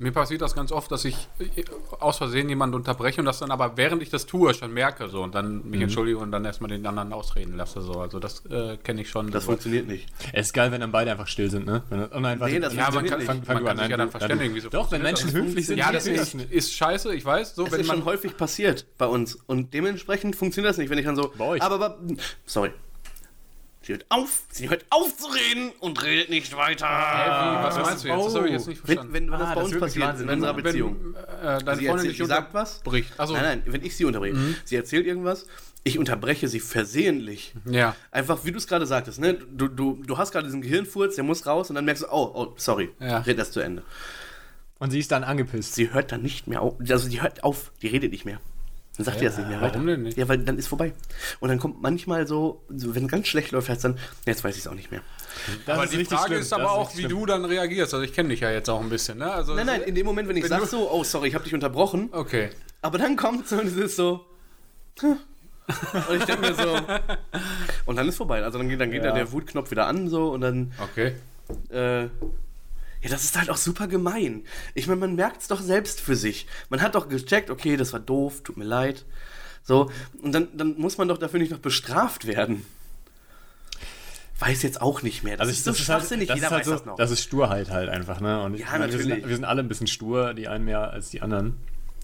[SPEAKER 3] Mir passiert das ganz oft, dass ich äh, aus Versehen jemanden unterbreche und das dann aber während ich das tue schon merke so und dann mich entschuldige und dann erstmal den anderen ausreden lasse so. Also das äh, kenne ich schon.
[SPEAKER 1] Das funktioniert nicht.
[SPEAKER 2] Es ist geil, wenn dann beide einfach still sind, ne? Wenn, oh nein, warte,
[SPEAKER 1] Nee, das
[SPEAKER 3] ja, man kann,
[SPEAKER 1] nicht.
[SPEAKER 3] man kann sich ja dann verständigen, wieso
[SPEAKER 2] Doch, wenn Menschen höflich sind,
[SPEAKER 3] Ja, das ist, ist scheiße, ich weiß. So,
[SPEAKER 1] Das
[SPEAKER 3] wenn
[SPEAKER 1] ist schon
[SPEAKER 3] man
[SPEAKER 1] häufig passiert bei uns. Und dementsprechend funktioniert das nicht, wenn ich dann so.
[SPEAKER 2] Bei euch?
[SPEAKER 1] Aber, aber sorry. Sie hört auf, sie hört auf zu reden und redet nicht weiter.
[SPEAKER 3] Wie, was meinst du jetzt? Das habe ich jetzt nicht
[SPEAKER 1] Wenn,
[SPEAKER 3] verstanden.
[SPEAKER 1] wenn, wenn das
[SPEAKER 2] Ah,
[SPEAKER 1] bei
[SPEAKER 2] das
[SPEAKER 1] uns passiert, in unserer. Beziehung.
[SPEAKER 3] wenn äh, deine
[SPEAKER 1] Sie,
[SPEAKER 3] Freundin
[SPEAKER 1] erzählt, sie sagt was.
[SPEAKER 3] bricht. Also,
[SPEAKER 1] Nein, nein, wenn ich sie unterbreche. Sie erzählt irgendwas, ich unterbreche sie versehentlich.
[SPEAKER 3] Ja.
[SPEAKER 1] Einfach, wie du es gerade sagtest, ne? Du, du, du hast gerade diesen Gehirnfurz, der muss raus und dann merkst du, oh, oh, sorry,
[SPEAKER 3] Ja.
[SPEAKER 1] red das zu Ende.
[SPEAKER 2] Und sie ist dann angepisst.
[SPEAKER 1] Sie hört dann nicht mehr auf, also die hört auf, die redet nicht mehr. Dann sagt die das nicht mehr weiter.
[SPEAKER 3] warum denn nicht?
[SPEAKER 1] Ja, weil dann ist vorbei. Und dann kommt manchmal so, so wenn es ganz schlecht läuft, heißt dann, jetzt weiß ich es auch nicht mehr.
[SPEAKER 2] Das
[SPEAKER 3] aber
[SPEAKER 2] ist
[SPEAKER 3] die Frage
[SPEAKER 2] schlimm.
[SPEAKER 3] ist aber
[SPEAKER 2] Das
[SPEAKER 3] auch,
[SPEAKER 2] richtig
[SPEAKER 3] wie
[SPEAKER 2] schlimm.
[SPEAKER 3] du dann reagierst. Also ich kenne dich ja jetzt auch ein bisschen, ne? Also,
[SPEAKER 1] Nein, nein, in dem Moment, wenn ich sage so, oh, sorry, ich habe dich unterbrochen,
[SPEAKER 3] Okay.
[SPEAKER 1] aber dann kommt so und es ist so, hm. und ich denke mir so, und dann ist vorbei. Also dann geht, dann geht
[SPEAKER 2] Ja.
[SPEAKER 1] da der Wutknopf wieder an so und dann
[SPEAKER 3] Okay.
[SPEAKER 1] äh, ja, das ist halt auch super gemein. Ich meine, man merkt es doch selbst für sich. Man hat doch gecheckt, okay, das war doof, tut mir leid. So, und dann, dann muss man doch dafür nicht noch bestraft werden. Weiß jetzt auch nicht mehr. Das
[SPEAKER 2] Also
[SPEAKER 1] ist
[SPEAKER 2] ich,
[SPEAKER 1] so
[SPEAKER 2] das ist halt,
[SPEAKER 1] schwachsinnig,
[SPEAKER 2] das
[SPEAKER 1] jeder
[SPEAKER 2] ist halt
[SPEAKER 1] weiß
[SPEAKER 2] so,
[SPEAKER 1] das noch.
[SPEAKER 2] Das ist Sturheit halt einfach, ne? Und ich
[SPEAKER 1] Ja,
[SPEAKER 2] meine, wir,
[SPEAKER 1] natürlich.
[SPEAKER 2] sind, wir sind alle ein bisschen stur, die einen mehr als die anderen.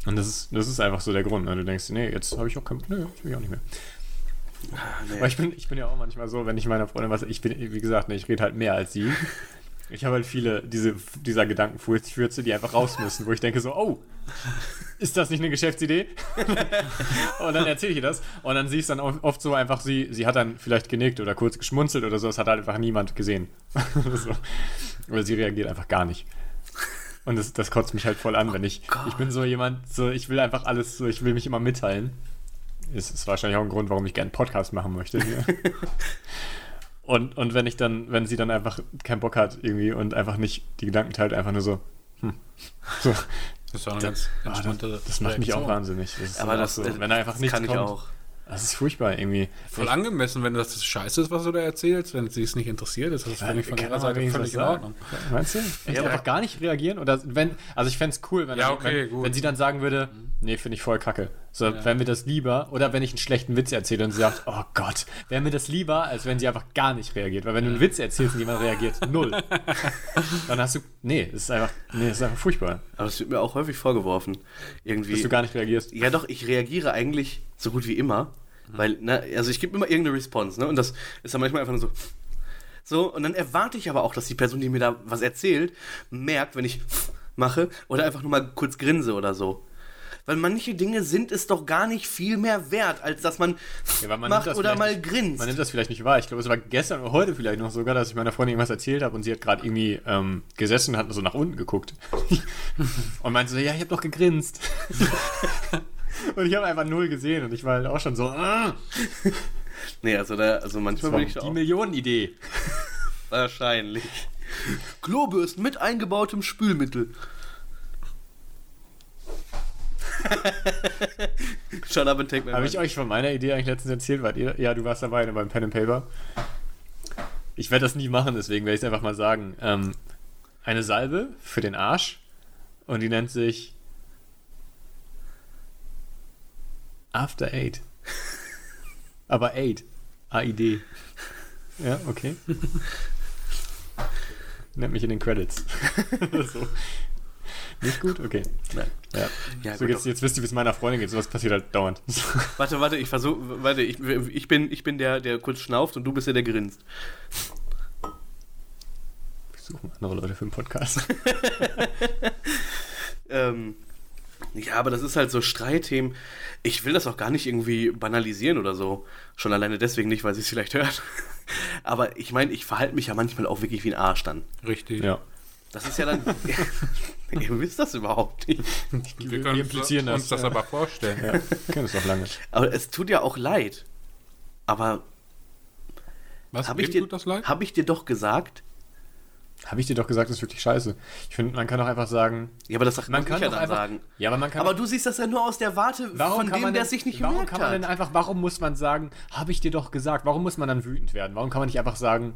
[SPEAKER 2] Und das ist, das ist einfach so der Grund. Ne? Du denkst, nee, jetzt habe ich auch kein, nee, jetzt will ich auch nicht mehr.
[SPEAKER 1] nee.
[SPEAKER 2] Aber ich bin, ich bin ja auch manchmal so, wenn ich meiner Freundin was, ich bin, wie gesagt, ne, ich rede halt mehr als sie. Ich habe halt viele diese, dieser Gedankenfurze, die einfach raus müssen, wo ich denke so, oh, ist das nicht eine Geschäftsidee? und dann erzähle ich ihr das und dann siehst du dann oft so einfach, sie, sie hat dann vielleicht genickt oder kurz geschmunzelt oder so, das hat halt einfach niemand gesehen. so. Oder sie reagiert einfach gar nicht. Und das, das kotzt mich halt voll an, wenn ich, ich bin so jemand, so, ich will einfach alles, so, ich will mich immer mitteilen. Ist, ist wahrscheinlich auch ein Grund, warum ich gerne einen Podcast machen möchte. Und, und wenn ich dann, wenn sie dann einfach keinen Bock hat irgendwie und einfach nicht die Gedanken teilt, einfach nur so, hm. so
[SPEAKER 3] Das ist auch eine ganz
[SPEAKER 2] ah, das,
[SPEAKER 3] entspannte
[SPEAKER 2] das macht mich auch wahnsinnig. Das ist
[SPEAKER 1] Aber das,
[SPEAKER 2] so, wenn da einfach
[SPEAKER 1] das
[SPEAKER 2] nichts
[SPEAKER 1] kann ich
[SPEAKER 2] kommt.
[SPEAKER 1] auch.
[SPEAKER 2] Das ist furchtbar irgendwie.
[SPEAKER 3] Voll angemessen, wenn das scheiße ist, was du da erzählst, wenn sie es nicht interessiert, ist das finde ich von
[SPEAKER 2] Kann
[SPEAKER 3] ihrer Seite völlig in Ordnung.
[SPEAKER 2] Meinst du? Echt
[SPEAKER 1] Ja,
[SPEAKER 2] einfach gar nicht reagieren? Oder wenn, also ich fände es cool, wenn,
[SPEAKER 3] Ja, okay,
[SPEAKER 2] wenn, wenn sie dann sagen würde, nee, finde ich voll kacke. So,
[SPEAKER 3] Ja.
[SPEAKER 2] wäre mir das lieber, oder wenn ich einen schlechten Witz erzähle und sie sagt, oh Gott, wäre mir das lieber, als wenn sie einfach gar nicht reagiert. Weil wenn du einen Witz erzählst und jemand reagiert, null. dann hast du, nee, es ist einfach, nee, es ist einfach furchtbar,
[SPEAKER 1] Aber es wird mir auch häufig vorgeworfen. Irgendwie.
[SPEAKER 2] dass du gar nicht reagierst.
[SPEAKER 1] Ja, doch, ich reagiere eigentlich so gut wie immer. Weil, ne, also ich gebe immer irgendeine Response, ne? Und das ist dann manchmal einfach nur so. So, und dann erwarte ich aber auch, dass die Person, die mir da was erzählt, merkt, wenn ich mache oder einfach nur mal kurz grinse oder so. Weil manche Dinge sind es doch gar nicht viel mehr wert, als dass man,
[SPEAKER 2] Ja, man
[SPEAKER 1] macht
[SPEAKER 2] das
[SPEAKER 1] oder mal grinst.
[SPEAKER 2] Man nimmt das vielleicht nicht wahr. Ich glaube, es war gestern oder heute vielleicht noch sogar, dass ich meiner Freundin irgendwas erzählt habe und sie hat gerade irgendwie ähm, gesessen und hat so nach unten geguckt. und meinte so, ja, ich habe doch gegrinst. und ich habe einfach null gesehen und ich war halt auch schon so, ah,
[SPEAKER 1] nee, also da, also manchmal bin ich da
[SPEAKER 2] die
[SPEAKER 1] auch
[SPEAKER 2] Millionenidee.
[SPEAKER 1] wahrscheinlich. Klobürsten mit eingebautem Spülmittel. Shut up and take my
[SPEAKER 2] Habe ich euch von meiner Idee eigentlich letztens erzählt? Wart ihr? Ja, du warst dabei ne, beim Pen and Paper. Ich werde das nie machen, deswegen werde ich es einfach mal sagen. Ähm, eine Salbe für den Arsch und die nennt sich After Eight. Aber Eight. A-I-D. Ja, okay. Nennt mich in den Credits. so. Nicht gut? Okay.
[SPEAKER 1] Nein.
[SPEAKER 2] Ja.
[SPEAKER 1] Ja,
[SPEAKER 2] so,
[SPEAKER 1] gut,
[SPEAKER 2] jetzt, jetzt wisst ihr, wie es meiner Freundin geht. Sowas passiert halt dauernd.
[SPEAKER 1] Warte, warte, ich versuche, warte, ich, ich, bin, ich bin der, der kurz schnauft und du bist der, der grinst.
[SPEAKER 2] Wir suchen andere Leute für den Podcast.
[SPEAKER 1] Ähm, ja, aber das ist halt so Streitthemen. Ich will das auch gar nicht irgendwie banalisieren oder so. Schon alleine deswegen nicht, weil sie es vielleicht hört. Aber ich meine, ich verhalte mich ja manchmal auch wirklich wie ein Arsch dann.
[SPEAKER 3] Richtig.
[SPEAKER 2] ja.
[SPEAKER 1] Das ist ja dann. Ihr wisst das überhaupt nicht.
[SPEAKER 3] Wir können
[SPEAKER 2] implizieren
[SPEAKER 3] uns
[SPEAKER 2] das,
[SPEAKER 3] das
[SPEAKER 2] ja.
[SPEAKER 3] aber vorstellen.
[SPEAKER 2] Ja, kennen es doch lange.
[SPEAKER 1] Aber es tut ja auch leid. Aber
[SPEAKER 3] Was?
[SPEAKER 1] habe ich, dir-
[SPEAKER 3] tut das leid?
[SPEAKER 1] hab ich dir doch gesagt,
[SPEAKER 2] Habe ich dir doch gesagt, das ist wirklich scheiße. Ich finde, man kann doch einfach sagen.
[SPEAKER 1] Ja, aber das sagt
[SPEAKER 2] Man kann
[SPEAKER 1] ja
[SPEAKER 2] doch
[SPEAKER 1] dann
[SPEAKER 2] einfach,
[SPEAKER 1] sagen.
[SPEAKER 2] Ja, aber man kann
[SPEAKER 1] Aber
[SPEAKER 2] doch-
[SPEAKER 1] du siehst das ja nur aus der Warte
[SPEAKER 2] warum
[SPEAKER 1] von
[SPEAKER 2] kann
[SPEAKER 1] dem,
[SPEAKER 2] man
[SPEAKER 1] der
[SPEAKER 2] denn,
[SPEAKER 1] sich nicht
[SPEAKER 2] Warum
[SPEAKER 1] gemerkt
[SPEAKER 2] kann man
[SPEAKER 1] hat.
[SPEAKER 2] denn einfach, warum muss man sagen, habe ich dir doch gesagt? Warum muss man dann wütend werden? Warum kann man nicht einfach sagen,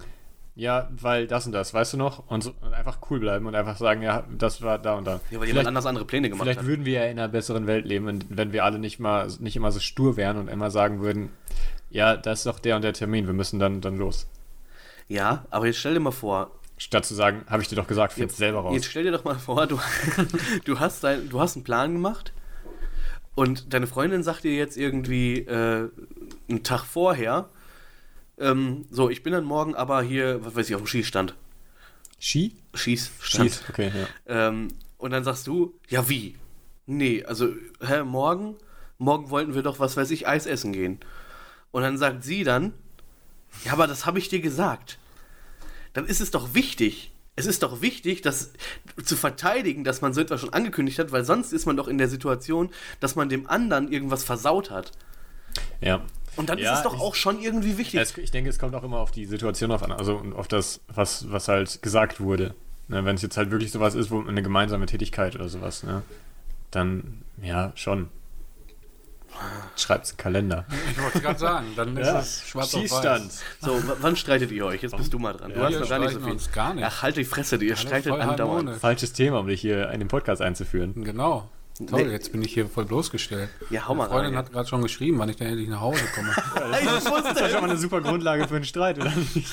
[SPEAKER 2] ja, weil das und das, weißt du noch? Und, so, und einfach cool bleiben und einfach sagen, ja, das war da und da.
[SPEAKER 1] ja, weil jemand
[SPEAKER 2] Vielleicht-
[SPEAKER 1] anders andere Pläne gemacht
[SPEAKER 2] Vielleicht
[SPEAKER 1] hat.
[SPEAKER 2] würden wir ja in einer besseren Welt leben, wenn- wenn wir alle nicht mal nicht immer so stur wären und immer sagen würden, ja, das ist doch der und der Termin, wir müssen dann, dann los.
[SPEAKER 1] Ja, aber jetzt stell dir mal vor,
[SPEAKER 2] Statt zu sagen, habe ich dir doch gesagt, find's selber raus.
[SPEAKER 1] Jetzt stell dir doch mal vor, du, du, hast, dein, du hast einen Plan gemacht und deine Freundin sagt dir jetzt irgendwie äh, einen Tag vorher, ähm, so, ich bin dann morgen aber hier, was weiß ich, auf dem Schießstand.
[SPEAKER 2] Ski?
[SPEAKER 1] Schießstand.
[SPEAKER 2] Schieß, okay, ja.
[SPEAKER 1] Ähm, und dann sagst du, ja wie? Nee, also, hä, morgen? Morgen wollten wir doch, was weiß ich, Eis essen gehen. Und dann sagt sie dann, ja, aber das habe ich dir gesagt. Dann ist es doch wichtig. Es ist doch wichtig, das zu verteidigen, dass man so etwas schon angekündigt hat, weil sonst ist man doch in der Situation, dass man dem anderen irgendwas versaut hat.
[SPEAKER 2] ja.
[SPEAKER 1] Und dann
[SPEAKER 2] Ja,
[SPEAKER 1] ist es doch
[SPEAKER 2] ich-
[SPEAKER 1] auch schon irgendwie wichtig.
[SPEAKER 2] Es, ich denke, es kommt auch immer auf die Situation auf an, also und auf das, was, was halt gesagt wurde. Ne, Wenn es jetzt halt wirklich sowas ist, wo eine gemeinsame Tätigkeit oder sowas, ne, dann ja, schon. Schreibt's im Kalender.
[SPEAKER 3] Ich wollte gerade sagen, dann ist es schwarz auf
[SPEAKER 2] Schießstand.
[SPEAKER 3] weiß.
[SPEAKER 1] So, wann streitet ihr euch? Jetzt bist du mal dran. Du
[SPEAKER 3] Ja,
[SPEAKER 1] hast
[SPEAKER 3] wir
[SPEAKER 1] noch gar nicht so
[SPEAKER 3] streiten
[SPEAKER 1] viel.
[SPEAKER 3] uns gar nicht.
[SPEAKER 1] Ach, halt die Fresse, ihr streitet andauernd.
[SPEAKER 3] harmonisch.
[SPEAKER 2] Falsches Thema, um dich hier in den Podcast einzuführen.
[SPEAKER 3] Genau. Toll,
[SPEAKER 1] Nee.
[SPEAKER 3] jetzt bin ich hier voll bloßgestellt.
[SPEAKER 1] Ja, hau mal
[SPEAKER 3] Meine Freundin
[SPEAKER 1] rein.
[SPEAKER 3] hat gerade schon geschrieben, wann ich denn endlich nach Hause komme.
[SPEAKER 2] Das ist
[SPEAKER 1] wusste
[SPEAKER 2] schon mal eine super Grundlage für einen Streit, oder nicht?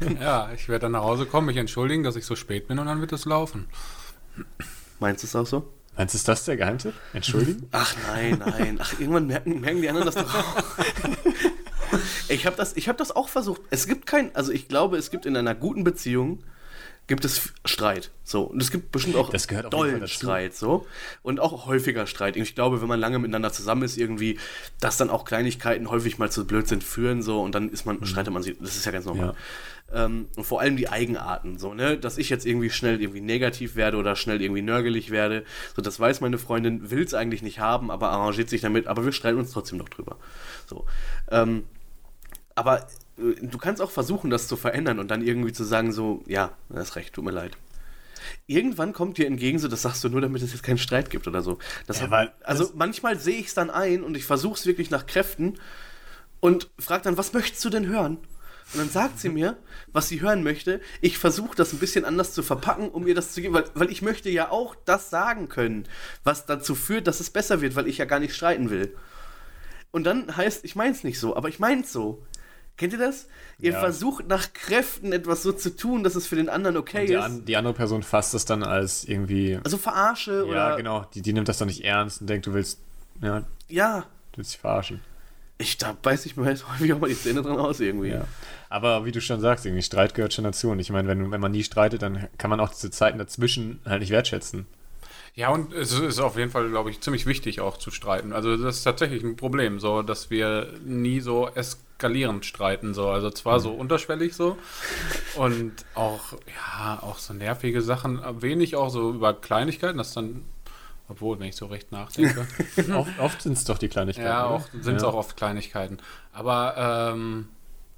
[SPEAKER 3] ja, ich werde dann nach Hause kommen, mich entschuldigen, dass ich so spät bin und dann wird es laufen.
[SPEAKER 1] Meinst du es auch so?
[SPEAKER 2] Meinst du, ist das der Geheimtipp? Entschuldigen?
[SPEAKER 1] Ach nein, nein. Ach, irgendwann merken, merken die anderen das doch auch. Ich habe das, ich hab das auch versucht. Es gibt kein, also ich glaube, es gibt in einer guten Beziehung gibt es Streit. So. Und es gibt bestimmt auch
[SPEAKER 2] Das gehört
[SPEAKER 1] dollen. Streit. So. Und auch häufiger Streit. Ich glaube, wenn man lange miteinander zusammen ist, irgendwie, dass dann auch Kleinigkeiten häufig mal zu Blödsinn führen. So. Und dann ist man, streitet man sich. Das ist ja ganz normal. Ähm, und vor allem die Eigenarten, so, ne? Dass ich jetzt irgendwie schnell irgendwie negativ werde oder schnell irgendwie nörgelig werde. So, das weiß meine Freundin, will es eigentlich nicht haben, aber arrangiert sich damit, aber wir streiten uns trotzdem noch drüber. So. Ähm, aber du kannst auch versuchen, das zu verändern und dann irgendwie zu sagen, so, ja, du hast recht, tut mir leid. Irgendwann kommt dir entgegen, so, das sagst du nur, damit es jetzt keinen Streit gibt oder so. Das
[SPEAKER 2] Ja,
[SPEAKER 1] hat, also
[SPEAKER 2] das-
[SPEAKER 1] manchmal sehe ich es dann ein und ich versuche es wirklich nach Kräften und frage dann, was möchtest du denn hören? Und dann sagt sie mir, was sie hören möchte. Ich versuche das ein bisschen anders zu verpacken, um ihr das zu geben, weil, weil ich möchte ja auch das sagen können, was dazu führt, dass es besser wird, weil ich ja gar nicht streiten will. Und dann heißt, ich mein's nicht so, aber ich mein's so. Kennt ihr das? Ihr
[SPEAKER 2] Ja.
[SPEAKER 1] versucht nach Kräften etwas so zu tun, dass es für den anderen okay
[SPEAKER 2] Die,
[SPEAKER 1] ist.
[SPEAKER 2] an, die andere Person fasst das dann als irgendwie.
[SPEAKER 1] also verarsche
[SPEAKER 2] Ja,
[SPEAKER 1] oder.
[SPEAKER 2] genau. Die, die nimmt das dann nicht ernst und denkt, du willst. Ja,
[SPEAKER 1] Ja.
[SPEAKER 2] du willst dich verarschen.
[SPEAKER 1] Ich, da beiß ich mir jetzt häufig auch mal die Zähne dran aus irgendwie.
[SPEAKER 2] Ja. Aber wie du schon sagst, irgendwie Streit gehört schon dazu. Und ich meine, wenn, wenn man nie streitet, dann kann man auch diese Zeiten dazwischen halt nicht wertschätzen.
[SPEAKER 3] Ja, und es ist auf jeden Fall, glaube ich, ziemlich wichtig auch zu streiten. Also das ist tatsächlich ein Problem, so dass wir nie so eskalierend streiten, so. Also zwar so unterschwellig so und auch, ja, auch so nervige Sachen, wenig auch so über Kleinigkeiten, das dann, obwohl, wenn ich so recht nachdenke.
[SPEAKER 2] oft oft sind es doch die Kleinigkeiten.
[SPEAKER 3] ja, auch sind es
[SPEAKER 2] Ja.
[SPEAKER 3] auch oft Kleinigkeiten. Aber ähm,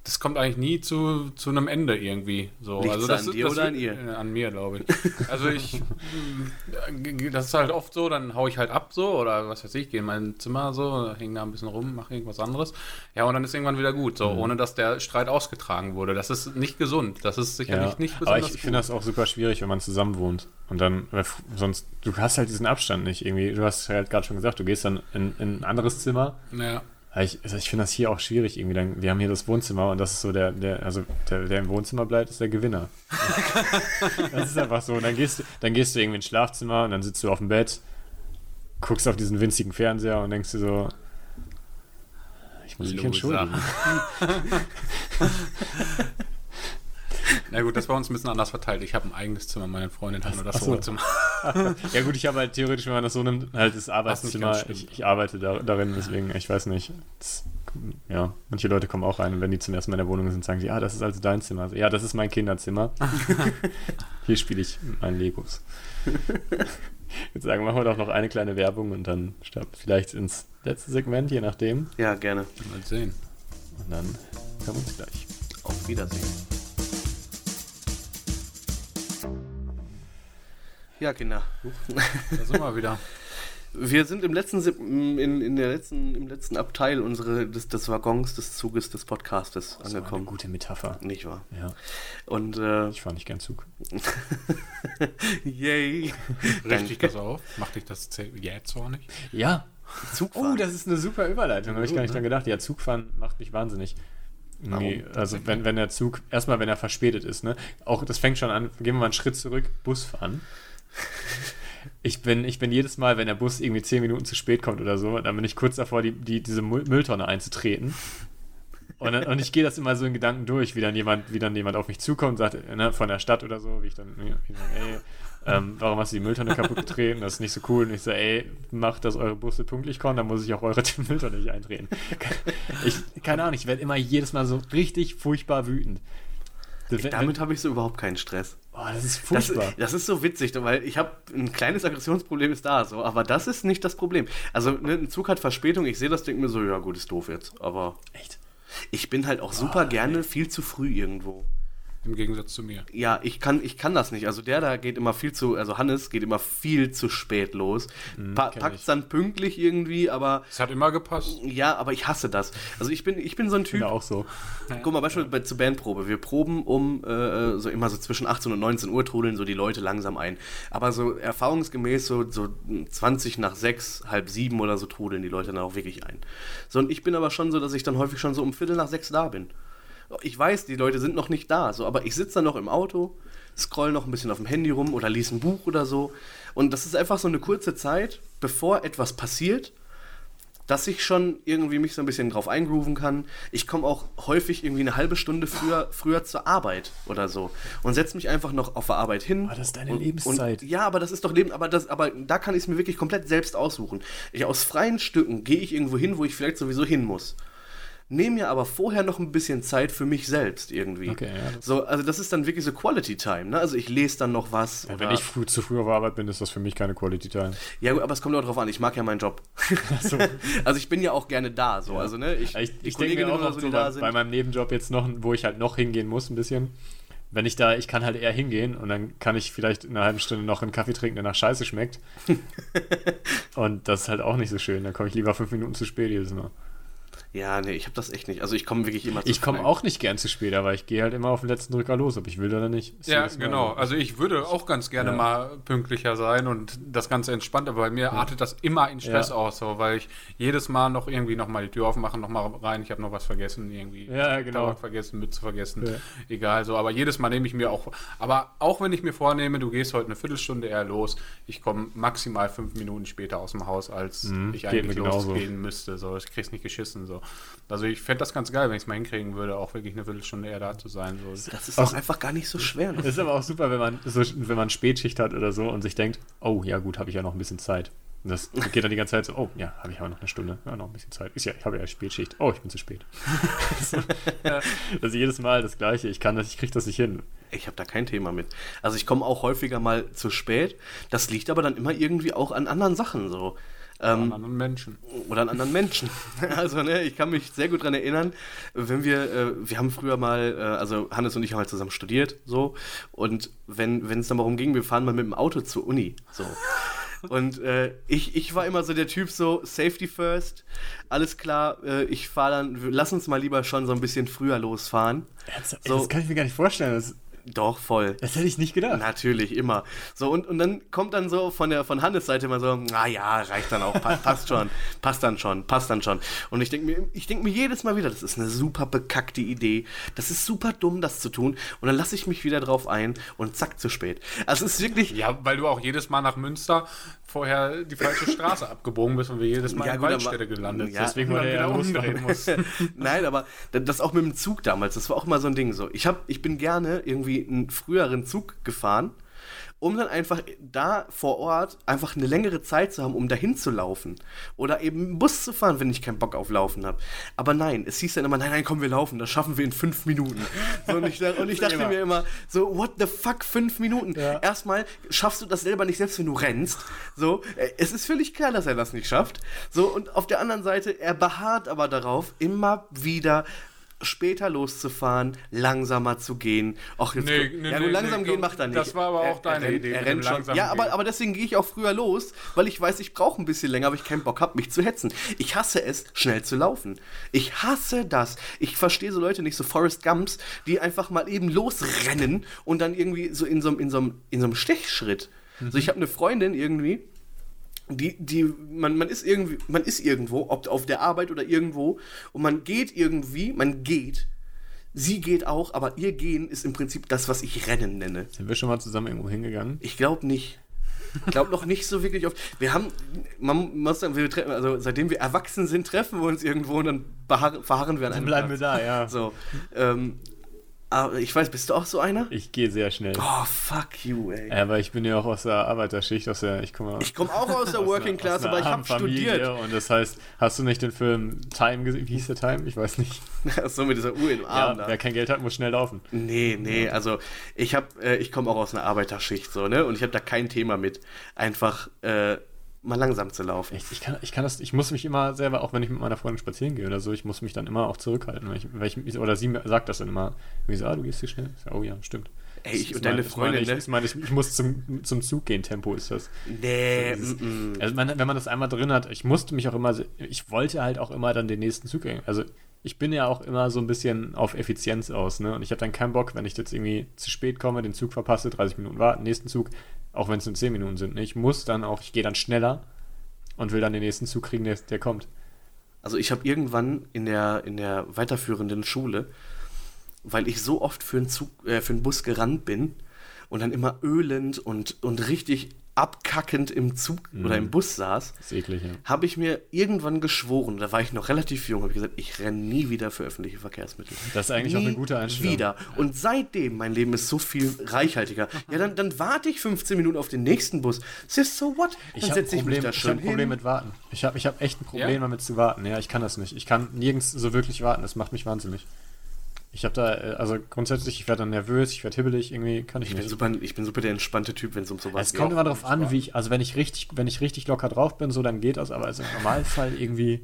[SPEAKER 3] das kommt eigentlich nie zu, zu einem Ende irgendwie. So.
[SPEAKER 1] Liegt's
[SPEAKER 3] also
[SPEAKER 1] da
[SPEAKER 3] das,
[SPEAKER 1] an dir
[SPEAKER 3] das,
[SPEAKER 1] oder an ihr?
[SPEAKER 3] äh, An mir, glaube ich. Also ich, äh, das ist halt oft so, dann hau ich halt ab so oder was weiß ich, gehe in mein Zimmer so, hänge da ein bisschen rum, mache irgendwas anderes. Ja, und dann ist irgendwann wieder gut,
[SPEAKER 2] Mhm.
[SPEAKER 3] so, ohne dass der Streit ausgetragen wurde. Das ist nicht gesund. Das ist sicherlich
[SPEAKER 2] Ja,
[SPEAKER 3] nicht
[SPEAKER 2] aber
[SPEAKER 3] besonders
[SPEAKER 2] ich, ich finde das auch super schwierig, wenn man zusammen wohnt. Und dann, weil f- sonst, du hast halt diesen Abstand nicht irgendwie. Du hast halt gerade schon gesagt, du gehst dann in, in ein anderes Zimmer.
[SPEAKER 3] Ja.
[SPEAKER 2] Ich, also ich finde das hier auch schwierig irgendwie. Dann, wir haben hier das Wohnzimmer und das ist so der, der also der, der im Wohnzimmer bleibt, ist der Gewinner. das ist einfach so. Und dann gehst, du- dann gehst du irgendwie ins Schlafzimmer und dann sitzt du auf dem Bett, guckst auf diesen winzigen Fernseher und denkst dir so, ich muss mich
[SPEAKER 3] Loser.
[SPEAKER 2] entschuldigen.
[SPEAKER 3] Na gut, das war uns ein bisschen anders verteilt. Ich habe ein eigenes Zimmer, meine Freundin hat nur das
[SPEAKER 2] so.
[SPEAKER 3] Wohnzimmer.
[SPEAKER 2] Ja gut, ich habe halt theoretisch, wenn man das so nimmt, halt das Arbeitszimmer. Ich, ich arbeite da, darin, deswegen, ich weiß nicht. Das, ja, manche Leute kommen auch rein und wenn die zum ersten Mal in der Wohnung sind, sagen die, ja, das ist also dein Zimmer. Also, ja, das ist mein Kinderzimmer. Hier spiele ich mit meinen Legos. Jetzt sagen, machen wir doch noch eine kleine Werbung und dann starten wir vielleicht ins letzte Segment, je nachdem.
[SPEAKER 1] Ja, gerne.
[SPEAKER 3] Mal sehen.
[SPEAKER 2] Und dann hören wir uns gleich.
[SPEAKER 1] Auf Wiedersehen. Ja, Kinder.
[SPEAKER 3] Da sind wir wieder.
[SPEAKER 1] Wir sind im letzten, Sip- in, in der letzten, im letzten Abteil unsere, des, des Waggons, des Zuges, des Podcastes
[SPEAKER 2] Das war eine
[SPEAKER 1] angekommen.
[SPEAKER 2] gute Metapher.
[SPEAKER 1] Nicht wahr?
[SPEAKER 2] Ja,
[SPEAKER 1] Und äh,
[SPEAKER 2] ich fahre nicht gern Zug.
[SPEAKER 1] yay.
[SPEAKER 3] Richtig das auf? Macht dich das jähzornig?
[SPEAKER 2] Ja.
[SPEAKER 1] Zugfahren.
[SPEAKER 2] Oh, das ist eine super Überleitung. Habe ich gar nicht
[SPEAKER 1] ne?
[SPEAKER 2] dran gedacht. Ja, Zugfahren macht mich wahnsinnig. Nee, also wenn, wenn der Zug, erstmal wenn er verspätet ist, ne? Auch das fängt schon an, gehen wir mal einen Schritt zurück, Bus fahren. Ich bin, ich bin jedes Mal, wenn der Bus irgendwie zehn Minuten zu spät kommt oder so, dann bin ich kurz davor, die, die, diese Müll- Mülltonne einzutreten. Und, dann, und ich gehe das immer so in Gedanken durch, wie dann jemand, wie dann jemand auf mich zukommt, sagt, ne, von der Stadt oder so, wie ich dann, wie sag, ey, ähm, warum hast du die Mülltonne kaputt getreten? Das ist nicht so cool. Und ich so, ey, macht, dass eure Busse pünktlich kommen, dann muss ich auch eure Mülltonne nicht eintreten. Ich, keine Ahnung, ich werde immer jedes Mal so richtig furchtbar wütend. Das,
[SPEAKER 1] Damit habe ich so überhaupt keinen Stress.
[SPEAKER 2] oh, das ist
[SPEAKER 1] Das,
[SPEAKER 2] furchtbar.
[SPEAKER 1] das ist so witzig, weil ich habe ein kleines Aggressionsproblem ist da, so, aber das ist nicht das Problem. Also ne, ein Zug hat Verspätung, ich sehe das, denke mir so, ja gut, ist doof jetzt, aber
[SPEAKER 2] Echt?
[SPEAKER 1] ich bin halt auch super gerne viel zu früh irgendwo.
[SPEAKER 3] Im Gegensatz zu mir.
[SPEAKER 1] Ja, ich kann, ich kann das nicht. Also der da geht immer viel zu, also Hannes geht immer viel zu spät los. Pa
[SPEAKER 2] kenn
[SPEAKER 1] packt's
[SPEAKER 2] ich.
[SPEAKER 1] dann pünktlich irgendwie, aber
[SPEAKER 3] Es hat immer gepasst.
[SPEAKER 1] ja, aber ich hasse das. Also ich bin, ich bin so ein
[SPEAKER 2] Ich bin
[SPEAKER 1] Typ.
[SPEAKER 2] da auch so.
[SPEAKER 1] Guck mal, Beispiel bei, zur Bandprobe. Wir proben um äh, so immer so zwischen 18 und 19 Uhr trudeln so die Leute langsam ein. Aber so erfahrungsgemäß so, so 20 nach 6, halb 7 oder so trudeln die Leute dann auch wirklich ein. So, und ich bin aber schon so, dass ich dann häufig schon so um Viertel nach 6 da bin. Ich weiß, die Leute sind noch nicht da, so, aber ich sitze dann noch im Auto, scroll noch ein bisschen auf dem Handy rum oder lese ein Buch oder so. Und das ist einfach so eine kurze Zeit, bevor etwas passiert, dass ich schon irgendwie mich so ein bisschen drauf eingrooven kann. Ich komme auch häufig irgendwie eine halbe Stunde früher, früher zur Arbeit oder so und setze mich einfach noch auf der Arbeit hin.
[SPEAKER 2] Aber das ist deine
[SPEAKER 1] und,
[SPEAKER 2] Lebenszeit.
[SPEAKER 1] Und, ja, aber das ist doch Leben, aber, das, aber da kann ich es mir wirklich komplett selbst aussuchen. Ich, aus freien Stücken gehe ich irgendwo hin, wo ich vielleicht sowieso hin muss. Nehme mir aber vorher noch ein bisschen Zeit für mich selbst irgendwie.
[SPEAKER 2] Okay, ja,
[SPEAKER 1] so, also das ist dann wirklich so Quality Time. Ne? Also ich lese dann noch was.
[SPEAKER 2] Ja, wenn ich früh, zu früh auf Arbeit bin, ist das für mich keine Quality Time.
[SPEAKER 1] ja, gut, aber es kommt auch drauf an. Ich mag ja meinen Job. also ich bin ja auch gerne da. So, also ne, ich,
[SPEAKER 2] Ich, ich denke mir auch noch
[SPEAKER 1] so,
[SPEAKER 2] so, bei, bei meinem Nebenjob jetzt noch, wo ich halt noch hingehen muss, ein bisschen. Wenn ich da, ich kann halt eher hingehen und dann kann ich vielleicht in einer halben Stunde noch einen Kaffee trinken, der nach Scheiße schmeckt. und das ist halt auch nicht so schön. Dann komme ich lieber fünf Minuten zu spät jedes Mal.
[SPEAKER 1] Ja, nee, ich habe das echt nicht. Also ich komme wirklich immer zu
[SPEAKER 2] Ich komme auch nicht gern zu spät, aber ich gehe halt immer auf den letzten Drücker los, ob ich will oder nicht. Ist
[SPEAKER 3] Ja, genau.
[SPEAKER 2] so.
[SPEAKER 3] Also ich würde auch ganz gerne
[SPEAKER 2] Ja.
[SPEAKER 3] mal pünktlicher sein und das Ganze entspannt, aber bei mir artet das immer in Stress
[SPEAKER 2] Ja.
[SPEAKER 3] aus, so, weil ich jedes Mal noch irgendwie noch mal die Tür aufmache, noch mal rein, ich habe noch was vergessen, irgendwie
[SPEAKER 2] Ja, genau.
[SPEAKER 3] Tabak vergessen, Mütze vergessen,
[SPEAKER 2] Ja.
[SPEAKER 3] egal so, aber jedes Mal nehme ich mir auch, aber auch wenn ich mir vornehme, du gehst heute eine Viertelstunde eher los, ich komme maximal fünf Minuten später aus dem Haus, als
[SPEAKER 2] Mhm,
[SPEAKER 3] ich eigentlich
[SPEAKER 2] genauso.
[SPEAKER 3] losgehen müsste, so, ich krieg's nicht geschissen, so. Also ich fände das ganz geil, wenn ich es mal hinkriegen würde, auch wirklich eine Viertelstunde eher da zu sein, so.
[SPEAKER 1] Das ist auch einfach gar nicht so schwer.
[SPEAKER 2] Das ist aber auch super, wenn man so, wenn man Spätschicht hat oder so und sich denkt, oh ja gut, habe ich ja noch ein bisschen Zeit. Und das geht dann die ganze Zeit so, oh ja, habe ich aber noch eine Stunde, ja, noch ein bisschen Zeit. Ist ja, ich habe ja Spätschicht. Oh, ich bin zu spät. so, das ist jedes Mal das Gleiche. Ich kann das, ich kriege das nicht hin.
[SPEAKER 1] Ich habe da kein Thema mit. Also ich komme auch häufiger mal zu spät. Das liegt aber dann immer irgendwie auch an anderen Sachen so. Ähm,
[SPEAKER 3] An anderen Menschen.
[SPEAKER 1] oder an anderen Menschen. Also, ne, ich kann mich sehr gut daran erinnern, wenn wir, äh, wir haben früher mal, äh, also Hannes und ich haben halt zusammen studiert, so, und wenn wenn es dann darum ging, wir fahren mal mit dem Auto zur Uni, so. Und äh, ich, ich war immer so der Typ, so Safety first, alles klar, äh, ich fahre dann, lass uns mal lieber schon so ein bisschen früher losfahren.
[SPEAKER 2] Ernsthaft?
[SPEAKER 1] So.
[SPEAKER 2] Das kann ich mir gar nicht vorstellen. Das,
[SPEAKER 1] Doch, voll.
[SPEAKER 2] das hätte ich nicht gedacht.
[SPEAKER 1] Natürlich, immer. So, und, und dann kommt dann so von der von Hannes Seite immer so, na ja, reicht dann auch, pa passt schon, passt dann schon, passt dann schon. Und ich denke mir, ich denke mir jedes Mal wieder, das ist eine super bekackte Idee. Das ist super dumm, das zu tun. Und dann lasse ich mich wieder drauf ein und zack, zu spät. Also es ist wirklich.
[SPEAKER 3] Ja, weil du auch jedes Mal nach Münster vorher die falsche Straße abgebogen bist und wir jedes Mal
[SPEAKER 1] Ja,
[SPEAKER 3] in Waldstätte gelandet
[SPEAKER 1] ja,
[SPEAKER 2] deswegen ja
[SPEAKER 3] wieder umdrehen mussten.
[SPEAKER 1] Nein, aber das auch mit dem Zug damals, das war auch mal so ein Ding so. Ich, hab, ich bin gerne irgendwie einen früheren Zug gefahren, um dann einfach da vor Ort einfach eine längere Zeit zu haben, um dahin zu laufen. Oder eben einen Bus zu fahren, wenn ich keinen Bock auf Laufen habe. Aber nein, es hieß dann immer, nein, nein, komm, wir laufen, das schaffen wir in fünf Minuten. So, und ich, und ich dachte
[SPEAKER 2] Immer.
[SPEAKER 1] mir immer, so, what the fuck, fünf Minuten?
[SPEAKER 2] Ja.
[SPEAKER 1] Erstmal schaffst du das selber nicht, selbst wenn du rennst. So, äh, es ist völlig klar, dass er das nicht schafft. So, und auf der anderen Seite, er beharrt aber darauf, immer wieder später loszufahren, langsamer zu gehen. Och, jetzt
[SPEAKER 3] Nee, nee,
[SPEAKER 1] ja,
[SPEAKER 3] nee,
[SPEAKER 1] langsam
[SPEAKER 3] nee,
[SPEAKER 1] gehen macht er nicht.
[SPEAKER 3] das war aber auch deine
[SPEAKER 1] rennt-
[SPEAKER 3] Idee
[SPEAKER 1] Er rennt schon. Ja, aber, aber deswegen gehe ich auch früher los, weil ich weiß, ich brauche ein bisschen länger, aber ich keinen Bock habe, mich zu hetzen. Ich hasse es, schnell zu laufen. Ich hasse das. Ich verstehe so Leute nicht, so Forrest Gumps, die einfach mal eben losrennen und dann irgendwie so in so, einem- in so, in so einem Stechschritt. So, ich habe eine Freundin irgendwie, die, die, man, man ist irgendwie, man ist irgendwo, ob auf der Arbeit oder irgendwo, und man geht irgendwie, man geht. Sie geht auch, aber ihr Gehen ist im Prinzip das, was ich Rennen nenne.
[SPEAKER 2] Sind wir schon mal zusammen irgendwo hingegangen?
[SPEAKER 1] Ich glaube nicht. Ich glaube noch nicht so wirklich oft. Wir haben, man muss sagen, wir treffen, also seitdem wir erwachsen sind, treffen wir uns irgendwo und dann beharren, verharren wir an
[SPEAKER 2] Dann
[SPEAKER 1] einem
[SPEAKER 2] bleiben wir
[SPEAKER 1] Platz.
[SPEAKER 2] da, ja.
[SPEAKER 1] So, ähm, aber ich weiß, bist du auch so einer?
[SPEAKER 2] Ich gehe sehr schnell.
[SPEAKER 1] Oh, fuck you, ey.
[SPEAKER 2] Aber ich bin ja auch aus der Arbeiterschicht, aus der, ich komme
[SPEAKER 1] Ich komme auch aus der Working Class, aber ich habe studiert.
[SPEAKER 2] Und das heißt, hast du nicht den Film Time gesehen? Wie hieß der Time? Ich weiß nicht.
[SPEAKER 1] so mit dieser Uhr im Arm
[SPEAKER 2] Ja, wer kein Geld hat, muss schnell laufen.
[SPEAKER 1] Nee, nee, also ich habe, äh, ich komme auch aus einer Arbeiterschicht so, ne? Und ich habe da kein Thema mit, einfach äh, mal langsam zu laufen.
[SPEAKER 2] Ich, ich, kann, ich kann das, ich muss mich immer selber, auch wenn ich mit meiner Freundin spazieren gehe oder so, ich muss mich dann immer auch zurückhalten. Weil ich, weil ich, oder sie sagt das dann immer, wie so, ah, du gehst hier schnell. Ich sag, oh ja, stimmt.
[SPEAKER 1] Ey, ich und deine Freundin,
[SPEAKER 2] ich,
[SPEAKER 1] ne?
[SPEAKER 2] meine ich, ich muss zum, zum Zug gehen, Tempo ist das.
[SPEAKER 1] Nee,
[SPEAKER 2] Dieses-
[SPEAKER 1] mm, mm.
[SPEAKER 2] Also man, wenn man das einmal drin hat, ich musste mich auch immer, ich wollte halt auch immer dann den nächsten Zug gehen. Also ich bin ja auch immer so ein bisschen auf Effizienz aus, ne? Und ich habe dann keinen Bock, wenn ich jetzt irgendwie zu spät komme, den Zug verpasse, 30 Minuten warten, nächsten Zug, auch wenn es nur 10 Minuten sind. Ne? Ich muss dann auch, ich gehe dann schneller und will dann den nächsten Zug kriegen, der, der kommt.
[SPEAKER 1] Also ich habe irgendwann in der, in der weiterführenden Schule, weil ich so oft für einen Zug, äh, für einen Bus gerannt bin und dann immer ölend und, und richtig abkackend im Zug oder im Bus saß,
[SPEAKER 2] eklig, ja.
[SPEAKER 1] habe ich mir irgendwann geschworen, da war ich noch relativ jung, habe ich gesagt, ich renne nie wieder für öffentliche Verkehrsmittel.
[SPEAKER 2] Das ist eigentlich auch eine gute Einstellung.
[SPEAKER 1] Wieder. Und seitdem, mein Leben ist so viel reichhaltiger. Ja, dann, dann warte ich 15 Minuten auf den nächsten Bus. Das ist so what?
[SPEAKER 2] Ich
[SPEAKER 1] Dann
[SPEAKER 2] habe
[SPEAKER 1] setze ich mich da
[SPEAKER 2] ich hab
[SPEAKER 1] schön
[SPEAKER 2] ein Problem
[SPEAKER 1] hin.
[SPEAKER 2] mit Warten. Ich habe ich hab echt ein Problem
[SPEAKER 3] Ja?
[SPEAKER 2] damit zu warten. Ja, ich kann das nicht. Ich kann nirgends so wirklich warten. Das macht mich wahnsinnig. Ich habe da, äh, also grundsätzlich, ich werde dann nervös, ich werde hibbelig, irgendwie kann ich,
[SPEAKER 1] Ich bin,
[SPEAKER 2] nicht.
[SPEAKER 1] super, ich bin super der entspannte Typ, wenn es um sowas
[SPEAKER 2] Es kommt immer darauf an, wie ich, also wenn ich richtig, wenn ich richtig locker drauf bin, so dann geht das, aber also im Normalfall irgendwie,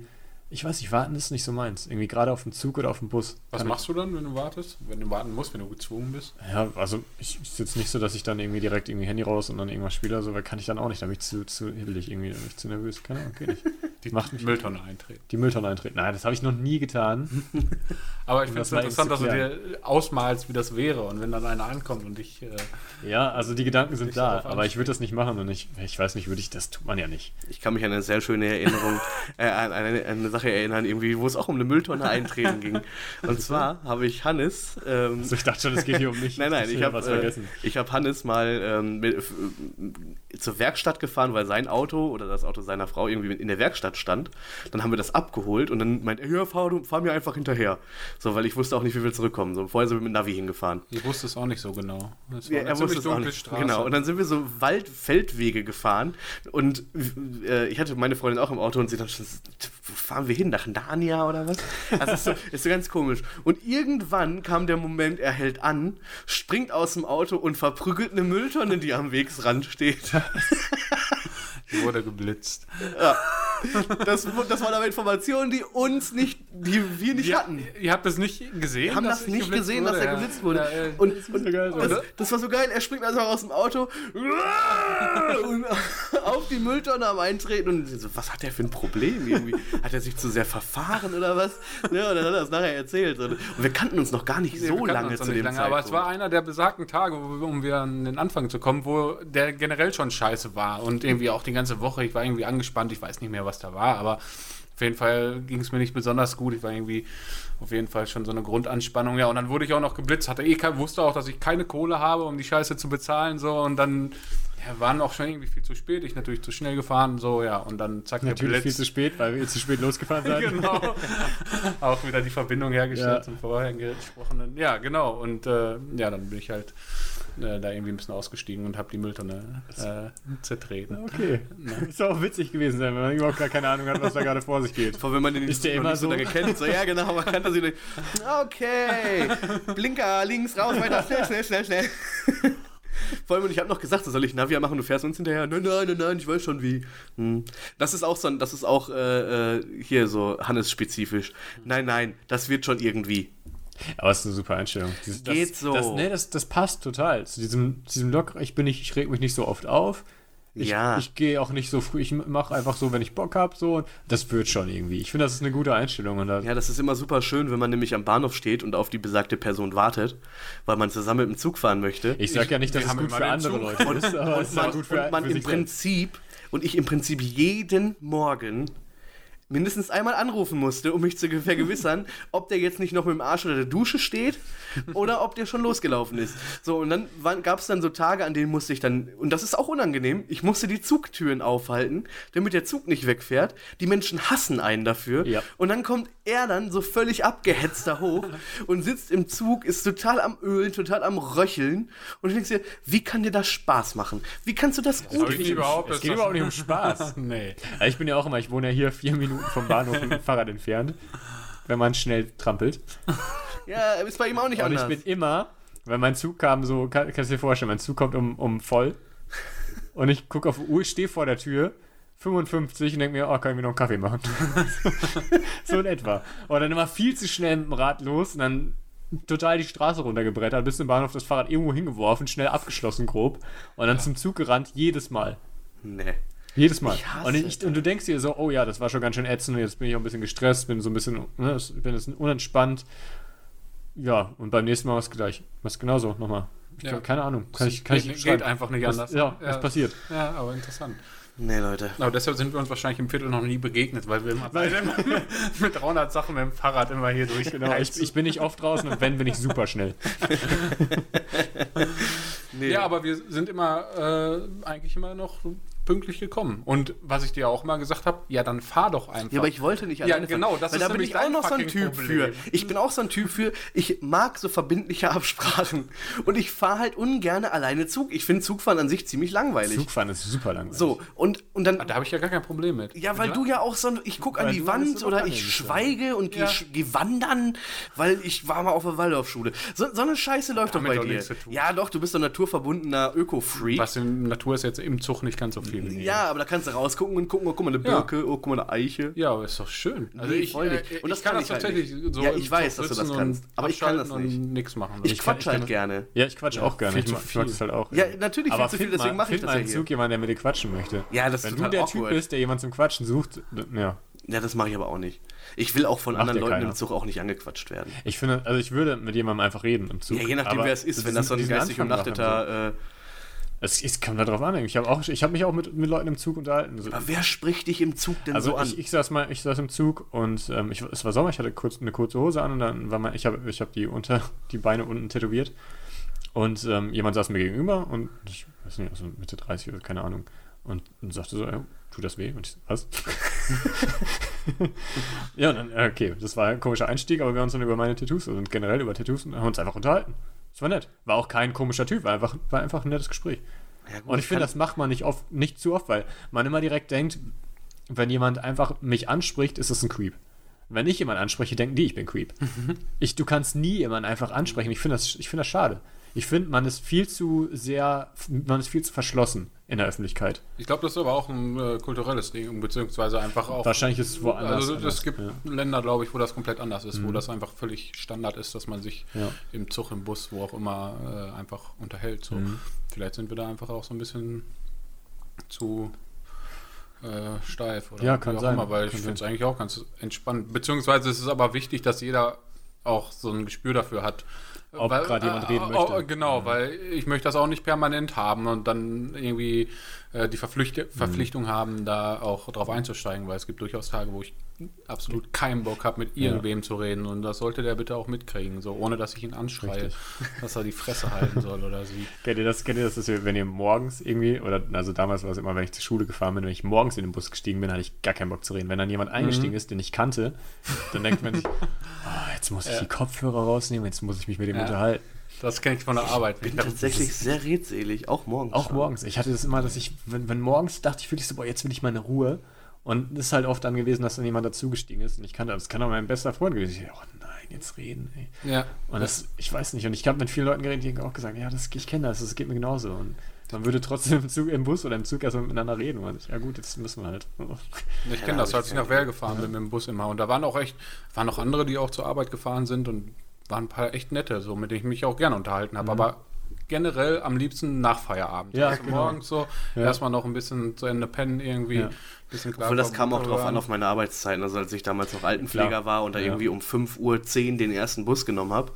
[SPEAKER 2] ich weiß nicht, warten ist nicht so meins. Irgendwie gerade auf dem Zug oder auf dem Bus.
[SPEAKER 3] Was
[SPEAKER 2] Kann
[SPEAKER 3] machst du dann, wenn du wartest? Wenn du warten musst, wenn du gezwungen bist?
[SPEAKER 2] Ich, ja, also ich ist jetzt nicht so, dass ich dann irgendwie direkt irgendwie Handy raus und dann irgendwas spiele, so, weil kann ich dann auch nicht, da bin ich zu, zu hibbelig irgendwie, da bin ich zu nervös. Keine Ahnung, geht nicht.
[SPEAKER 3] Die
[SPEAKER 2] Macht mich-
[SPEAKER 3] Mülltonne eintreten.
[SPEAKER 2] Die Mülltonne eintreten. Nein, das habe ich noch nie getan.
[SPEAKER 3] Aber ich finde es interessant, dass du dir ausmalst, wie das wäre. Und wenn dann einer ankommt und ich. Äh,
[SPEAKER 2] Ja, also die Gedanken sind da, aber ich würde das nicht machen und ich, ich weiß nicht, würde ich, das tut man ja nicht.
[SPEAKER 1] Ich kann mich an eine sehr schöne Erinnerung, äh, an eine, an eine Sache erinnern, irgendwie, wo es auch um eine Mülltonne eintreten ging. Und zwar habe ich Hannes. Ähm,
[SPEAKER 2] Also ich dachte schon, es geht hier um mich.
[SPEAKER 1] nein, nein,
[SPEAKER 2] Ich
[SPEAKER 1] ich
[SPEAKER 2] hab
[SPEAKER 1] habe
[SPEAKER 2] was
[SPEAKER 1] äh,
[SPEAKER 2] vergessen.
[SPEAKER 1] ich hab Hannes mal ähm, mit, zur Werkstatt gefahren, weil sein Auto oder das Auto seiner Frau irgendwie in der Werkstatt stand. Dann haben wir das abgeholt und dann meint er, ja, fahr, du- fahr mir einfach hinterher. So, weil ich wusste auch nicht, wie wir zurückkommen. So, vorher sind wir mit Navi hingefahren.
[SPEAKER 3] ich wusste es auch nicht so genau. Es war
[SPEAKER 1] Ja, er wusste es auch nicht.
[SPEAKER 3] Straße.
[SPEAKER 1] Genau. Und dann sind wir so Wald-Feldwege gefahren und äh, ich hatte meine Freundin auch im Auto und sie dann schon, wo fahren wir hin? Nach Narnia oder was? Also ist so, ist so ganz komisch. Und irgendwann kam der Moment, er hält an, springt aus dem Auto und verprügelt eine Mülltonne, die am Wegsrand steht.
[SPEAKER 3] Die wurde geblitzt.
[SPEAKER 1] Das, das waren aber Informationen, die uns nicht, die wir nicht
[SPEAKER 3] Ja,
[SPEAKER 1] hatten.
[SPEAKER 3] ihr habt das nicht gesehen?
[SPEAKER 1] Wir haben
[SPEAKER 3] dass
[SPEAKER 1] das
[SPEAKER 3] ich
[SPEAKER 1] nicht gesehen,
[SPEAKER 3] wurde?
[SPEAKER 1] dass er
[SPEAKER 3] Ja.
[SPEAKER 1] geblitzt wurde.
[SPEAKER 3] Ja, äh,
[SPEAKER 1] und
[SPEAKER 2] so
[SPEAKER 1] und
[SPEAKER 2] geil,
[SPEAKER 1] das, das war so geil. Er springt also aus dem Auto und auf die Mülltonne am Eintreten und so, was hat er für ein Problem irgendwie? Hat er sich zu sehr verfahren oder was? Ja, und dann hat er das nachher erzählt. Und wir kannten uns noch gar nicht
[SPEAKER 3] Nee,
[SPEAKER 1] so lange zu
[SPEAKER 3] nicht
[SPEAKER 1] dem
[SPEAKER 3] lange,
[SPEAKER 1] Zeitpunkt.
[SPEAKER 3] Aber es war einer der besagten Tage, um wieder an den Anfang zu kommen, wo der generell schon scheiße war. Und irgendwie auch die ganze Woche, ich war irgendwie angespannt, ich weiß nicht mehr, was da war, aber auf jeden Fall ging es mir nicht besonders gut. Ich war irgendwie auf jeden Fall schon so eine Grundanspannung. Ja, und dann wurde ich auch noch geblitzt. Hatte eh kein, wusste auch, dass ich keine Kohle habe, um die Scheiße zu bezahlen. So, und dann ja, waren auch schon irgendwie viel zu spät. Ich natürlich zu schnell gefahren. So, ja, und dann zack,
[SPEAKER 2] Natürlich viel
[SPEAKER 3] Blitz.
[SPEAKER 2] zu spät, weil wir zu spät losgefahren sind.
[SPEAKER 3] genau. auch wieder die Verbindung hergestellt
[SPEAKER 2] Ja.
[SPEAKER 3] zum vorher gesprochenen. Ja, genau. Und äh, ja, dann bin ich halt äh, da irgendwie ein bisschen ausgestiegen und habe die Mülltonne äh, zertreten.
[SPEAKER 2] Okay. Ist doch auch witzig gewesen sein, wenn man überhaupt gar keine Ahnung hat, was da gerade vor sich geht.
[SPEAKER 1] Vor allem, wenn man den
[SPEAKER 2] Ist der immer
[SPEAKER 1] nicht so
[SPEAKER 2] so?
[SPEAKER 1] lange kennt. So, ja, genau, man kann das nicht. Okay, Blinker, links, raus, weiter, schnell, schnell, schnell, schnell. Vor allem, und ich habe noch gesagt, so soll ich Navia machen, du fährst uns hinterher. Nein, nein, nein, nein, ich weiß schon wie. Hm. Das ist auch so, ein- das ist auch äh, äh, hier so Hannes-spezifisch. Nein, nein, das wird schon irgendwie.
[SPEAKER 2] Aber es ist eine super Einstellung. Dieses,
[SPEAKER 1] Geht
[SPEAKER 2] das,
[SPEAKER 1] so.
[SPEAKER 2] Das, nee, das, das passt total. Zu diesem, zu diesem Lock, ich bin nicht, ich reg mich nicht so oft auf. Ich,
[SPEAKER 1] Ja.
[SPEAKER 2] ich gehe auch nicht so früh, ich mache einfach so, wenn ich Bock habe, so. Das wird schon irgendwie. Ich finde, das ist eine gute Einstellung. Und da,
[SPEAKER 1] Ja, das ist immer super schön, wenn man nämlich am Bahnhof steht und auf die besagte Person wartet, weil man zusammen mit dem Zug fahren möchte.
[SPEAKER 2] ich sage ja nicht, dass es
[SPEAKER 3] haben
[SPEAKER 2] gut für andere
[SPEAKER 3] Zug.
[SPEAKER 2] Leute ist, aber es ist
[SPEAKER 1] man,
[SPEAKER 2] gut für,
[SPEAKER 1] und man
[SPEAKER 2] für
[SPEAKER 1] im. Prinzip und ich im Prinzip jeden Morgen mindestens einmal anrufen musste, um mich zu ge- vergewissern, ob der jetzt nicht noch mit dem Arsch unter der Dusche steht oder ob der schon losgelaufen ist. So, und dann gab es dann so Tage, an denen musste ich dann, und das ist auch unangenehm, ich musste die Zugtüren aufhalten, damit der Zug nicht wegfährt. Die Menschen hassen einen dafür.
[SPEAKER 2] Ja.
[SPEAKER 1] Und dann kommt er dann so völlig abgehetzt da hoch und sitzt im Zug, ist total am Ölen, total am Röcheln. Und du denkst dir, wie kann dir das Spaß machen? Wie kannst du das gut
[SPEAKER 3] ich
[SPEAKER 2] Es geht überhaupt nicht um Spaß.
[SPEAKER 3] nee.
[SPEAKER 2] Ich bin ja auch immer, ich wohne ja hier vier Minuten vom Bahnhof mit dem Fahrrad entfernt, wenn man schnell trampelt.
[SPEAKER 1] Ja, ist bei ihm auch nicht
[SPEAKER 2] Und ich
[SPEAKER 1] anders.
[SPEAKER 2] bin immer, wenn mein Zug kam, so, kann, kannst du dir vorstellen, mein Zug kommt um, um voll und ich gucke auf die Uhr, stehe vor der Tür, 55 und denke mir, oh, kann ich mir noch einen Kaffee machen? so in etwa. Und dann immer viel zu schnell mit dem Rad los und dann total die Straße runtergebrettert, bis zum Bahnhof das Fahrrad irgendwo hingeworfen, schnell abgeschlossen grob und dann zum Zug gerannt, jedes Mal.
[SPEAKER 1] nee.
[SPEAKER 2] Jedes Mal.
[SPEAKER 1] Ich hasse
[SPEAKER 2] und, ich, und du denkst dir so, oh ja, das war schon ganz schön ätzend, und jetzt bin ich auch ein bisschen gestresst, bin so ein bisschen, ne, es- bin jetzt unentspannt. Ja, und beim nächsten Mal war es gleich. Was genauso nochmal. Ich
[SPEAKER 3] Ja.
[SPEAKER 2] glaub, keine Ahnung. Kann ich, kann ich
[SPEAKER 3] geht,
[SPEAKER 2] schreiben.
[SPEAKER 3] einfach nicht
[SPEAKER 2] Was,
[SPEAKER 3] anders.
[SPEAKER 2] ja, was passiert?
[SPEAKER 3] Ja, aber interessant.
[SPEAKER 1] Nee, Leute.
[SPEAKER 3] Aber deshalb sind wir uns wahrscheinlich im Viertel noch nie begegnet, weil wir immer beide mit 300 Sachen mit dem Fahrrad immer hier durch.
[SPEAKER 2] Genau, ich, ich bin nicht oft draußen und wenn, bin ich super schnell.
[SPEAKER 1] Nee.
[SPEAKER 3] Ja, aber wir sind immer äh, eigentlich immer noch pünktlich gekommen. Und was ich dir auch mal gesagt habe, ja, dann fahr doch einfach.
[SPEAKER 1] Ja, aber ich wollte nicht
[SPEAKER 3] Ja,
[SPEAKER 1] alleine
[SPEAKER 3] genau,
[SPEAKER 1] fahren,
[SPEAKER 3] das
[SPEAKER 1] weil
[SPEAKER 3] ist
[SPEAKER 1] da bin ich auch noch so ein Typ
[SPEAKER 3] Problem.
[SPEAKER 1] für. Ich bin auch so ein Typ für, ich mag so verbindliche Absprachen und ich fahre halt ungern alleine Zug. Ich finde Zugfahren an sich ziemlich langweilig.
[SPEAKER 2] Zugfahren ist super langweilig.
[SPEAKER 1] So, und, und dann
[SPEAKER 3] Ah, Da habe ich ja gar kein Problem mit.
[SPEAKER 1] Ja, weil du ja auch so, ich gucke an die Wand oder ich schweige und
[SPEAKER 3] Ja.
[SPEAKER 1] gehe geh wandern, weil ich war mal auf der Waldorfschule. So, so eine Scheiße läuft doch bei dir. Ja, doch, du bist so ein naturverbundener Öko-Freak.
[SPEAKER 3] Was in Natur ist jetzt im Zug nicht ganz so viel.
[SPEAKER 1] Ja, aber da kannst du rausgucken und gucken, oh, guck mal, eine
[SPEAKER 3] Ja.
[SPEAKER 1] Birke, oh, guck mal, eine Eiche.
[SPEAKER 3] Ja, aber ist doch schön. Also
[SPEAKER 1] Nee,
[SPEAKER 3] ich,
[SPEAKER 1] voll nicht.
[SPEAKER 3] äh,
[SPEAKER 1] Und das
[SPEAKER 3] ich kann,
[SPEAKER 1] kann
[SPEAKER 3] das
[SPEAKER 1] ich halt
[SPEAKER 3] tatsächlich
[SPEAKER 1] nicht.
[SPEAKER 3] so
[SPEAKER 1] Ja, ich weiß, dass du das kannst, aber ich kann das nicht.
[SPEAKER 3] Nichts machen.
[SPEAKER 1] Ich quatsch
[SPEAKER 2] ich kann
[SPEAKER 1] halt gerne.
[SPEAKER 2] Ja, ich quatsch auch gerne. Ich mag,
[SPEAKER 3] viel.
[SPEAKER 2] das halt auch.
[SPEAKER 1] Ja, natürlich
[SPEAKER 2] aber
[SPEAKER 1] viel zu viel, deswegen
[SPEAKER 2] mal-
[SPEAKER 1] mache ich das
[SPEAKER 2] mal
[SPEAKER 1] ja hier.
[SPEAKER 2] Zug jemanden, der mit dir quatschen möchte.
[SPEAKER 1] Ja, das ist
[SPEAKER 2] Wenn du der. Typ bist, der jemanden zum Quatschen sucht, ja.
[SPEAKER 1] Ja, das mache ich aber auch nicht. Ich will auch von
[SPEAKER 2] Macht
[SPEAKER 1] anderen
[SPEAKER 2] ja
[SPEAKER 1] Leuten
[SPEAKER 2] keiner.
[SPEAKER 1] im Zug auch nicht angequatscht werden.
[SPEAKER 2] Ich finde, also ich würde mit jemandem einfach reden im Zug.
[SPEAKER 1] Ja, je nachdem,
[SPEAKER 2] aber
[SPEAKER 1] wer es ist, wenn das so ein geistig umnachteter.
[SPEAKER 2] Es, es kommt darauf an. Ich habe habe mich auch mit, mit Leuten im Zug unterhalten. So-
[SPEAKER 1] aber wer spricht dich im Zug denn
[SPEAKER 2] Also
[SPEAKER 1] so an?
[SPEAKER 2] ich, ich saß mal, ich saß im Zug und ähm, ich, es war Sommer, ich hatte kurz eine kurze Hose an und dann war mein, ich habe ich habe die unter die Beine unten tätowiert und ähm, jemand saß mir gegenüber und ich weiß nicht, also Mitte 30 oder keine Ahnung und, und sagte so, ja, tut das weh? Und ich so, was? ja, und dann, äh, okay, das war ein komischer Einstieg, aber wir haben uns dann über meine Tattoos und generell über Tattoos und haben uns einfach unterhalten. Das war nett. War auch kein komischer Typ, war einfach, war einfach ein nettes Gespräch.
[SPEAKER 1] Ja, gut,
[SPEAKER 2] Und ich finde, das macht man nicht oft, nicht zu oft, weil man immer direkt denkt, wenn jemand einfach mich anspricht, ist es ein Creep. Wenn ich jemanden anspreche, denken die, ich bin Creep. ich, du kannst nie jemanden einfach ansprechen. Ich finde das, ich finde das schade. Ich finde, man ist viel zu sehr, man ist viel zu verschlossen in der Öffentlichkeit.
[SPEAKER 3] Ich glaube, das ist aber auch ein äh, kulturelles Ding, beziehungsweise einfach auch.
[SPEAKER 2] Wahrscheinlich ist es woanders
[SPEAKER 3] Also es gibt
[SPEAKER 2] ja.
[SPEAKER 3] Länder, glaube ich, wo das komplett anders ist, wo das einfach völlig Standard ist, dass man sich
[SPEAKER 2] Ja.
[SPEAKER 3] im Zug, im Bus, wo auch immer äh, einfach unterhält. So. Vielleicht sind wir da einfach auch so ein bisschen zu äh, steif oder
[SPEAKER 2] Ja,
[SPEAKER 3] wie
[SPEAKER 2] kann
[SPEAKER 3] auch
[SPEAKER 2] sein,
[SPEAKER 3] immer, weil ich
[SPEAKER 2] kann
[SPEAKER 3] finde es eigentlich auch ganz entspannt. Beziehungsweise es ist aber wichtig, dass jeder auch so ein Gespür dafür hat.
[SPEAKER 2] Ob gerade jemand reden
[SPEAKER 3] äh,
[SPEAKER 2] möchte.
[SPEAKER 3] oh, genau, weil ich möchte das auch nicht permanent haben und dann irgendwie äh, die Verpflicht
[SPEAKER 2] Mhm.
[SPEAKER 3] Verpflichtung haben, da auch drauf einzusteigen, weil es gibt durchaus Tage, wo ich absolut keinen Bock habe, mit irgendwem zu reden und das sollte der bitte auch mitkriegen, so ohne dass ich ihn anschreie,
[SPEAKER 2] Richtig.
[SPEAKER 3] dass er die Fresse halten soll oder sie.
[SPEAKER 2] Kennt ihr das, kennt ihr das, dass ihr, wenn ihr morgens irgendwie, oder also damals war es immer, wenn ich zur Schule gefahren bin, wenn ich morgens in den Bus gestiegen bin, hatte ich gar keinen Bock zu reden. Wenn dann jemand eingestiegen ist, den ich kannte, dann denkt man sich, oh, jetzt muss ich die Kopfhörer rausnehmen, jetzt muss ich mich mit dem
[SPEAKER 3] Ja.
[SPEAKER 2] unterhalten.
[SPEAKER 3] Das kenne ich von der Arbeit.
[SPEAKER 1] bin tatsächlich sehr redselig, auch morgens.
[SPEAKER 2] Auch
[SPEAKER 1] schon.
[SPEAKER 2] morgens. Ich hatte das immer, dass ich, wenn, wenn morgens dachte ich wirklich so, boah, jetzt will ich meine Ruhe. Und es ist halt oft dann gewesen, dass dann jemand dazugestiegen ist und ich kannte, das kann auch mein bester Freund gewesen sein. Oh nein, jetzt reden, ey.
[SPEAKER 3] Ja.
[SPEAKER 2] Und das, ich weiß nicht. Und ich habe mit vielen Leuten geredet, die haben auch gesagt, ja, das, ich kenne das, das geht mir genauso. Und man würde trotzdem im, Zug, im Bus oder im Zug erstmal miteinander reden. Und ich, ja gut, jetzt müssen wir halt.
[SPEAKER 3] Ich kenne
[SPEAKER 1] Ja,
[SPEAKER 3] das, als
[SPEAKER 1] ich
[SPEAKER 3] nach Well gefahren bin mit dem Bus immer. Und da waren auch echt, waren auch andere, die auch zur Arbeit gefahren sind und waren ein paar echt nette, so mit denen ich mich auch gerne unterhalten habe. Aber generell am liebsten nach Feierabend.
[SPEAKER 2] Ja,
[SPEAKER 3] also
[SPEAKER 2] genau.
[SPEAKER 3] morgens so
[SPEAKER 2] Ja.
[SPEAKER 3] erstmal noch ein bisschen zu Ende pennen irgendwie.
[SPEAKER 2] Ja.
[SPEAKER 3] Bisschen klar.
[SPEAKER 1] Obwohl das kam auch drauf an auf meine Arbeitszeiten. Also als ich damals noch Altenpfleger
[SPEAKER 2] Klar.
[SPEAKER 1] war und da
[SPEAKER 2] Ja.
[SPEAKER 1] irgendwie um 5.10 Uhr den ersten Bus genommen habe,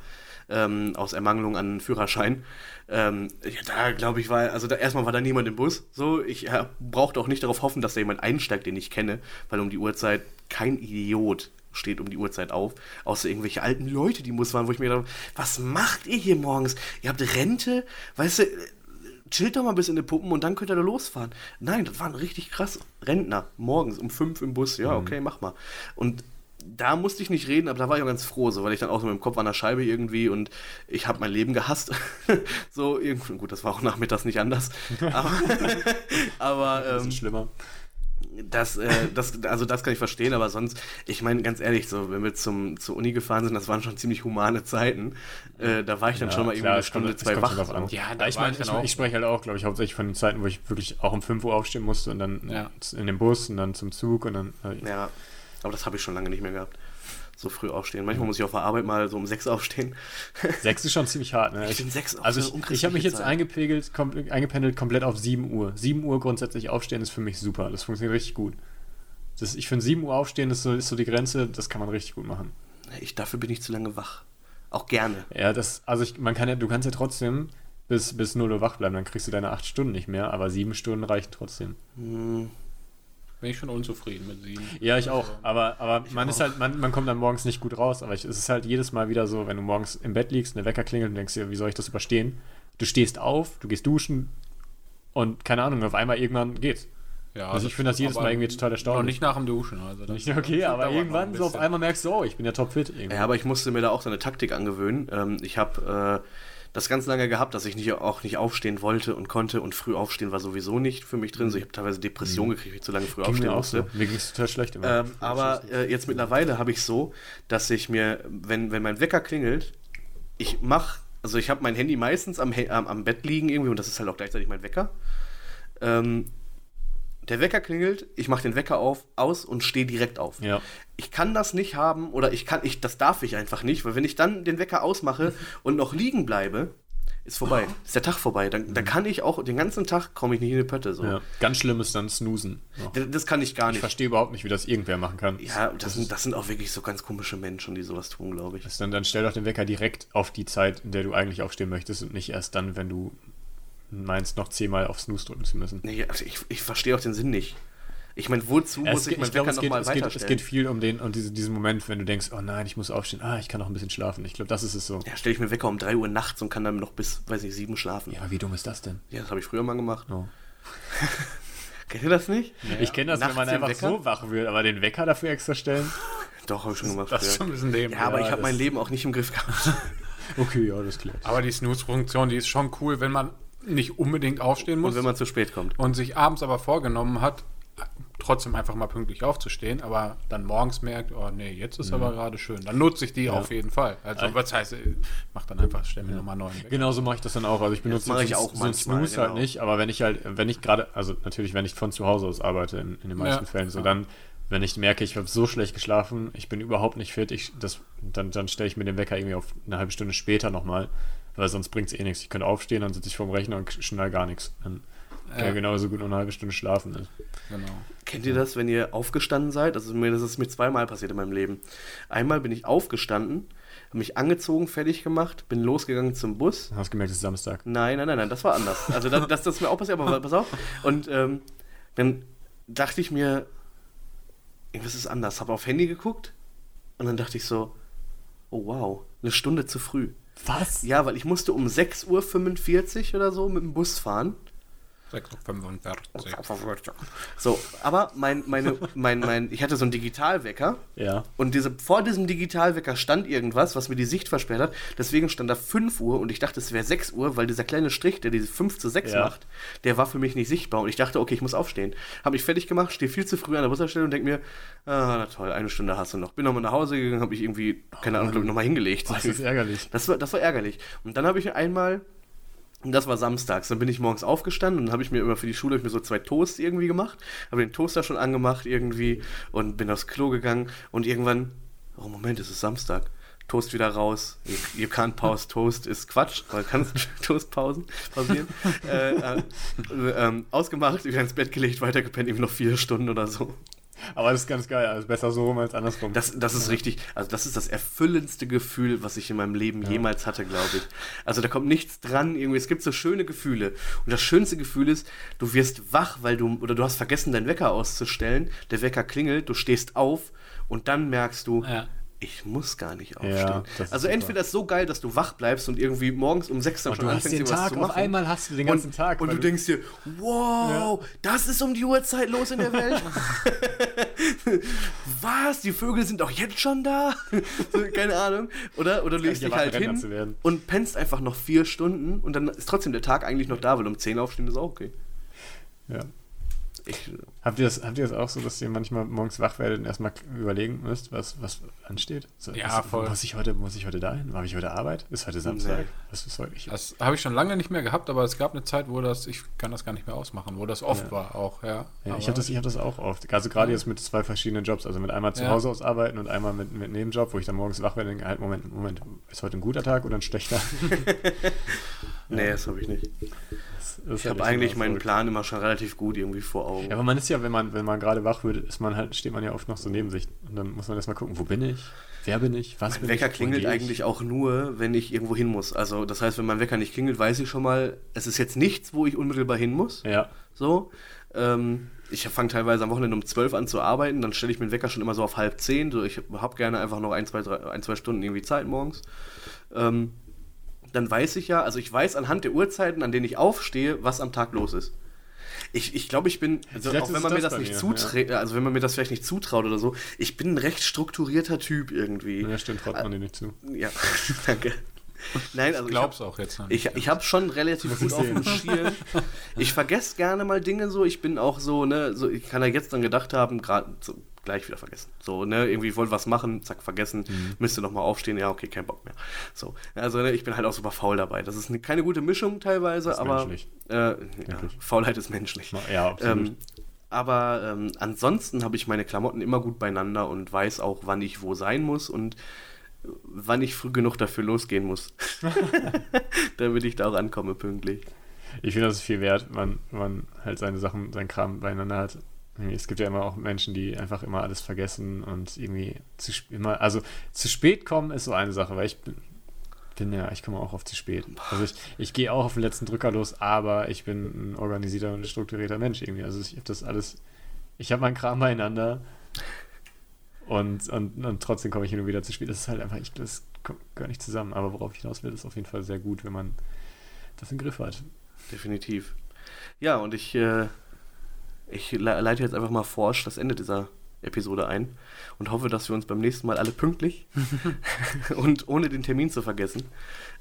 [SPEAKER 1] ähm, aus Ermangelung an Führerschein. Ähm, ja, da glaube ich war, also da, erstmal war da niemand im Bus. So, ich äh, brauchte auch nicht darauf hoffen, dass da jemand einsteigt, den ich kenne, weil um die Uhrzeit kein Idiot steht um die Uhrzeit auf, außer irgendwelche alten Leute, die Bus waren, wo ich mir gedacht habe, was macht ihr hier morgens? Ihr habt Rente? Weißt du, chillt doch mal bis in die Puppen und dann könnt ihr da losfahren. Nein, das waren richtig krass Rentner. Morgens um fünf im Bus. Ja, okay, mach mal. Und da musste ich nicht reden, aber da war ich auch ganz froh, so, weil ich dann auch so mit dem Kopf an der Scheibe irgendwie und ich habe mein Leben gehasst. so, irgendwie, gut, das war auch nachmittags nicht anders. aber aber
[SPEAKER 2] Das
[SPEAKER 1] ähm,
[SPEAKER 2] ist schlimmer.
[SPEAKER 1] Das, äh, das, also das kann ich verstehen, aber sonst, ich meine, ganz ehrlich, so, wenn wir zum, zur Uni gefahren sind, das waren schon ziemlich humane Zeiten. Äh, da war ich dann schon mal irgendwie eine
[SPEAKER 2] kommt-
[SPEAKER 1] Stunde, zwei
[SPEAKER 2] kommt schon
[SPEAKER 1] wach.
[SPEAKER 2] an.
[SPEAKER 1] so.
[SPEAKER 3] Ja,
[SPEAKER 2] Ja,
[SPEAKER 3] da
[SPEAKER 2] ich meine,
[SPEAKER 3] ich
[SPEAKER 2] ich, ich spreche halt auch, glaube ich, hauptsächlich von den Zeiten, wo ich wirklich auch um 5 Uhr aufstehen musste und dann
[SPEAKER 3] Ja.
[SPEAKER 2] in den Bus und dann zum Zug und dann. äh,
[SPEAKER 1] Ja, aber das habe ich schon lange nicht mehr gehabt. So früh aufstehen. Manchmal muss ich auf der Arbeit mal so um sechs aufstehen.
[SPEAKER 2] Sechs ist schon ziemlich hart, ne?
[SPEAKER 1] Ich finde sechs auch
[SPEAKER 2] Also ich, ich habe mich jetzt
[SPEAKER 1] Zeit.
[SPEAKER 2] eingepegelt, kom eingependelt komplett auf 7 Uhr. 7 Uhr grundsätzlich aufstehen ist für mich super. Das funktioniert richtig gut. Das, ich finde 7 Uhr aufstehen ist so, ist so die Grenze, das kann man richtig gut machen.
[SPEAKER 1] Ich, dafür bin ich zu lange wach. Auch gerne.
[SPEAKER 2] Ja, das, also ich, man kann ja, du kannst ja trotzdem bis, bis 0 Uhr wach bleiben, dann kriegst du deine 8 Stunden nicht mehr, aber 7 Stunden reichen trotzdem.
[SPEAKER 1] Hm,
[SPEAKER 3] Bin ich schon unzufrieden mit sieben.
[SPEAKER 2] Ja, ich auch. Aber, aber man ist
[SPEAKER 1] auch.
[SPEAKER 2] halt, man, man kommt dann morgens nicht gut raus. Aber ich, es ist halt jedes Mal wieder so, wenn du morgens im Bett liegst, eine Wecker klingelt und denkst dir, wie soll ich das überstehen? Du stehst auf, du gehst duschen und keine Ahnung, auf einmal irgendwann geht's.
[SPEAKER 3] Ja,
[SPEAKER 2] Also ich finde das jedes Mal irgendwie total
[SPEAKER 3] Noch
[SPEAKER 2] erstaunlich.
[SPEAKER 3] nicht nach dem Duschen. Also das,
[SPEAKER 2] Nicht okay,
[SPEAKER 3] das
[SPEAKER 2] aber
[SPEAKER 3] noch
[SPEAKER 2] irgendwann so auf einmal merkst du, oh, ich bin ja topfit. irgendwie.
[SPEAKER 1] Ja, aber ich musste mir da auch so eine Taktik angewöhnen. Ähm, ich habe äh, das ganz lange gehabt, dass ich nicht, auch nicht aufstehen wollte und konnte und früh aufstehen war sowieso nicht für mich drin. So, ich habe teilweise Depressionen gekriegt, weil ich zu lange früh
[SPEAKER 2] Mhm. Ging
[SPEAKER 1] aufstehen
[SPEAKER 2] mir
[SPEAKER 1] musste.
[SPEAKER 2] so. Mir ging es total schlecht immer.
[SPEAKER 1] Ähm, aber äh, jetzt mittlerweile habe ich so, dass ich mir, wenn, wenn mein Wecker klingelt, ich mache, also ich habe mein Handy meistens am, am, am Bett liegen irgendwie und das ist halt auch gleichzeitig mein Wecker. Ähm, der Wecker klingelt, ich mache den Wecker auf, aus und stehe direkt auf.
[SPEAKER 2] Ja.
[SPEAKER 1] Ich kann das nicht haben oder ich kann, ich, das darf ich einfach nicht, weil wenn ich dann den Wecker ausmache und noch liegen bleibe, ist vorbei. Ist der Tag vorbei. Dann, dann kann ich auch den ganzen Tag komme ich nicht in die Pötte. So.
[SPEAKER 2] ja. Ganz schlimm ist dann Snoosen.
[SPEAKER 1] Das, das kann ich gar
[SPEAKER 2] Ich
[SPEAKER 1] nicht.
[SPEAKER 2] verstehe überhaupt nicht, wie das irgendwer machen kann.
[SPEAKER 1] Ja, das sind, das sind auch wirklich so ganz komische Menschen, die sowas tun, glaube ich.
[SPEAKER 2] Das dann, dann stell doch den Wecker direkt auf die Zeit, in der du eigentlich aufstehen möchtest und nicht erst dann, wenn du meinst, noch zehnmal auf Snooze drücken zu müssen.
[SPEAKER 1] Nee, also ich, ich verstehe auch den Sinn nicht. Ich meine, wozu muss
[SPEAKER 2] Es
[SPEAKER 1] ich
[SPEAKER 2] geht-
[SPEAKER 1] meinen
[SPEAKER 2] ich glaube,
[SPEAKER 1] Wecker
[SPEAKER 2] es, geht-
[SPEAKER 1] nochmal
[SPEAKER 2] es, geht, es
[SPEAKER 1] weiterstellen?
[SPEAKER 2] geht viel um den und diese, diesen Moment, wenn du denkst, oh nein, ich muss aufstehen, ah, ich kann noch ein bisschen schlafen. Ich glaube, das ist es so.
[SPEAKER 1] ja, stelle ich mir Wecker um 3 Uhr nachts und kann dann noch bis, weiß nicht, 7 schlafen.
[SPEAKER 2] Ja, wie dumm ist das denn?
[SPEAKER 1] Ja, das habe ich früher mal gemacht.
[SPEAKER 2] Oh.
[SPEAKER 1] Kennt ihr das nicht?
[SPEAKER 2] Ich kenne das, wenn
[SPEAKER 1] Nachts
[SPEAKER 2] man
[SPEAKER 1] den
[SPEAKER 2] einfach
[SPEAKER 1] Wecker?
[SPEAKER 2] so wach wird, aber den Wecker dafür extra stellen?
[SPEAKER 1] Doch, habe ich schon gemacht.
[SPEAKER 3] Das ist
[SPEAKER 1] früher.
[SPEAKER 3] schon ein bisschen dämlich.
[SPEAKER 1] ja, aber
[SPEAKER 2] Ja,
[SPEAKER 1] ich habe mein Leben auch nicht im Griff gehabt.
[SPEAKER 2] Okay, ja, das klärt.
[SPEAKER 3] Aber die Snooze-Funktion, die ist schon cool, wenn man nicht unbedingt aufstehen muss
[SPEAKER 1] Und wenn man zu spät kommt.
[SPEAKER 3] und sich abends aber vorgenommen hat, trotzdem einfach mal pünktlich aufzustehen, aber dann morgens merkt, oh nee, jetzt ist aber gerade schön. Dann nutze ich die auf jeden Fall. Also was heißt, ich mach dann einfach, stell mir nochmal neuen weg.
[SPEAKER 2] Genauso mache ich das dann auch. Also ich benutze
[SPEAKER 1] mache ich auch
[SPEAKER 2] so einen Snooze halt
[SPEAKER 1] genau.
[SPEAKER 2] nicht, aber wenn ich halt, wenn ich gerade, also natürlich, wenn ich von zu Hause aus arbeite, in, in den meisten
[SPEAKER 3] Ja.
[SPEAKER 2] Fällen, so dann, wenn ich merke, ich habe so schlecht geschlafen, ich bin überhaupt nicht fit, ich, das, dann, dann stelle ich mir den Wecker irgendwie auf eine halbe Stunde später nochmal, weil sonst bringt es eh nichts. Ich könnte aufstehen, dann sitze ich vorm Rechner und schnall gar nichts. Dann kann
[SPEAKER 3] Ja.
[SPEAKER 2] genauso gut nur eine halbe Stunde schlafen. Ne?
[SPEAKER 3] Genau.
[SPEAKER 1] Kennt ihr das, wenn ihr aufgestanden seid? Also mir, das ist mir zweimal passiert in meinem Leben. Einmal bin ich aufgestanden, habe mich angezogen, fertig gemacht, bin losgegangen zum Bus.
[SPEAKER 2] Hast gemerkt, es ist Samstag.
[SPEAKER 1] Nein, nein, nein, nein, das war anders. Also das, das, das ist mir auch passiert, aber pass auf. Und ähm, dann dachte ich mir, irgendwas ist anders. Habe auf Handy geguckt und dann dachte ich so, oh wow, eine Stunde zu früh.
[SPEAKER 2] Was?
[SPEAKER 1] Ja, weil ich musste um 6.45 Uhr oder so mit dem Bus fahren.
[SPEAKER 3] 6.45
[SPEAKER 1] So, aber mein, meine, mein, mein, ich hatte so einen Digitalwecker
[SPEAKER 2] Ja.
[SPEAKER 1] und diese, vor diesem Digitalwecker stand irgendwas, was mir die Sicht versperrt hat. Deswegen stand da 5 Uhr und ich dachte, es wäre 6 Uhr, weil dieser kleine Strich, der diese 5 zu 6
[SPEAKER 2] Ja.
[SPEAKER 1] macht, der war für mich nicht sichtbar. Und ich dachte, okay, ich muss aufstehen. Habe mich fertig gemacht, stehe viel zu früh an der Bushaltestelle und denke mir, ah, na toll, eine Stunde hast du noch. Bin nochmal nach Hause gegangen, habe mich irgendwie, keine Ahnung, glaub ich, nochmal hingelegt.
[SPEAKER 2] Oh, das ist ärgerlich.
[SPEAKER 1] Das war, das war ärgerlich. Und dann habe ich einmal, und das war samstags, dann bin ich morgens aufgestanden und habe ich mir immer für die Schule ich mir so zwei Toast irgendwie gemacht, habe den Toaster schon angemacht irgendwie und bin aufs Klo gegangen und irgendwann, oh Moment, es ist Samstag. Toast wieder raus. You, you can't pause Toast ist Quatsch, weil kannst Toast pausen, pausieren. äh, äh, ähm, ausgemacht, wieder ins Bett gelegt, weitergepennt, irgendwie noch vier Stunden oder so.
[SPEAKER 2] Aber das ist ganz geil. Also besser so rum als andersrum.
[SPEAKER 1] Das, das ist richtig, also das ist das erfüllendste Gefühl, was ich in meinem Leben jemals hatte, glaube ich. Also da kommt nichts dran, irgendwie, es gibt so schöne Gefühle. Und das schönste Gefühl ist, du wirst wach, weil du, oder du hast vergessen, deinen Wecker auszustellen, der Wecker klingelt, du stehst auf und dann merkst du,
[SPEAKER 3] Ja.
[SPEAKER 1] ich muss gar nicht
[SPEAKER 2] Ja,
[SPEAKER 1] aufstehen.
[SPEAKER 2] ist
[SPEAKER 1] also entweder ist es so geil, dass du wach bleibst und irgendwie morgens um sechs dann
[SPEAKER 2] Und
[SPEAKER 1] schon
[SPEAKER 2] du hast
[SPEAKER 1] anfängst,
[SPEAKER 2] den Tag,
[SPEAKER 1] zu
[SPEAKER 2] auf
[SPEAKER 1] machen.
[SPEAKER 2] einmal hast du den ganzen
[SPEAKER 1] und,
[SPEAKER 2] Tag.
[SPEAKER 1] Und
[SPEAKER 2] weil
[SPEAKER 1] du denkst dir, wow, das ist um die Uhrzeit los in der Welt. Was? Die Vögel sind doch jetzt schon da? so, keine Ahnung. Oder, oder du legst dich halt hin und pennst einfach noch vier Stunden und dann ist trotzdem der Tag eigentlich noch da, weil um 10 aufstehen ist auch okay.
[SPEAKER 2] Ja.
[SPEAKER 1] Ich,
[SPEAKER 2] Habt ihr, das, habt ihr das auch so, dass ihr manchmal morgens wach werdet und erstmal überlegen müsst, was, was ansteht? So,
[SPEAKER 3] Ja,
[SPEAKER 2] ist,
[SPEAKER 3] voll.
[SPEAKER 2] Muss ich, heute, muss ich heute dahin? Habe ich heute Arbeit? Ist heute Samstag?
[SPEAKER 1] Nee.
[SPEAKER 2] Was ist heute? Ich,
[SPEAKER 3] Das habe ich schon lange nicht mehr gehabt, aber es gab eine Zeit, wo das, ich kann das gar nicht mehr ausmachen, wo das oft
[SPEAKER 2] Ja.
[SPEAKER 3] war auch, ja.
[SPEAKER 2] ja, ich habe das, ich hab das auch oft. Also gerade jetzt mit zwei verschiedenen Jobs. Also mit einmal zu
[SPEAKER 3] Ja.
[SPEAKER 2] Hause aus arbeiten und einmal mit, mit Nebenjob, wo ich dann morgens wach werde und denke, halt, Moment, Moment, ist heute ein guter Tag oder ein schlechter?
[SPEAKER 1] nee, das habe ich nicht.
[SPEAKER 2] Das ist
[SPEAKER 1] Ich
[SPEAKER 2] halt
[SPEAKER 1] habe eigentlich meinen. Plan immer schon relativ gut irgendwie vor Augen.
[SPEAKER 2] Ja, aber man ist ja, wenn man, wenn man gerade wach wird, ist man halt, steht man ja oft noch so neben sich. Und dann muss man erstmal gucken, wo bin ich? Wer bin ich? Was
[SPEAKER 1] Mein
[SPEAKER 2] bin
[SPEAKER 1] Wecker
[SPEAKER 2] ich?
[SPEAKER 1] Klingelt eigentlich auch nur, wenn ich irgendwo hin muss. Also das heißt, wenn mein Wecker nicht klingelt, weiß ich schon mal, es ist jetzt nichts, wo ich unmittelbar hin muss.
[SPEAKER 2] Ja.
[SPEAKER 1] So. Ähm, ich fange teilweise am Wochenende um 12 an zu arbeiten, dann stelle ich mir den Wecker schon immer so auf halb zehn. So, ich habe gerne einfach noch ein zwei, drei, ein, zwei Stunden irgendwie Zeit morgens. Ähm, dann weiß ich ja, also ich weiß anhand der Uhrzeiten, an denen ich aufstehe, was am Tag los ist. Ich, ich glaube, ich bin, also
[SPEAKER 2] Vielleicht
[SPEAKER 1] auch wenn man mir
[SPEAKER 2] das
[SPEAKER 1] nicht zutraut, also wenn man mir das vielleicht nicht zutraut oder so, ich bin ein recht strukturierter Typ irgendwie.
[SPEAKER 2] Ja, stimmt, traut man dir nicht zu.
[SPEAKER 1] Ja, danke. Nein, also ich
[SPEAKER 3] Glaub's
[SPEAKER 1] hab-
[SPEAKER 3] auch jetzt noch
[SPEAKER 1] ich,
[SPEAKER 3] nicht.
[SPEAKER 1] ich habe schon relativ gut
[SPEAKER 2] ich
[SPEAKER 1] auf dem Schirm. Ich vergesse gerne mal Dinge so. Ich bin auch so, ne, so, ich kann ja jetzt dann gedacht haben, gerade so, gleich wieder vergessen. So, ne, irgendwie wollte was machen, zack, vergessen,
[SPEAKER 2] Mhm.
[SPEAKER 1] müsste nochmal aufstehen, ja, okay, kein Bock mehr. So, also ne, ich bin halt auch super faul dabei. Das ist eine, keine gute Mischung teilweise,
[SPEAKER 2] Ist
[SPEAKER 1] aber
[SPEAKER 2] menschlich.
[SPEAKER 1] äh, ja. Faulheit ist menschlich.
[SPEAKER 2] Ja, absolut.
[SPEAKER 1] Ähm, aber ähm, ansonsten habe ich meine Klamotten immer gut beieinander und weiß auch, wann ich wo sein muss und wann ich früh genug dafür losgehen muss. Damit ich da auch ankomme pünktlich.
[SPEAKER 2] Ich finde, das ist viel wert, wenn man halt seine Sachen, seinen Kram beieinander hat. Es gibt ja immer auch Menschen, die einfach immer alles vergessen und irgendwie zu immer, also zu spät kommen ist so eine Sache, weil ich bin, bin ja, ich komme auch oft zu spät. Also ich, ich gehe auch auf den letzten Drücker los, aber ich bin ein organisierter und strukturierter Mensch irgendwie. Also ich habe das alles, ich habe meinen Kram beieinander und, und, und trotzdem komme ich hin und wieder zu spät. Das ist halt einfach, ich, das kommt gar nicht zusammen. Aber worauf ich hinaus will, ist auf jeden Fall sehr gut, wenn man das im Griff hat.
[SPEAKER 1] Definitiv. Ja, und ich, äh, ich le leite jetzt einfach mal forsch das Ende dieser Episode ein und hoffe, dass wir uns beim nächsten Mal alle pünktlich und ohne den Termin zu vergessen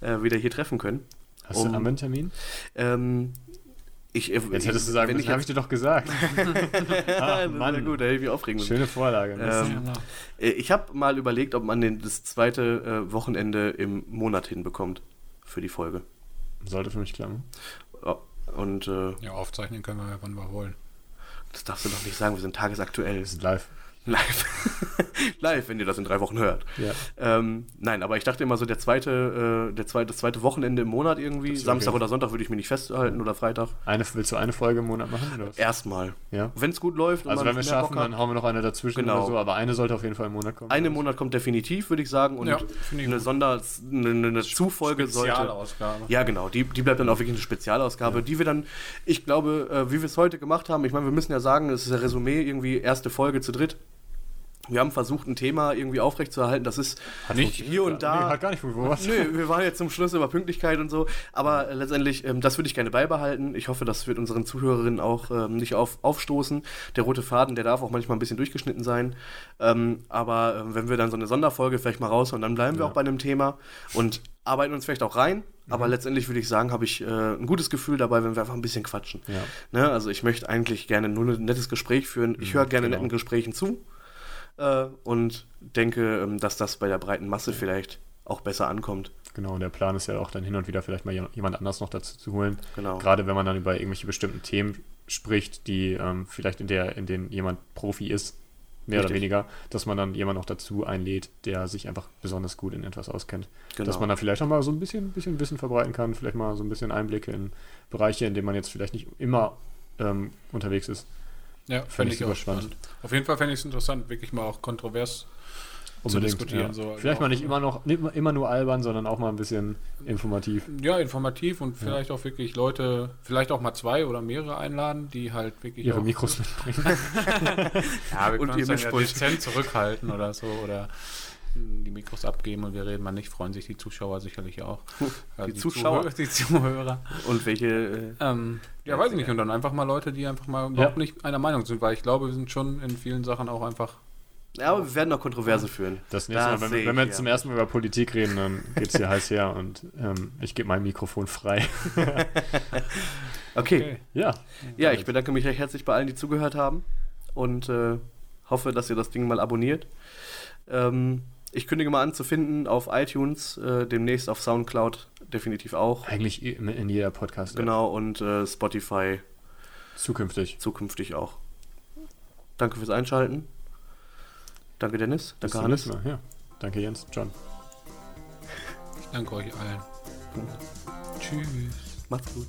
[SPEAKER 1] äh, wieder hier treffen können.
[SPEAKER 2] Hast du
[SPEAKER 1] Um-
[SPEAKER 2] einen anderen Termin?
[SPEAKER 1] Ähm, ich, äh,
[SPEAKER 2] Jetzt hättest du sagen müssen,
[SPEAKER 1] ich
[SPEAKER 2] habe ich dir doch gesagt. ah,
[SPEAKER 1] ja gut, da hätte ich mich aufregen müssen.
[SPEAKER 2] Schöne Vorlage.
[SPEAKER 1] Ähm, Äh, Ich habe mal überlegt, ob man den, das zweite äh, Wochenende im Monat hinbekommt für die Folge.
[SPEAKER 2] Sollte für mich klappen.
[SPEAKER 1] Ja, und äh,
[SPEAKER 3] ja, aufzeichnen können wir ja, wann wir wollen.
[SPEAKER 1] das darfst du doch nicht sagen, wir sind tagesaktuell.
[SPEAKER 2] Wir sind live.
[SPEAKER 1] Live. Live, wenn ihr das in drei Wochen hört.
[SPEAKER 2] Ja.
[SPEAKER 1] Ähm, nein, aber ich dachte immer so, der zweite, äh, der zweite, das zweite Wochenende im Monat irgendwie, Samstag
[SPEAKER 2] okay.
[SPEAKER 1] oder Sonntag würde ich mir nicht festhalten oder Freitag.
[SPEAKER 2] Eine, willst du eine Folge im Monat machen? Oder was?
[SPEAKER 1] Erstmal.
[SPEAKER 2] Ja.
[SPEAKER 1] Wenn es gut läuft.
[SPEAKER 2] Also wenn wir schaffen, dann hauen wir noch eine dazwischen
[SPEAKER 1] Genau.
[SPEAKER 2] oder so, aber eine sollte auf jeden Fall im Monat kommen.
[SPEAKER 1] Eine im Monat kommt definitiv, würde ich sagen. Und
[SPEAKER 3] Ja, finde ich
[SPEAKER 1] eine. Sonder, eine, eine Zufolge sollte.
[SPEAKER 3] Spezialausgabe.
[SPEAKER 1] Ja, genau. Die, die bleibt dann auch wirklich eine Spezialausgabe, die wir dann, ich glaube, äh, wie wir es heute gemacht haben, ich meine, wir müssen ja sagen, es ist ein Resümee, irgendwie erste Folge zu dritt. Wir haben versucht, ein Thema irgendwie aufrechtzuerhalten. Das ist
[SPEAKER 2] Hat
[SPEAKER 1] nicht hier und da.
[SPEAKER 2] Nee, hat gar nicht funktioniert.
[SPEAKER 1] Nö, wir waren jetzt zum Schluss über Pünktlichkeit und so. Aber äh, letztendlich, ähm, das würde ich gerne beibehalten. Ich hoffe, das wird unseren Zuhörerinnen auch ähm, nicht auf, aufstoßen. Der rote Faden, der darf auch manchmal ein bisschen durchgeschnitten sein. Ähm, aber ähm, wenn wir dann so eine Sonderfolge vielleicht mal raus und dann bleiben wir
[SPEAKER 2] Ja.
[SPEAKER 1] auch bei einem Thema und arbeiten uns vielleicht auch rein. Aber
[SPEAKER 2] Mhm.
[SPEAKER 1] letztendlich würde ich sagen, habe ich äh, ein gutes Gefühl dabei, wenn wir einfach ein bisschen quatschen.
[SPEAKER 2] Ja.
[SPEAKER 1] Ne? Also ich möchte eigentlich gerne nur ein nettes Gespräch führen. Ich höre gerne
[SPEAKER 2] genau.
[SPEAKER 1] netten Gesprächen zu äh, und denke, ähm, dass das bei der breiten Masse vielleicht auch besser ankommt.
[SPEAKER 2] Genau, und der Plan ist ja auch dann hin und wieder vielleicht mal jem- jemand anders noch dazu zu holen.
[SPEAKER 1] Genau.
[SPEAKER 2] Gerade wenn man dann über irgendwelche bestimmten Themen spricht, die ähm, vielleicht in der, in denen jemand Profi ist mehr oder
[SPEAKER 1] Richtig.
[SPEAKER 2] weniger, dass man dann jemanden noch dazu einlädt, der sich einfach besonders gut in etwas auskennt.
[SPEAKER 1] Genau.
[SPEAKER 2] Dass man da vielleicht auch mal so ein bisschen, bisschen Wissen verbreiten kann, vielleicht mal so ein bisschen Einblicke in Bereiche, in denen man jetzt vielleicht nicht immer ähm, unterwegs ist.
[SPEAKER 3] Ja, fände
[SPEAKER 2] ich
[SPEAKER 3] ich auch
[SPEAKER 2] spannend.
[SPEAKER 3] spannend. Auf jeden Fall fände ich es interessant, wirklich mal auch kontrovers.
[SPEAKER 2] Unbedingt,
[SPEAKER 3] diskutieren,
[SPEAKER 2] ja.
[SPEAKER 3] so, also
[SPEAKER 2] vielleicht
[SPEAKER 3] auch-
[SPEAKER 2] mal nicht immer noch nicht immer- nur albern, sondern auch mal ein bisschen informativ.
[SPEAKER 3] Ja, informativ und vielleicht auch wirklich Leute, vielleicht auch mal zwei oder mehrere einladen, die halt wirklich
[SPEAKER 2] Ihre
[SPEAKER 3] auch,
[SPEAKER 2] Mikros mitbringen.
[SPEAKER 3] Ja, wir
[SPEAKER 1] Und
[SPEAKER 3] können
[SPEAKER 1] ihr
[SPEAKER 3] uns dann ja dezent zurückhalten oder so oder die Mikros abgeben und wir reden mal nicht, freuen sich die Zuschauer sicherlich auch. Also
[SPEAKER 1] Die Zuschauer?
[SPEAKER 3] Zuhörer, die Zuhörer.
[SPEAKER 1] Und welche. Äh,
[SPEAKER 3] Ähm, ja, weiß ich nicht. Und dann einfach mal Leute, die einfach mal überhaupt nicht einer Meinung sind, weil ich glaube, wir sind schon in vielen Sachen auch einfach.
[SPEAKER 1] ja, aber wir werden noch Kontroverse führen.
[SPEAKER 2] Das nächste
[SPEAKER 1] Das
[SPEAKER 2] Mal, wenn, wenn wir jetzt
[SPEAKER 1] ja.
[SPEAKER 2] zum ersten Mal über Politik reden, dann geht es hier heiß her und ähm, ich gebe mein Mikrofon frei.
[SPEAKER 1] Okay.
[SPEAKER 2] Ja,
[SPEAKER 1] Ja, ich bedanke mich recht herzlich bei allen, die zugehört haben und äh, hoffe, dass ihr das Ding mal abonniert. Ähm, ich kündige mal an zu finden auf iTunes, äh, demnächst auf Soundcloud definitiv auch.
[SPEAKER 2] eigentlich in, in jeder Podcast.
[SPEAKER 1] Genau, und äh, Spotify
[SPEAKER 2] Zukünftig.
[SPEAKER 1] zukünftig auch. Danke fürs Einschalten. Danke Dennis.
[SPEAKER 2] Bis
[SPEAKER 1] Danke Hannes.
[SPEAKER 2] Ja. Danke Jens, John.
[SPEAKER 3] Ich danke euch allen. Tschüss.
[SPEAKER 1] Macht's gut.